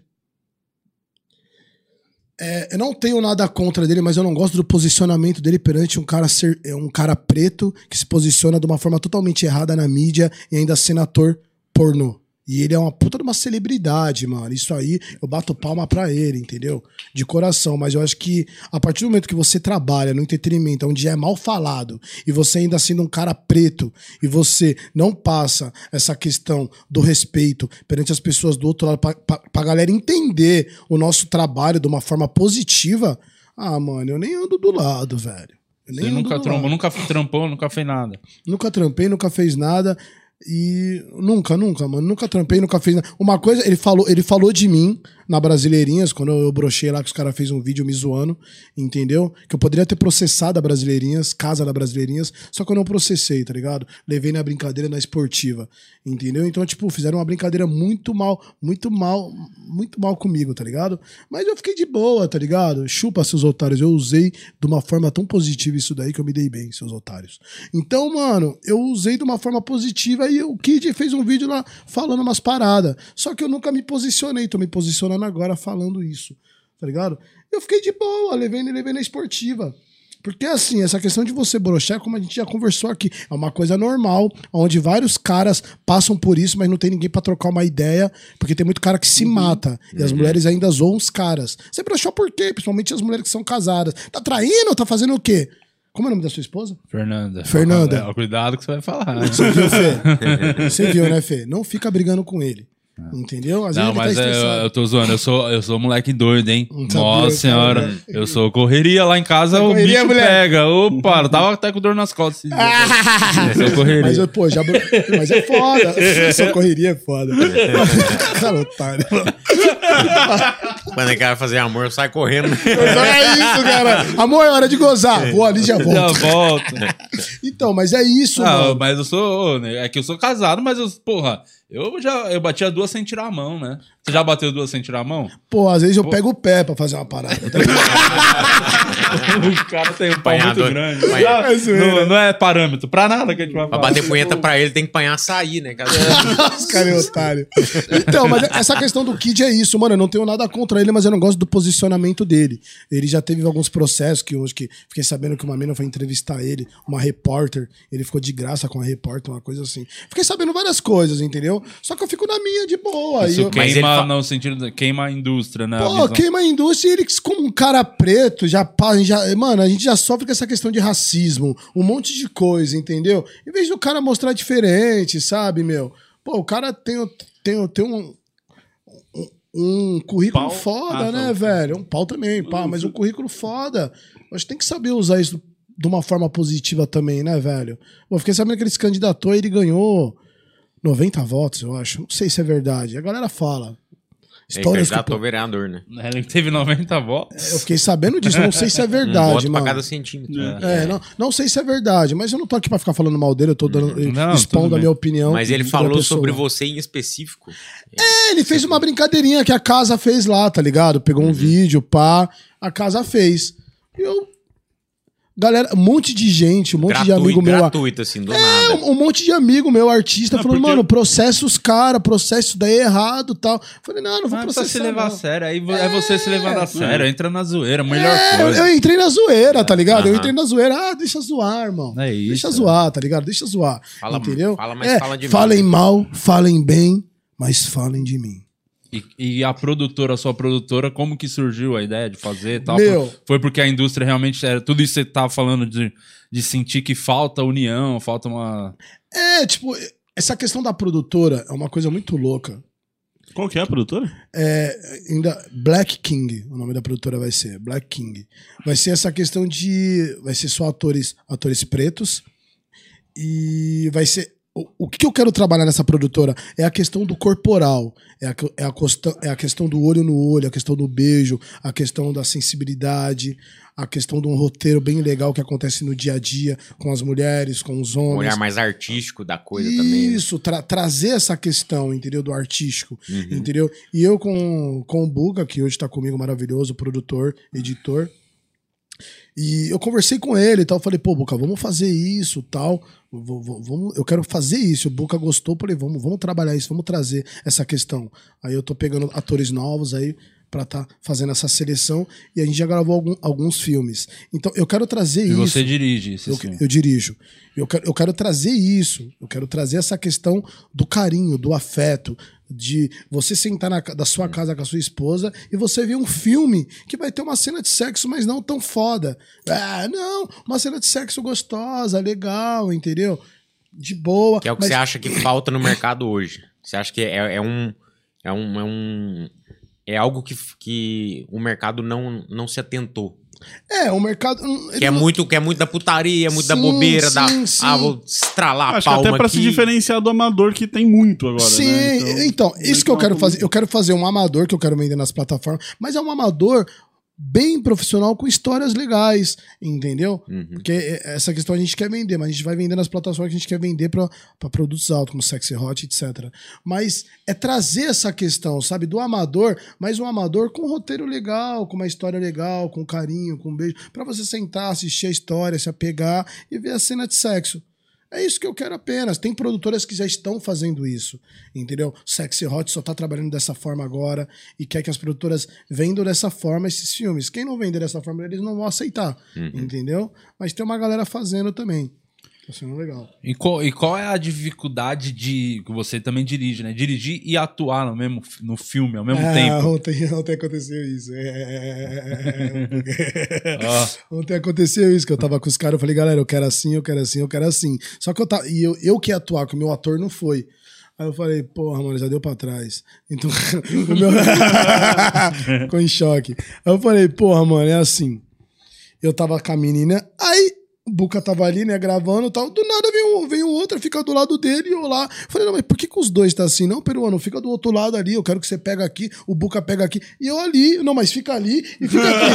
Speaker 4: É, eu não tenho nada contra dele, mas eu não gosto do posicionamento dele perante um cara ser é um cara preto que se posiciona de uma forma totalmente errada na mídia e ainda sendo ator pornô. E ele é uma puta de uma celebridade, mano. Isso aí, eu bato palma pra ele, entendeu? De coração. Mas eu acho que a partir do momento que você trabalha no entretenimento, onde é mal falado, e você ainda sendo um cara preto, e você não passa essa questão do respeito perante as pessoas do outro lado, pra, pra, pra galera entender o nosso trabalho de uma forma positiva, ah, mano, eu nem ando do lado, velho. Eu nem
Speaker 1: Você
Speaker 4: ando
Speaker 1: nunca
Speaker 4: do
Speaker 1: trombou, nunca trampou, nunca fez nada.
Speaker 4: Nunca trampei, nunca fez nada. E nunca, nunca, mano. Nunca trampei, nunca fez nada. Uma coisa, ele falou, ele falou de mim na Brasileirinhas, quando eu brochei lá que os caras fez um vídeo me zoando, entendeu? Que eu poderia ter processado a Brasileirinhas, casa da Brasileirinhas, só que eu não processei, tá ligado? Levei na brincadeira na esportiva, entendeu? Então, tipo, fizeram uma brincadeira muito mal, muito mal, muito mal comigo, tá ligado? Mas eu fiquei de boa, tá ligado? Chupa, seus otários. Eu usei de uma forma tão positiva isso daí que eu me dei bem, seus otários. Então, mano, eu usei de uma forma positiva e o Kid fez um vídeo lá falando umas paradas. Só que eu nunca me posicionei, tô me posicionando agora falando isso, tá ligado? Eu fiquei de boa, levei, levei na esportiva. Porque assim, essa questão de você broxar, como a gente já conversou aqui, é uma coisa normal, onde vários caras passam por isso, mas não tem ninguém pra trocar uma ideia, porque tem muito cara que se mata. E as mulheres ainda zoam os caras. Você broxou por quê? Principalmente as mulheres que são casadas. Tá traindo ou tá fazendo o quê? Como é o nome da sua esposa?
Speaker 1: Fernanda.
Speaker 4: Fernanda.
Speaker 1: É, cuidado que você vai falar.
Speaker 4: Você viu, Fê? <laughs> Você viu, né, Fê? Não fica brigando com ele. Entendeu? Às
Speaker 1: Não,
Speaker 4: vezes
Speaker 1: mas
Speaker 4: tá
Speaker 1: é,
Speaker 4: estressado.
Speaker 1: eu tô zoando, eu sou, eu sou moleque doido, hein?
Speaker 4: Sabia,
Speaker 1: Nossa
Speaker 4: cara,
Speaker 1: senhora,
Speaker 4: né?
Speaker 1: eu sou correria lá em casa, o
Speaker 4: correria,
Speaker 1: bicho
Speaker 4: mulher?
Speaker 1: pega. Opa, eu tava até com dor nas costas. <laughs> Eu sou correria.
Speaker 4: Mas, eu, pô, já... Mas é foda. Essa correria é foda. Cara, otário.
Speaker 3: Quando o cara fazer amor, sai correndo.
Speaker 4: É isso, cara. Amor, é hora de gozar. Vou ali e já
Speaker 1: Já
Speaker 4: volto.
Speaker 1: volto.
Speaker 4: Então, mas é isso,
Speaker 1: Não,
Speaker 4: mano.
Speaker 1: mas eu sou. né, É que eu sou casado, mas eu, porra, eu já eu batia duas sem tirar a mão, né? Você já bateu duas sem tirar a mão?
Speaker 4: Pô, às vezes eu pego o pé pra fazer uma parada. tá? <laughs> <laughs>
Speaker 1: o cara tem um pau muito grande.
Speaker 4: É
Speaker 1: não, não é parâmetro pra nada que a gente vai
Speaker 3: Pra
Speaker 1: falar.
Speaker 3: bater punheta pra ele, tem que apanhar açaí, né, cara? <laughs>
Speaker 4: Os caras é otário. Então, mas essa questão do Kid é isso, mano. Eu não tenho nada contra ele, mas eu não gosto do posicionamento dele. Ele já teve alguns processos que hoje que fiquei sabendo que uma mina foi entrevistar ele, uma repórter. Ele ficou de graça com a repórter, uma coisa assim. Fiquei sabendo várias coisas, entendeu? Só que eu fico na minha de boa.
Speaker 1: Isso
Speaker 4: eu-
Speaker 1: queima no sentido de queima a indústria, né?
Speaker 4: Pô, queima a indústria e ele, como um cara preto, já, pá, já. Mano, a gente já sofre com essa questão de racismo, um monte de coisa, entendeu? Em vez do cara mostrar diferente, sabe, meu? Pô, o cara tem, tem, tem um. um- Um currículo
Speaker 2: Pau?
Speaker 4: foda,
Speaker 2: Ah,
Speaker 4: né,
Speaker 2: tá.
Speaker 4: velho? Um pau também, pá, mas um currículo foda. A gente tem que saber usar isso de uma forma positiva também, né, velho? Pô, fiquei sabendo que ele se candidatou e ele ganhou 90 votos, eu acho. Não sei se é verdade. A galera fala.
Speaker 3: Ele
Speaker 4: Histórias que
Speaker 3: já tô vereador, né?
Speaker 1: Ele teve 90 votos.
Speaker 4: eu fiquei sabendo disso, não sei se é
Speaker 3: Um
Speaker 4: verdade,
Speaker 3: voto pra
Speaker 4: mano.
Speaker 3: cada centímetro.
Speaker 4: É, não, não sei se é verdade, mas eu não tô aqui pra ficar falando mal dele, eu tô dando,
Speaker 1: Não,
Speaker 4: expondo a minha opinião.
Speaker 3: Mas ele falou sobre você em específico.
Speaker 4: É, ele fez uma brincadeirinha que a casa fez lá, tá ligado? Pegou
Speaker 3: Uhum.
Speaker 4: um vídeo, pá, a casa fez. E eu. Galera, um monte de gente, um monte de
Speaker 3: Gratuito,
Speaker 4: amigo meu.
Speaker 3: gratuito, assim, do
Speaker 4: É,
Speaker 3: nada.
Speaker 4: um, um monte de amigo meu, artista,
Speaker 2: Não,
Speaker 4: falando,
Speaker 2: porque-
Speaker 4: mano, processa os caras, processa isso daí é errado tal. Falei, não, não vou
Speaker 1: Não precisa
Speaker 4: processar.
Speaker 1: se levar a
Speaker 4: não.
Speaker 1: sério. Aí vo- é você se levando a sério. Entra na zoeira. Melhor
Speaker 4: É, eu,
Speaker 1: coisa.
Speaker 4: eu entrei na zoeira, tá ligado? Eu
Speaker 3: Aham.
Speaker 4: entrei na zoeira. Ah, deixa zoar, irmão.
Speaker 1: É isso,
Speaker 4: Deixa
Speaker 1: é.
Speaker 4: zoar, tá ligado? Deixa zoar.
Speaker 3: Fala-
Speaker 4: entendeu?
Speaker 3: fala, mas
Speaker 4: É,
Speaker 3: fala de mim.
Speaker 4: Falem mal, falem bem, mas falem de mim.
Speaker 1: E, e a produtora, a sua produtora, como que surgiu a ideia de fazer e tal?
Speaker 4: Meu.
Speaker 1: Foi- Foi porque a indústria realmente era tudo isso que você tava falando de, de sentir que falta união, falta uma.
Speaker 4: É, tipo, essa questão da produtora é uma coisa muito louca.
Speaker 2: Qual que é a produtora?
Speaker 4: É, ainda Black King, o nome da produtora vai ser Black King. Vai ser essa questão de, vai ser só atores, atores pretos e vai ser o, que eu quero trabalhar nessa produtora é a questão do corporal, é a, é, a costa- é a questão do olho no olho, a questão do beijo, a questão da sensibilidade, a questão de um roteiro bem legal que acontece no dia a dia com as mulheres, com os
Speaker 3: Um
Speaker 4: homens.
Speaker 3: olhar mais artístico da coisa também. né?
Speaker 4: Isso, tra- trazer essa questão, entendeu? Do artístico,
Speaker 3: Uhum.
Speaker 4: entendeu? E eu com, com o Buga, que hoje tá comigo, maravilhoso, produtor, editor. E eu conversei com ele e tal, falei, pô, Buca, vamos fazer isso tal. V- v- Vamos, eu quero fazer isso. O Buca gostou, falei, vamos, vamos trabalhar isso, vamos trazer essa questão. Aí eu tô pegando atores novos aí pra tá fazendo essa seleção e a gente já gravou algum- alguns filmes. Então eu quero trazer
Speaker 1: E
Speaker 4: isso.
Speaker 1: você dirige esse
Speaker 4: Eu, eu dirijo. Eu quero, eu quero trazer isso. Eu quero trazer essa questão do carinho, do afeto, de você sentar na, da sua casa com a sua esposa e você ver um filme que vai ter uma cena de sexo, mas não tão foda. Ah, não, uma cena de sexo gostosa, legal, entendeu? De boa.
Speaker 3: Que é o que
Speaker 4: mas-
Speaker 3: você acha que falta no mercado hoje. Você acha que é, é um. É um. É um é algo que, que o mercado não, não se atentou.
Speaker 4: É, o mercado. hum,
Speaker 3: Que é,
Speaker 4: não-
Speaker 3: muito, que é muito da putaria, muito da
Speaker 4: Sim,
Speaker 3: bobeira, da.
Speaker 4: sim, sim.
Speaker 3: Ah, vou estralar a
Speaker 2: Acho que
Speaker 3: palma
Speaker 2: até pra se
Speaker 3: aqui.
Speaker 2: diferenciar do amador que tem muito agora,
Speaker 4: Sim,
Speaker 2: né?
Speaker 4: então, isso que eu quero fazer. Eu quero fazer um amador que eu quero vender nas plataformas, mas é um amador bem profissional com histórias legais, entendeu?
Speaker 3: Uhum.
Speaker 4: Porque é- essa questão a gente quer vender, mas a gente vai vender nas plataformas que a gente quer vender pra produtos altos, como Sexy Hot, etc. Mas é trazer essa questão, sabe, do amador, mas um amador com um roteiro legal, com uma história legal, com carinho, com um beijo, pra você sentar, assistir a história, se apegar e ver a cena de sexo. É isso que eu quero apenas. Tem produtoras que já estão fazendo isso, entendeu? Sexy Hot só tá trabalhando dessa forma agora e quer que as produtoras vendam dessa forma esses filmes. Quem não vender dessa forma, eles não vão aceitar, entendeu? Mas tem uma galera fazendo também. Tá sendo legal.
Speaker 1: E qual, e qual é a dificuldade de. que você também dirige, né? Dirigir e atuar no mesmo no filme ao mesmo
Speaker 4: Ah,
Speaker 1: tempo.
Speaker 4: Ontem, <laughs> ontem aconteceu isso. É... <laughs>
Speaker 1: Ah.
Speaker 4: Ontem aconteceu isso, que eu tava com os caras, eu falei, galera, eu quero assim, eu quero assim, eu quero assim. Só que eu tava. E eu, eu que ia atuar, que o meu ator não foi. Aí eu falei, porra, mano, já deu pra trás. Então, <laughs> o meu. Ficou em choque. Aí eu falei, porra, mano, é assim. Eu tava com a menina, aí o Buca tava ali, né, gravando e tal. Do nada vem um, vem um outro, fica do lado dele e eu lá. Falei, não, mas por que, que os dois tá assim? Não, peruano, fica do outro lado ali. Eu quero que você pega aqui, o Buca pega aqui. E eu ali, não, mas fica ali e fica aqui.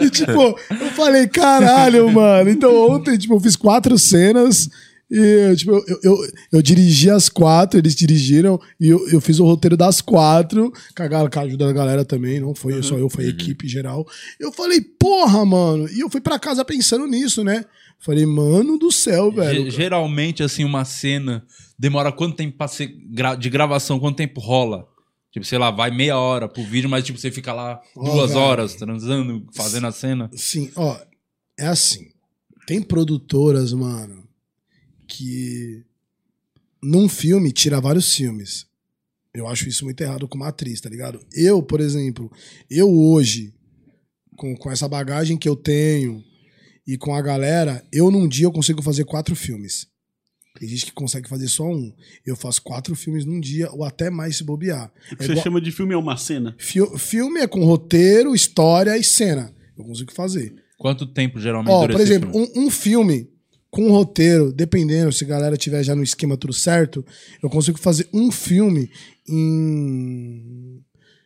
Speaker 4: <laughs> <laughs> e tipo, eu falei, caralho, mano. Então ontem, tipo, eu fiz quatro cenas. E, tipo, eu, eu, eu dirigi as quatro, eles dirigiram, e eu, eu fiz o roteiro das quatro, com a, com a ajuda da galera também, não foi só eu, foi a equipe geral. Eu falei, porra, mano. E eu fui pra casa pensando nisso, né? Falei, mano do céu, velho.
Speaker 1: Ge- Geralmente, assim, uma cena demora quanto tempo pra ser gra- de gravação? Quanto tempo rola? Tipo, sei lá, vai meia hora pro vídeo, mas tipo, você fica lá
Speaker 4: Ó,
Speaker 1: duas
Speaker 4: velho.
Speaker 1: horas transando, fazendo a cena.
Speaker 4: Sim, ó, é assim. Tem produtoras, mano, que num filme tira vários filmes. Eu acho isso muito errado como atriz, tá ligado? Eu, por exemplo, eu hoje, com, com essa bagagem que eu tenho e com a galera, eu num dia eu consigo fazer quatro filmes. Tem gente que consegue fazer só um. Eu faço quatro filmes num dia, ou até mais se bobear.
Speaker 2: O que
Speaker 4: É
Speaker 2: você
Speaker 4: igual-
Speaker 2: chama de filme é uma cena.
Speaker 4: Fil- filme é com roteiro, história e cena. Eu consigo fazer.
Speaker 1: Quanto tempo geralmente
Speaker 4: Ó,
Speaker 1: dura
Speaker 4: por
Speaker 1: esse
Speaker 4: exemplo,
Speaker 1: filme?
Speaker 4: um, um filme com roteiro, dependendo se a galera tiver já no esquema tudo certo, eu consigo fazer um filme em.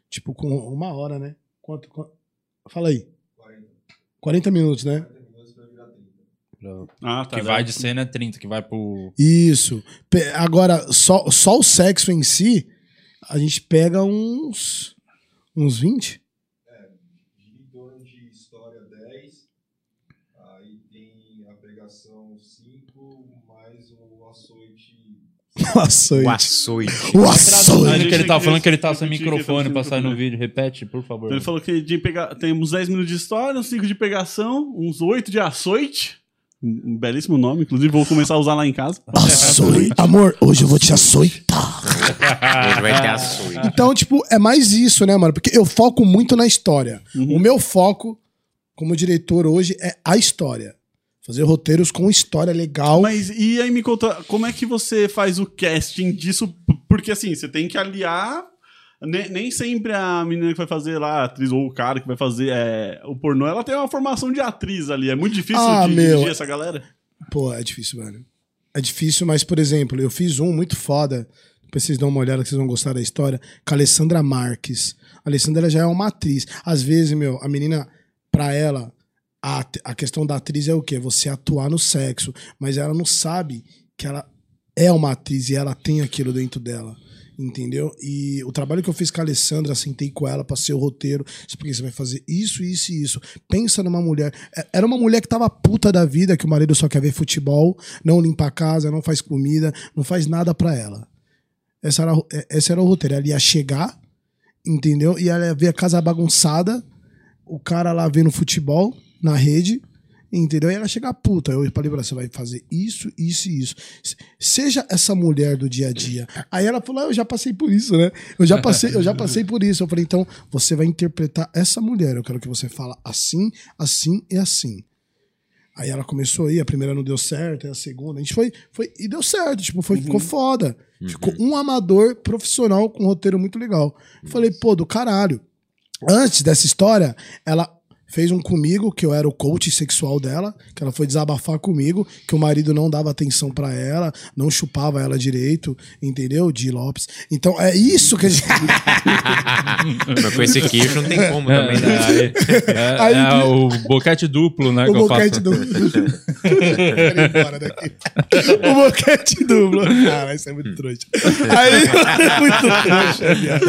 Speaker 4: Tipo, com uma hora, né? Quanto? quanto- Fala aí. 40 minutos, né?
Speaker 2: Ah, tá.
Speaker 1: Que vai de cena é 30, que vai pro.
Speaker 4: Isso. Agora, só, só o sexo em si, a gente pega uns. uns 20?
Speaker 7: em torno de história 10, aí tem a pegação 5, mais o açoite. <laughs>
Speaker 4: O açoite.
Speaker 3: O açoite.
Speaker 4: O açoite.
Speaker 1: que ele
Speaker 2: que
Speaker 1: falando que ele tá sem microfone pra sair no vídeo. Repete, por favor.
Speaker 2: Ele falou que de pega... temos 10 minutos de história, uns 5 de pegação, uns 8 de açoite. Um um belíssimo nome, inclusive vou começar a usar lá em casa. <laughs>
Speaker 4: Açoite. Amor, hoje eu vou te açoitar. <laughs>
Speaker 3: Hoje vai ter açoite.
Speaker 4: Então, tipo, é mais isso, né, mano? Porque eu foco muito na história.
Speaker 2: Uhum.
Speaker 4: O meu foco, como diretor hoje, é a história. Fazer roteiros com história legal.
Speaker 2: Mas e aí me conta, como é que você faz o casting disso? Porque assim, você tem que aliar. Ne- Nem sempre a menina que vai fazer lá, a atriz, ou o cara que vai fazer é, o pornô, ela tem uma formação de atriz ali. É muito difícil
Speaker 4: Ah,
Speaker 2: de
Speaker 4: meu.
Speaker 2: dirigir essa galera.
Speaker 4: Pô, é difícil, velho. É difícil, mas, por exemplo, eu fiz um muito foda. Depois vocês dão uma olhada que vocês vão gostar da história. Com a Alessandra Marques. A Alessandra já é uma atriz. Às vezes, meu, a menina, pra ela, a, a questão da atriz é o quê? Você atuar no sexo. Mas ela não sabe que ela é uma atriz e ela tem aquilo dentro dela. Entendeu? E o trabalho que eu fiz com a Alessandra, sentei com ela, passei o roteiro. Porque você vai fazer isso, isso e isso. Pensa numa mulher. É- Era uma mulher que tava puta da vida, que o marido só quer ver futebol, não limpa a casa, não faz comida, não faz nada pra ela. Essa era, é- esse era o roteiro. Ela ia chegar, entendeu? E ela ia ver a casa bagunçada, o cara lá vendo futebol na rede, entendeu? E ela chegar puta. Eu falei pra ela, você vai fazer isso, isso e isso. Se- Seja essa mulher do dia a dia. Aí ela falou, ah, eu já passei por isso, né? Eu já passei, eu já passei por isso. Eu falei, então, você vai interpretar essa mulher. Eu quero que você fala assim, assim e assim. Aí ela começou aí, a primeira não deu certo, aí a segunda. A gente foi, foi e deu certo, tipo, foi, ficou foda. Ficou um amador profissional com um roteiro muito legal. Falei, pô, do caralho. Antes dessa história, ela fez um comigo, que eu era o coach sexual dela, que ela foi desabafar comigo, que o marido não dava atenção pra ela, não chupava ela direito, entendeu? Di Lopes. Então é isso que a gente. <laughs>
Speaker 3: Mas com esse queixo não tem como também, né?
Speaker 1: É, é, <laughs>
Speaker 4: Aí-
Speaker 1: é o boquete duplo, né?
Speaker 4: o
Speaker 1: que eu
Speaker 4: boquete
Speaker 1: faço.
Speaker 4: duplo. <laughs> O boquete duplo. Cara, isso é muito trouxa. Aí, é muito trouxa, viado.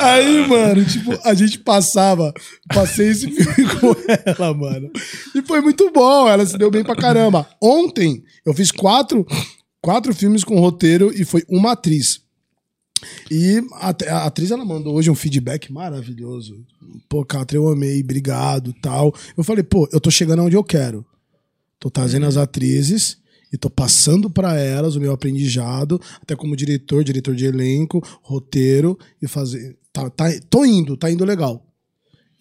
Speaker 4: Aí, mano, tipo, a gente passava, passei esse filme <laughs> com ela, mano. E foi muito bom, ela se deu bem pra caramba. Ontem, eu fiz quatro, quatro filmes com roteiro e foi uma atriz. E a, a atriz, ela mandou hoje um feedback maravilhoso. Pô, Catra, eu amei, obrigado, tal. Eu falei, pô, eu tô chegando onde eu quero. Tô trazendo as atrizes e tô passando pra elas o meu aprendizado, até como diretor, diretor de elenco, roteiro e fazer. Tá, tá, tô indo, tá indo legal.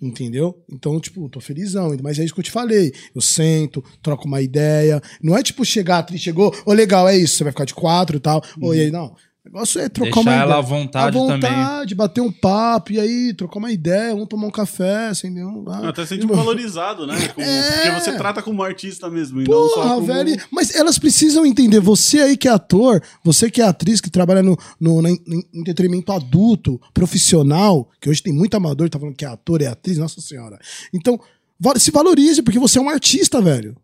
Speaker 4: Entendeu? Então, tipo, tô felizão. Mas é isso que eu te falei. Eu sento, troco uma ideia. Não é tipo chegar, chegou, ô, legal, é isso, você vai ficar de quatro e tal. Ô, e aí, não. O negócio é trocar
Speaker 1: Deixar
Speaker 4: uma
Speaker 1: ela
Speaker 4: ideia.
Speaker 1: à vontade
Speaker 4: à
Speaker 1: também.
Speaker 4: vontade, bater um papo, e aí, trocar uma ideia, vamos tomar um café, entendeu? Ah,
Speaker 2: Até sente
Speaker 4: irmão.
Speaker 2: valorizado, né? Como-
Speaker 4: É.
Speaker 2: Porque você trata como artista mesmo. E não só
Speaker 4: Porra,
Speaker 2: como...
Speaker 4: velho. Mas elas precisam entender. Você aí que é ator, você que é atriz, que trabalha no, no, no entretenimento adulto, profissional, que hoje tem muito amador que tá falando que é ator, é atriz, nossa senhora. Então, se valorize, porque você é um artista, velho.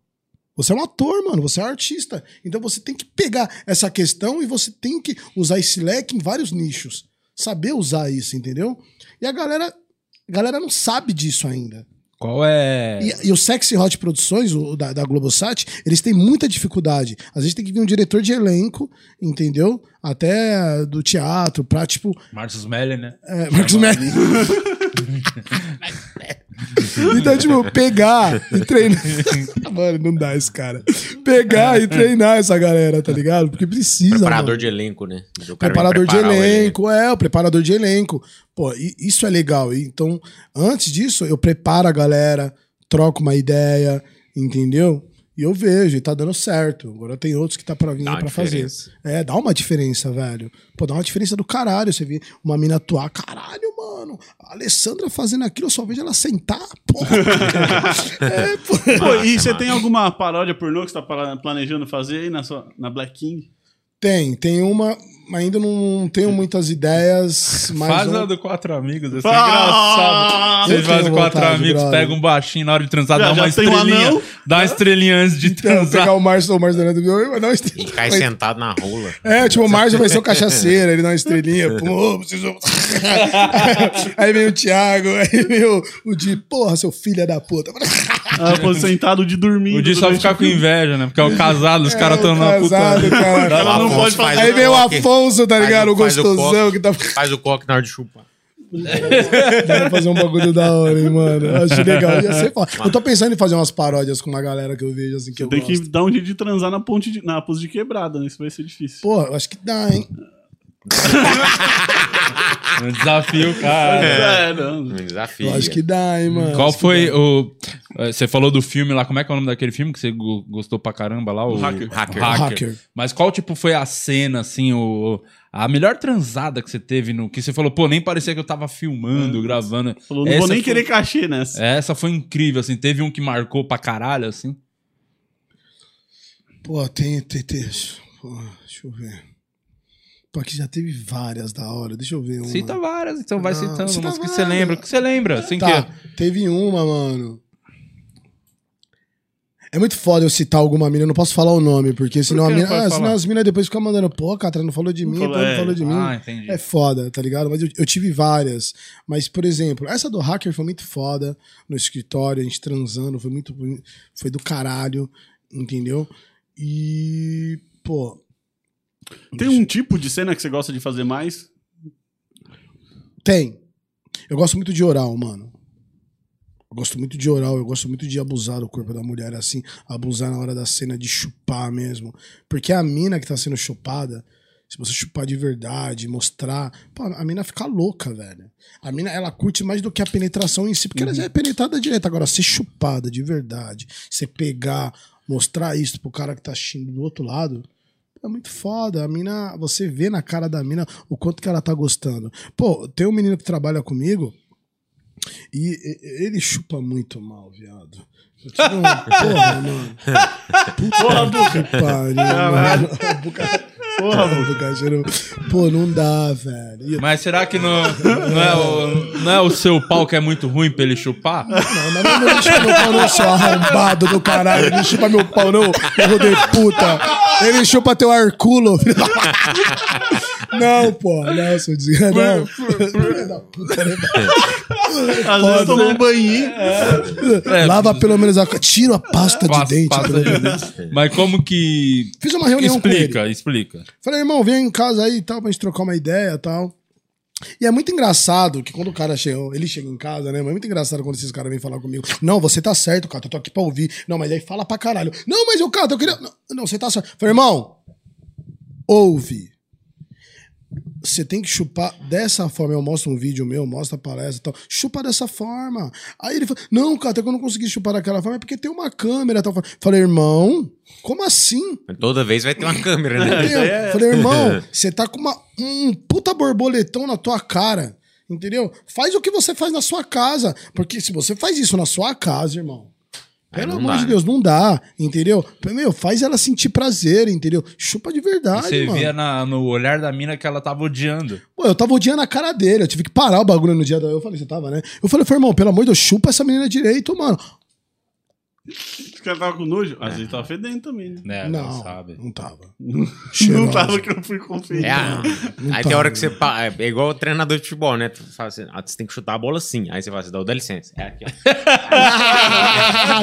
Speaker 4: Você é um ator, mano. Você é um artista. Então você tem que pegar essa questão e você tem que usar esse leque em vários nichos. Saber usar isso, entendeu? E a galera, a galera não sabe disso ainda.
Speaker 1: Qual é.
Speaker 4: E, e o Sexy Hot Produções, o, da, da Globosat, eles têm muita dificuldade. Às vezes tem que vir um diretor de elenco, entendeu? Até do teatro, pra, tipo,
Speaker 1: Marcos Melli, né?
Speaker 4: é, Marcos Melli. <laughs> <laughs> <laughs> então, tipo, pegar e treinar. <laughs> Mano, não dá esse cara. Pegar e treinar essa galera, tá ligado? Porque precisa.
Speaker 3: Preparador
Speaker 4: mano.
Speaker 3: de elenco, né?
Speaker 4: Preparador de elenco, é, o preparador de elenco. Pô, isso é legal. Então, antes disso, eu preparo a galera, troco uma ideia, entendeu? E eu vejo, e tá dando certo. Agora tem outros que tá pra vir pra fazer. É, dá uma diferença, velho. Pô, dá uma diferença do caralho. Você vê uma mina atuar, caralho, mano. A Alessandra fazendo aquilo, eu só vejo ela sentar, porra. <laughs> é, pô.
Speaker 2: Pô, e você tem alguma paródia pornô que você tá pla- planejando fazer aí na, sua, na Black King?
Speaker 4: Tem, tem uma, ainda não tenho muitas ideias. Mas
Speaker 1: Faz
Speaker 4: eu-
Speaker 1: a do Quatro Amigos, esse é
Speaker 2: Ah!
Speaker 1: engraçado. Vocês fazem quatro
Speaker 4: vontade,
Speaker 1: amigos,
Speaker 4: brother.
Speaker 1: pega um baixinho na hora de transar,
Speaker 2: Já-
Speaker 1: dá uma
Speaker 2: tem um
Speaker 1: estrelinha.
Speaker 2: anão?
Speaker 1: dá uma estrelinha antes de <laughs>
Speaker 4: Então,
Speaker 1: transar.
Speaker 4: pegar o Márcio, o Márcio Donato viu, mas não estrela.
Speaker 3: Cai sentado na rola.
Speaker 4: É, tipo, o Márcio vai ser o cachaceiro, ele dá uma estrelinha. Pô, <laughs> preciso... <laughs> aí vem o Thiago, aí vem o, o Di, porra, seu filho da puta.
Speaker 2: Ah, pô, sentado de dormir.
Speaker 1: O dia só ficar com inveja, né? Porque é o casado, os caras estão na puta.
Speaker 4: casado, cara.
Speaker 2: Ela não
Speaker 3: Afonso
Speaker 2: pode
Speaker 3: faz
Speaker 4: Aí vem o
Speaker 3: coque.
Speaker 4: Tá ligado? O gostosão que tá.
Speaker 3: Faz o coque na hora de chupar.
Speaker 4: Pra fazer um bagulho da hora, hein, mano. Eu Acho legal. Ia ser foda. Eu tô pensando em fazer umas paródias com uma galera que eu vejo assim que eu
Speaker 2: Tem
Speaker 4: gosto.
Speaker 2: que dar um jeito de transar na ponte de, na pose de quebrada, né? Isso vai ser difícil.
Speaker 4: Pô, eu acho que dá, hein? <laughs>
Speaker 1: Um desafio, cara.
Speaker 2: É, não.
Speaker 3: Um desafio.
Speaker 4: Eu acho que dá, hein, mano.
Speaker 1: Qual foi o. eh, Você falou do filme lá, como é que é o nome daquele filme que você go- gostou pra caramba lá? O,
Speaker 2: Hacker.
Speaker 3: Hacker.
Speaker 4: Hacker.
Speaker 1: Mas qual tipo foi a cena, assim, o. A melhor transada que você teve no. Que você falou, pô, nem parecia que eu tava filmando, gravando.
Speaker 2: Falou, não
Speaker 1: Essa
Speaker 2: vou nem
Speaker 1: foi-
Speaker 2: querer cachê nessa.
Speaker 1: Essa foi incrível, assim. Teve um que marcou pra caralho, assim.
Speaker 4: Pô, tem, tem, tem. Pô, deixa eu ver. Pô, aqui já teve várias da hora. Deixa eu ver uma.
Speaker 1: Cita várias, então vai
Speaker 4: Não,
Speaker 1: citando
Speaker 4: cita
Speaker 1: umas que você lembra. O que você lembra? Sem
Speaker 4: Tá,
Speaker 1: que.
Speaker 4: teve uma, mano. É muito foda eu citar alguma mina, eu não posso falar o nome, porque senão,
Speaker 1: que
Speaker 4: a
Speaker 1: não
Speaker 4: mina, ah, senão as minas depois ficam mandando, pô, Catra, não falou de mim,
Speaker 2: falou,
Speaker 4: pô, não
Speaker 2: é.
Speaker 4: falou de mim.
Speaker 1: Ah, entendi.
Speaker 4: É foda, tá ligado? Mas eu, eu tive várias. Mas, por exemplo, essa do hacker foi muito foda no escritório, a gente transando, foi muito. Foi do caralho, entendeu? E. Pô.
Speaker 2: Tem um tipo de cena que você gosta de fazer mais?
Speaker 4: Tem. Eu gosto muito de oral, mano. Eu gosto muito de oral, eu gosto muito de abusar do corpo da mulher, assim, abusar na hora da cena, de chupar mesmo. Porque a mina que tá sendo chupada, se você chupar de verdade, mostrar, pô, a mina fica louca, velho. A mina, ela curte mais do que a penetração em si, porque ela já é penetrada direto. Agora, ser chupada de verdade, você pegar, mostrar isso pro cara que tá assistindo do outro lado, É muito foda. A mina, você vê na cara da mina o quanto que ela tá gostando. Pô, tem um menino que trabalha comigo e, ele chupa muito mal, viado. Eu <laughs> tive um- Porra, mano. Porra, Buca. Pariu, mano. Porra, <laughs> cheiro- Pô, não dá, velho. Eu-
Speaker 1: Mas será que não, não, é o, não é o seu pau que é muito ruim pra ele chupar?
Speaker 4: Não, mas não, não chupa meu pau, não, seu arrombado do caralho. Ele não chupa meu pau, não, erro de puta. Ele chupa teu arculo. Não, pô, não, seu desgraçado. Não. Filho da puta, né?
Speaker 2: Às vezes tomar um banhinho.
Speaker 4: Lava pelo menos a. Tira a pasta de
Speaker 1: Passa-
Speaker 4: dente. pelo
Speaker 1: de
Speaker 4: menos.
Speaker 1: Mas como que.
Speaker 4: Fiz uma reunião com ele.
Speaker 1: Explica, explica.
Speaker 4: Falei, irmão, vem em casa aí e tal, pra gente trocar uma ideia e tal. E é muito engraçado que quando o cara chega, ele chega em casa, né? Mas é muito engraçado quando esses caras vêm falar comigo. Não, você tá certo, cara, eu tô aqui pra ouvir. Não, mas aí fala pra caralho. Não, mas eu, cara, eu queria. Não, não, você tá certo. Falei, irmão, ouve. Você tem que chupar dessa forma. Eu mostro um vídeo meu, mostro a palestra e tal. Chupa dessa forma. Aí ele falou: Não, cara, até que eu não consegui chupar daquela forma é porque tem uma câmera e tal. Falei, irmão, como assim?
Speaker 3: Toda vez vai ter uma câmera, né?
Speaker 4: Entendeu? Falei, irmão, <laughs> você tá com uma, um puta borboletão na tua cara. Entendeu? Faz o que você faz na sua casa. Porque se você faz isso na sua casa, irmão. Pelo amor de
Speaker 3: né?
Speaker 4: Deus, não dá, entendeu? Meu, faz ela sentir prazer, entendeu? Chupa de verdade,
Speaker 1: Você
Speaker 4: mano.
Speaker 1: via na- no olhar da mina que ela tava odiando.
Speaker 4: Pô, eu tava odiando a cara dele, eu tive que parar o bagulho no dia da. Eu falei, você tava, né? Eu falei, irmão, pelo amor de Deus, chupa essa menina direito, mano.
Speaker 2: Os caras estavam com nojo. Às vezes tava fedendo também, né?
Speaker 1: É, não,
Speaker 4: não,
Speaker 1: sabe.
Speaker 4: não tava.
Speaker 2: Não tava que eu fui conferir.
Speaker 3: É, a-
Speaker 4: não
Speaker 3: aí tem hora que você. pa- É igual o treinador de futebol, né? Tu fala assim, ah, você tem que chutar a bola assim. Aí você fala assim, dá, dá licença. É aqui, ó. <laughs>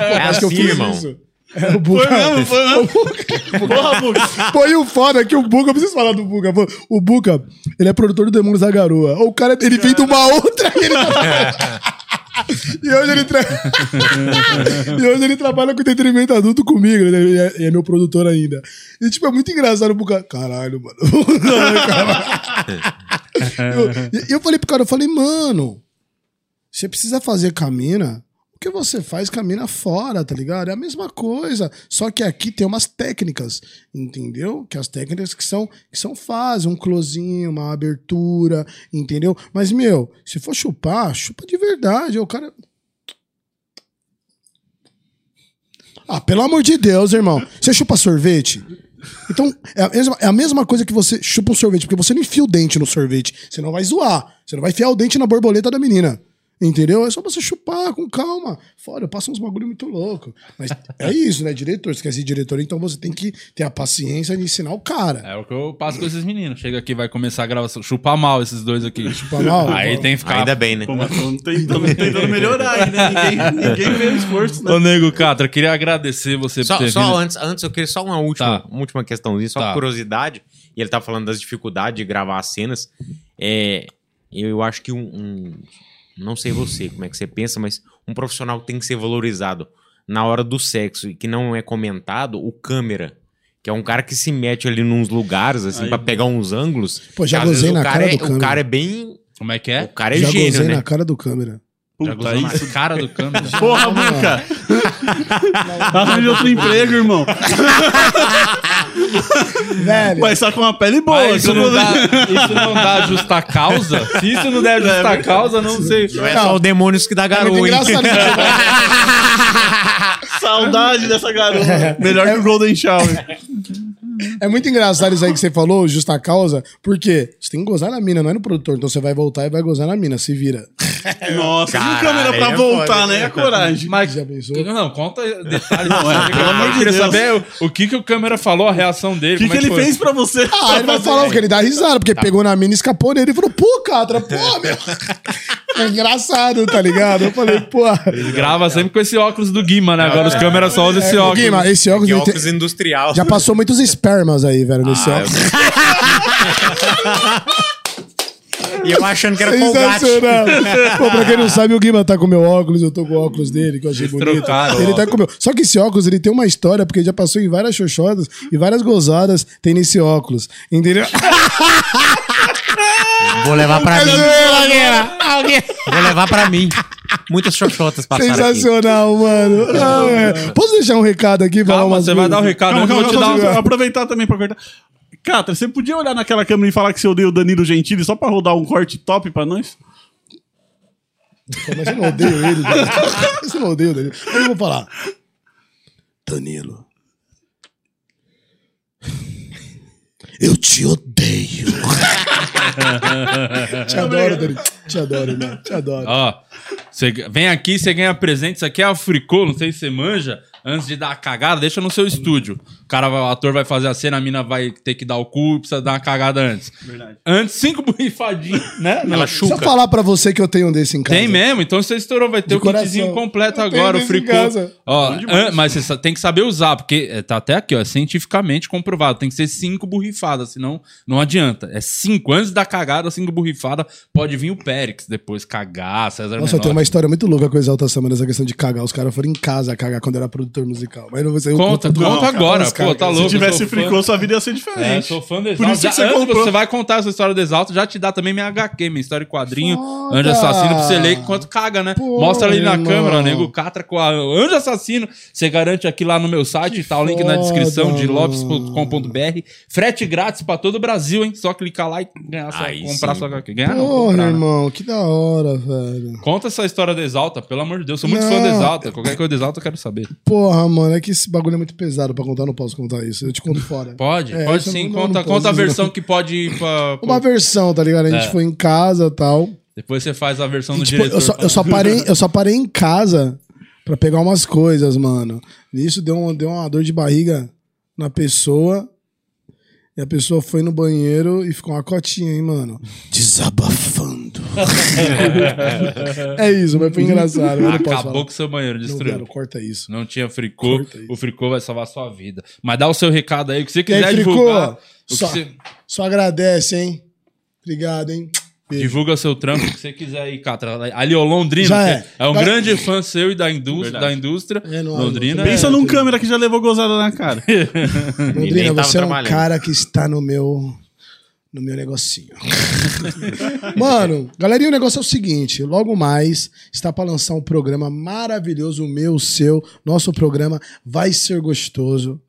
Speaker 3: É
Speaker 4: Acho que eu
Speaker 3: assim,
Speaker 4: fiz
Speaker 3: irmão.
Speaker 4: isso. É o Buga.
Speaker 2: Foi mesmo, foi mesmo. <laughs> Porra, Buga.
Speaker 4: Pô, e o foda é que o Buga, eu preciso falar do Buga. O Buga, ele é produtor do Demônios da Garoa. O cara, ele vem de uma outra. e ele <laughs> tá- E hoje ele, tra... <laughs> e hoje ele trabalha com entretenimento adulto comigo, né? E é, e é meu produtor ainda. E, tipo, é muito engraçado o Buga. Caralho, mano. <laughs> <laughs> eu, e eu falei pro cara, eu falei, mano, você precisa fazer camina. Que você faz camina fora, tá ligado? É a mesma coisa. Só que aqui tem umas técnicas, entendeu? Que as técnicas que são, que são fáceis, um closinho, uma abertura, entendeu? Mas, meu, se for chupar, chupa de verdade. O cara. Ah, pelo amor de Deus, irmão. Você chupa sorvete? Então, é a, mesma, é a mesma coisa que você chupa um sorvete, porque você não enfia o dente no sorvete. Você não vai zoar. Você não vai enfiar o dente na borboleta da menina. Entendeu? É só você chupar com calma. Fora, eu passo uns bagulho muito louco. Mas é isso, né? Diretor, você quer ser diretor, então você tem que ter a paciência de ensinar o cara.
Speaker 1: É o que eu passo com esses meninos. Chega aqui, vai começar a gravação. Chupar mal esses dois aqui. <laughs>
Speaker 4: Chupar mal?
Speaker 1: Aí tem que ficar.
Speaker 3: Ainda bem, né?
Speaker 2: Pô, mas tentando, tentando melhorar ainda. Ninguém, ninguém vê o esforço, né?
Speaker 1: Ô, Nego Catra, queria agradecer você
Speaker 3: Só,
Speaker 1: por ter
Speaker 3: só
Speaker 1: vindo.
Speaker 3: antes, antes, eu queria só uma última,
Speaker 1: Tá.
Speaker 3: uma última questãozinha, só
Speaker 1: Tá.
Speaker 3: curiosidade. E ele tá falando das dificuldades de gravar as cenas. É, eu acho que um, um- Não sei você, como é que você pensa, mas um profissional que tem que ser valorizado na hora do sexo e que não é comentado, o câmera. Que é um cara que se mete ali nos lugares, assim,
Speaker 2: Aí-
Speaker 3: pra pegar uns ângulos.
Speaker 4: Pô, já gozei
Speaker 3: o
Speaker 4: na
Speaker 3: cara é,
Speaker 4: do
Speaker 3: O
Speaker 4: câmera.
Speaker 3: cara é bem.
Speaker 1: Como é que
Speaker 3: O
Speaker 1: é?
Speaker 3: cara é
Speaker 4: Já
Speaker 3: gênio,
Speaker 4: gozei
Speaker 3: né?
Speaker 4: na cara do câmera.
Speaker 1: Já
Speaker 2: Puta,
Speaker 1: gozou na
Speaker 2: isso.
Speaker 1: cara do câmera. <laughs>
Speaker 2: Porra, Buca. <laughs> Arranja outro emprego, irmão. <laughs>
Speaker 4: Velho.
Speaker 2: Vai estar com uma pele boa.
Speaker 1: Mas isso não, dá, isso não dá justa causa? Se isso não der justa causa, não sei.
Speaker 3: Não é só o demônios que dá
Speaker 4: É
Speaker 3: garoto, hein?
Speaker 4: engraçado. <laughs>
Speaker 2: Saudade dessa garota. Melhor que o Golden Shower. <laughs>
Speaker 4: É muito engraçado isso aí que você falou, justa causa, porque você tem que gozar na mina, não é no produtor. Então você vai voltar e vai gozar na mina, se vira. <laughs>
Speaker 2: Nossa,
Speaker 3: Caralho,
Speaker 2: câmera pra
Speaker 3: é
Speaker 2: voltar,
Speaker 3: foda,
Speaker 2: né? É coragem.
Speaker 1: Mas,
Speaker 4: Já pensou?
Speaker 1: não, conta detalhes.
Speaker 2: Não, é, pelo amor
Speaker 1: eu
Speaker 2: de
Speaker 1: queria
Speaker 2: Deus.
Speaker 1: saber o, o que, que o câmera falou, a reação dele.
Speaker 2: O que,
Speaker 1: como
Speaker 2: que
Speaker 1: é
Speaker 2: ele
Speaker 1: foi?
Speaker 2: fez pra você?
Speaker 4: Ah, ele vai falar o que ele dá risada, porque pegou na mina e escapou nele e falou, pô, Catra, pô, <laughs> meu. <laughs> É engraçado, tá ligado? Eu falei, pô.
Speaker 1: Ele grava sempre com esse óculos do Guima, né? Agora os câmeras só usam esse
Speaker 4: É,
Speaker 1: óculos.
Speaker 4: Guima, esse óculos
Speaker 3: Que
Speaker 4: ele tem-
Speaker 3: óculos industrial.
Speaker 4: já passou muitos espermas aí, velho, nesse
Speaker 3: Ah,
Speaker 4: óculos.
Speaker 3: E eu achando que era Colgate.
Speaker 4: Sensacional. <laughs> Pô, pra quem não sabe, o Guima tá com o meu óculos, eu tô com o óculos dele, que eu achei bonito.
Speaker 1: trocaram
Speaker 4: Ele tá com o meu. Só que esse óculos, ele tem uma história, porque já passou em várias xoxotas e várias gozadas tem nesse óculos. Entendeu? <laughs>
Speaker 3: Vou levar pra mim. Vou levar pra mim. Muitas xoxotas passaram aqui.
Speaker 4: Sensacional, mano. Ah, é. Posso deixar um recado aqui? falar
Speaker 1: Calma,
Speaker 4: umas
Speaker 1: você vai dar o recado.
Speaker 2: Calma,
Speaker 1: eu
Speaker 2: calma,
Speaker 1: vou te dar um...
Speaker 2: aproveitar também pra cortar. Catra, você podia olhar naquela câmera e falar que você odeia o Danilo Gentili só pra rodar um corte top pra nós?
Speaker 4: Mas eu não odeio ele. <laughs> Você não odeia o Danilo. Eu vou falar. Danilo. Eu te odeio. <laughs> <laughs> te adoro, Danilo. Te adoro, irmão. Te adoro.
Speaker 1: Ó, você vem aqui, você ganha presente. Isso aqui é a Fricô, não sei se você manja. Antes de dar a cagada, deixa no seu estúdio. O cara, vai- o ator vai fazer a cena, a mina vai ter que dar o cu, precisa dar uma cagada antes.
Speaker 2: Verdade.
Speaker 1: Antes, cinco <laughs> borrifadinhos, né?
Speaker 3: Ela
Speaker 4: Se eu
Speaker 3: chuca.
Speaker 4: falar pra você que eu tenho um desse em casa.
Speaker 1: Tem mesmo, então você estourou, vai ter
Speaker 4: De
Speaker 1: o kitzinho
Speaker 4: coração.
Speaker 1: completo
Speaker 4: Eu tenho
Speaker 1: agora, o fricô.
Speaker 4: casa.
Speaker 1: Ó, an- mas você tem que saber usar, porque é, tá até aqui, ó, é cientificamente comprovado. Tem que ser cinco borrifadas, senão não adianta. É cinco. Antes da cagada, cinco borrifadas, pode vir o Périx, depois cagar, César
Speaker 4: Nossa, eu tenho uma história muito louca com o Exalta Samba nessa questão de cagar. Os caras foram em casa cagar quando era produtor musical. Mas não vou
Speaker 1: Conta,
Speaker 4: conto-
Speaker 1: conta
Speaker 4: Não,
Speaker 1: agora,
Speaker 4: os
Speaker 1: pô,
Speaker 4: caras-
Speaker 1: tá
Speaker 2: Se
Speaker 1: louco. eu
Speaker 2: tivesse fricô, sua vida ia ser
Speaker 1: É,
Speaker 2: diferente.
Speaker 1: sou fã do
Speaker 2: Por
Speaker 1: Exalto.
Speaker 2: isso que
Speaker 1: Já-
Speaker 2: você
Speaker 1: antes
Speaker 2: comprou.
Speaker 1: você vai contar essa história do Exalto, já te dá também minha HQ, minha história em quadrinho.
Speaker 4: Foda.
Speaker 1: Anjo Assassino, pra você ler enquanto caga, né?
Speaker 4: Pô,
Speaker 1: Mostra ali na
Speaker 4: irmão.
Speaker 1: câmera, nego Catra com a Anjo Assassino. Você garante aqui lá no meu site, tá o link na descrição de lopes.com.br. Frete grátis pra todo o Brasil, hein? Só clicar lá e ganhar sua,
Speaker 3: Aí
Speaker 1: comprar
Speaker 3: sim.
Speaker 1: sua HQ. Ganhar não,
Speaker 4: Porra,
Speaker 1: comprar, né?
Speaker 4: irmão, que da hora, velho.
Speaker 1: Conta essa história do Exalta, pelo amor de Deus. Sou muito
Speaker 4: Não.
Speaker 1: fã do Exalta. Qualquer coisa do Exalta eu quero saber.
Speaker 4: Porra, mano, é que esse bagulho é muito pesado pra contar, não posso contar isso. Eu te conto fora. <laughs>
Speaker 1: Pode,
Speaker 4: É,
Speaker 1: pode sim.
Speaker 4: não-
Speaker 1: conta
Speaker 4: não
Speaker 1: conta a versão
Speaker 4: não.
Speaker 1: que pode ir pra. <laughs>
Speaker 4: Uma versão, tá ligado? A gente
Speaker 1: É.
Speaker 4: foi em casa e tal.
Speaker 1: Depois você faz a versão
Speaker 4: E,
Speaker 1: do
Speaker 4: tipo,
Speaker 1: diretor.
Speaker 4: eu, só, eu, só parei, <laughs> eu só parei em casa pra pegar umas coisas, mano. Nisso deu, um, deu uma dor de barriga na pessoa. E a pessoa foi no banheiro e ficou uma cotinha, hein, mano? <laughs> Desabafando. é isso, mas foi engraçado. Eu não posso
Speaker 1: Acabou com o seu banheiro,
Speaker 4: Não
Speaker 1: destruiu.
Speaker 4: quero, corta isso.
Speaker 1: Não tinha fricô. O fricô vai salvar a sua vida. Mas dá o seu recado aí, o que você
Speaker 4: E aí,
Speaker 1: quiser
Speaker 4: Fricô?
Speaker 1: divulgar.
Speaker 4: Só,
Speaker 1: você-
Speaker 4: só agradece, hein? Obrigado, hein? Beijo.
Speaker 1: Divulga seu trampo, o que você quiser aí, Catra. Ali, ó, Londrina.
Speaker 4: Já é.
Speaker 1: É um
Speaker 4: Vai-
Speaker 1: grande fã seu e da indústria. Da indústria.
Speaker 4: É nóis,
Speaker 1: Londrina.
Speaker 4: mano.
Speaker 2: Pensa
Speaker 1: é-
Speaker 2: num câmera que já levou gozada na cara. <laughs>
Speaker 4: Londrina, você é um cara que está no meu no meu negocinho. <laughs> Mano, galerinha, o negócio é o seguinte, logo mais está para lançar um programa maravilhoso, o meu, o seu, nosso programa vai ser gostoso,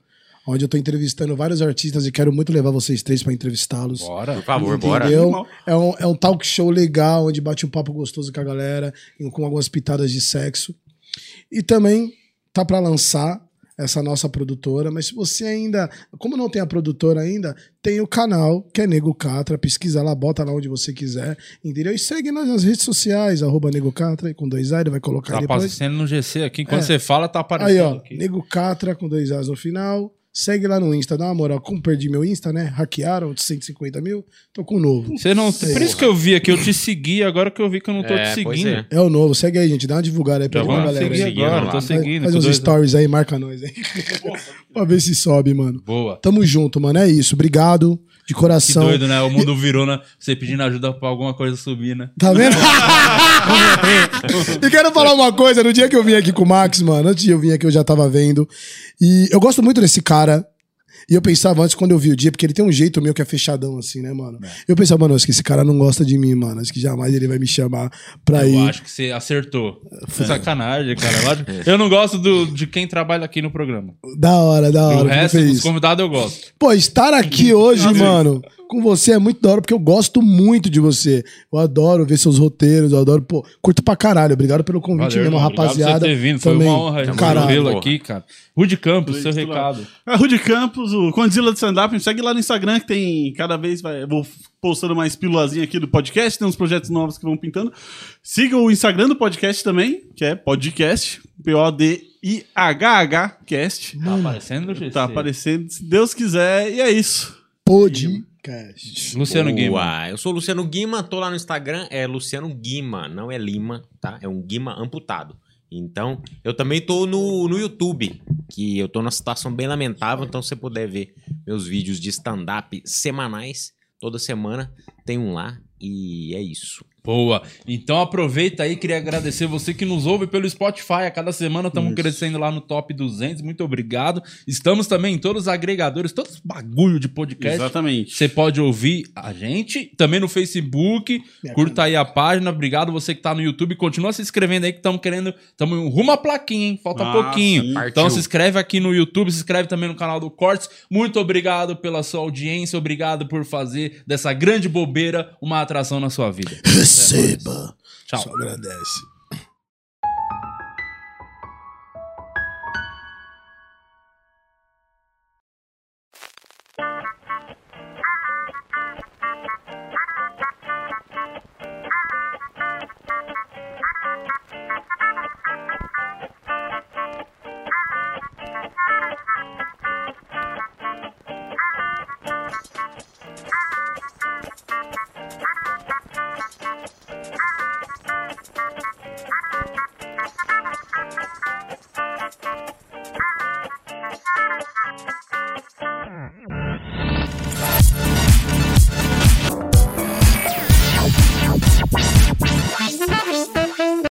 Speaker 4: onde eu tô entrevistando vários artistas e quero muito levar vocês três para entrevistá-los.
Speaker 1: Bora.
Speaker 3: Por favor, bora.
Speaker 4: Entendeu? É um, é um talk show legal, onde bate um papo gostoso com a galera, com algumas pitadas de sexo. E também tá para lançar essa nossa produtora, mas se você ainda, como não tem a produtora ainda, tem o canal, que é Nego Catra, pesquisa lá, bota lá onde você quiser, entendeu? E segue nós nas redes sociais, arroba Nego Catra, com dois A, ele vai colocar
Speaker 1: Tá
Speaker 4: aí depois.
Speaker 1: aparecendo no GC aqui. Quando
Speaker 4: É.
Speaker 1: você fala, tá
Speaker 4: Aí,
Speaker 1: aparecendo
Speaker 4: ó,
Speaker 1: aqui.
Speaker 4: Nego Catra com dois As no final. Segue lá no Insta, dá uma moral. Como perdi meu Insta, né? Hackearam de 150 mil, tô com o novo.
Speaker 1: Você não... Por isso que eu vi aqui, eu te segui, agora que eu vi que eu não tô
Speaker 3: É,
Speaker 1: te seguindo.
Speaker 3: é.
Speaker 4: É o novo, segue aí, gente. Dá uma divulgada aí pra
Speaker 1: Já
Speaker 4: galera.
Speaker 1: seguir
Speaker 4: aí.
Speaker 3: Seguindo
Speaker 1: agora,
Speaker 3: lá.
Speaker 1: tô
Speaker 4: Faz,
Speaker 1: seguindo.
Speaker 4: faz
Speaker 1: com
Speaker 4: uns
Speaker 1: dois-
Speaker 4: stories aí, marca nós aí. <laughs> pra ver se sobe, mano.
Speaker 1: Boa.
Speaker 4: Tamo junto, mano. É isso. Obrigado de
Speaker 1: Que
Speaker 4: coração.
Speaker 1: doido, né? O mundo virou, né? Você pedindo ajuda pra alguma coisa subir, né?
Speaker 4: Tá vendo? <laughs> e quero falar uma coisa. No dia que eu vim aqui com o Max, mano, antes de eu vir aqui, eu já tava vendo. E eu gosto muito desse cara. E eu pensava antes, quando eu vi o dia, porque ele tem um jeito meio que é fechadão, assim, né, mano? Eu pensava, mano, acho que esse cara não gosta de mim, mano. Acho que jamais ele vai me chamar pra
Speaker 1: Eu
Speaker 4: ir.
Speaker 1: acho que você acertou. Sacanagem, cara. Lógico. <laughs> Eu não gosto do, de quem trabalha aqui no programa.
Speaker 4: Da hora, da hora.
Speaker 1: o resto dos convidados eu gosto.
Speaker 4: Pô, estar aqui <laughs> hoje, mano, com você é muito da hora, porque eu gosto muito de você. Eu adoro ver seus roteiros, eu adoro, pô, curto pra caralho. Obrigado pelo convite
Speaker 1: Valeu,
Speaker 4: mesmo,
Speaker 1: irmão. Obrigado
Speaker 4: rapaziada.
Speaker 1: por você ter vindo. Foi
Speaker 4: Também.
Speaker 1: uma honra
Speaker 3: porra.
Speaker 1: aqui, cara. Rude Campos, seu recado.
Speaker 2: A Rude Campos, o Condzilla de Stand-Up, me segue lá no Instagram que tem cada vez, vai, vou postando mais pílulazinha aqui do podcast, tem uns projetos novos que vão pintando. Siga o Instagram do podcast também, que é podcast, P-O-D-I-H-H cast.
Speaker 1: Tá aparecendo GC.
Speaker 2: Tá aparecendo, se Deus quiser, e é isso.
Speaker 4: Podcast.
Speaker 1: Luciano Guima.
Speaker 3: Boa. Eu sou o Luciano Guima, tô lá no Instagram, é Luciano Guima, não é Lima, tá? É um Guima amputado. Então, eu também tô no, no YouTube, que eu tô numa situação bem lamentável, então se você puder ver meus vídeos de stand-up semanais, toda semana, tem um lá e é isso.
Speaker 1: Boa. Então aproveita aí, queria agradecer você que nos ouve pelo Spotify. A cada semana estamos crescendo lá no top 200. Muito obrigado. Estamos também em todos os agregadores, todos os bagulho de podcast.
Speaker 2: Exatamente.
Speaker 1: Você pode ouvir a gente também no Facebook. Curta aí a página. Obrigado você que tá no YouTube. Continua se inscrevendo aí que estamos querendo. Estamos rumo à plaquinha, hein? Falta
Speaker 2: Ah,
Speaker 1: pouquinho.
Speaker 2: sim.
Speaker 1: Então
Speaker 3: Partiu.
Speaker 1: se inscreve aqui no YouTube, se inscreve também no canal do Cortes. Muito obrigado pela sua audiência. Obrigado por fazer dessa grande bobeira uma atração na sua vida. <laughs>
Speaker 4: Receba.
Speaker 1: Tchau.
Speaker 4: Só agradece.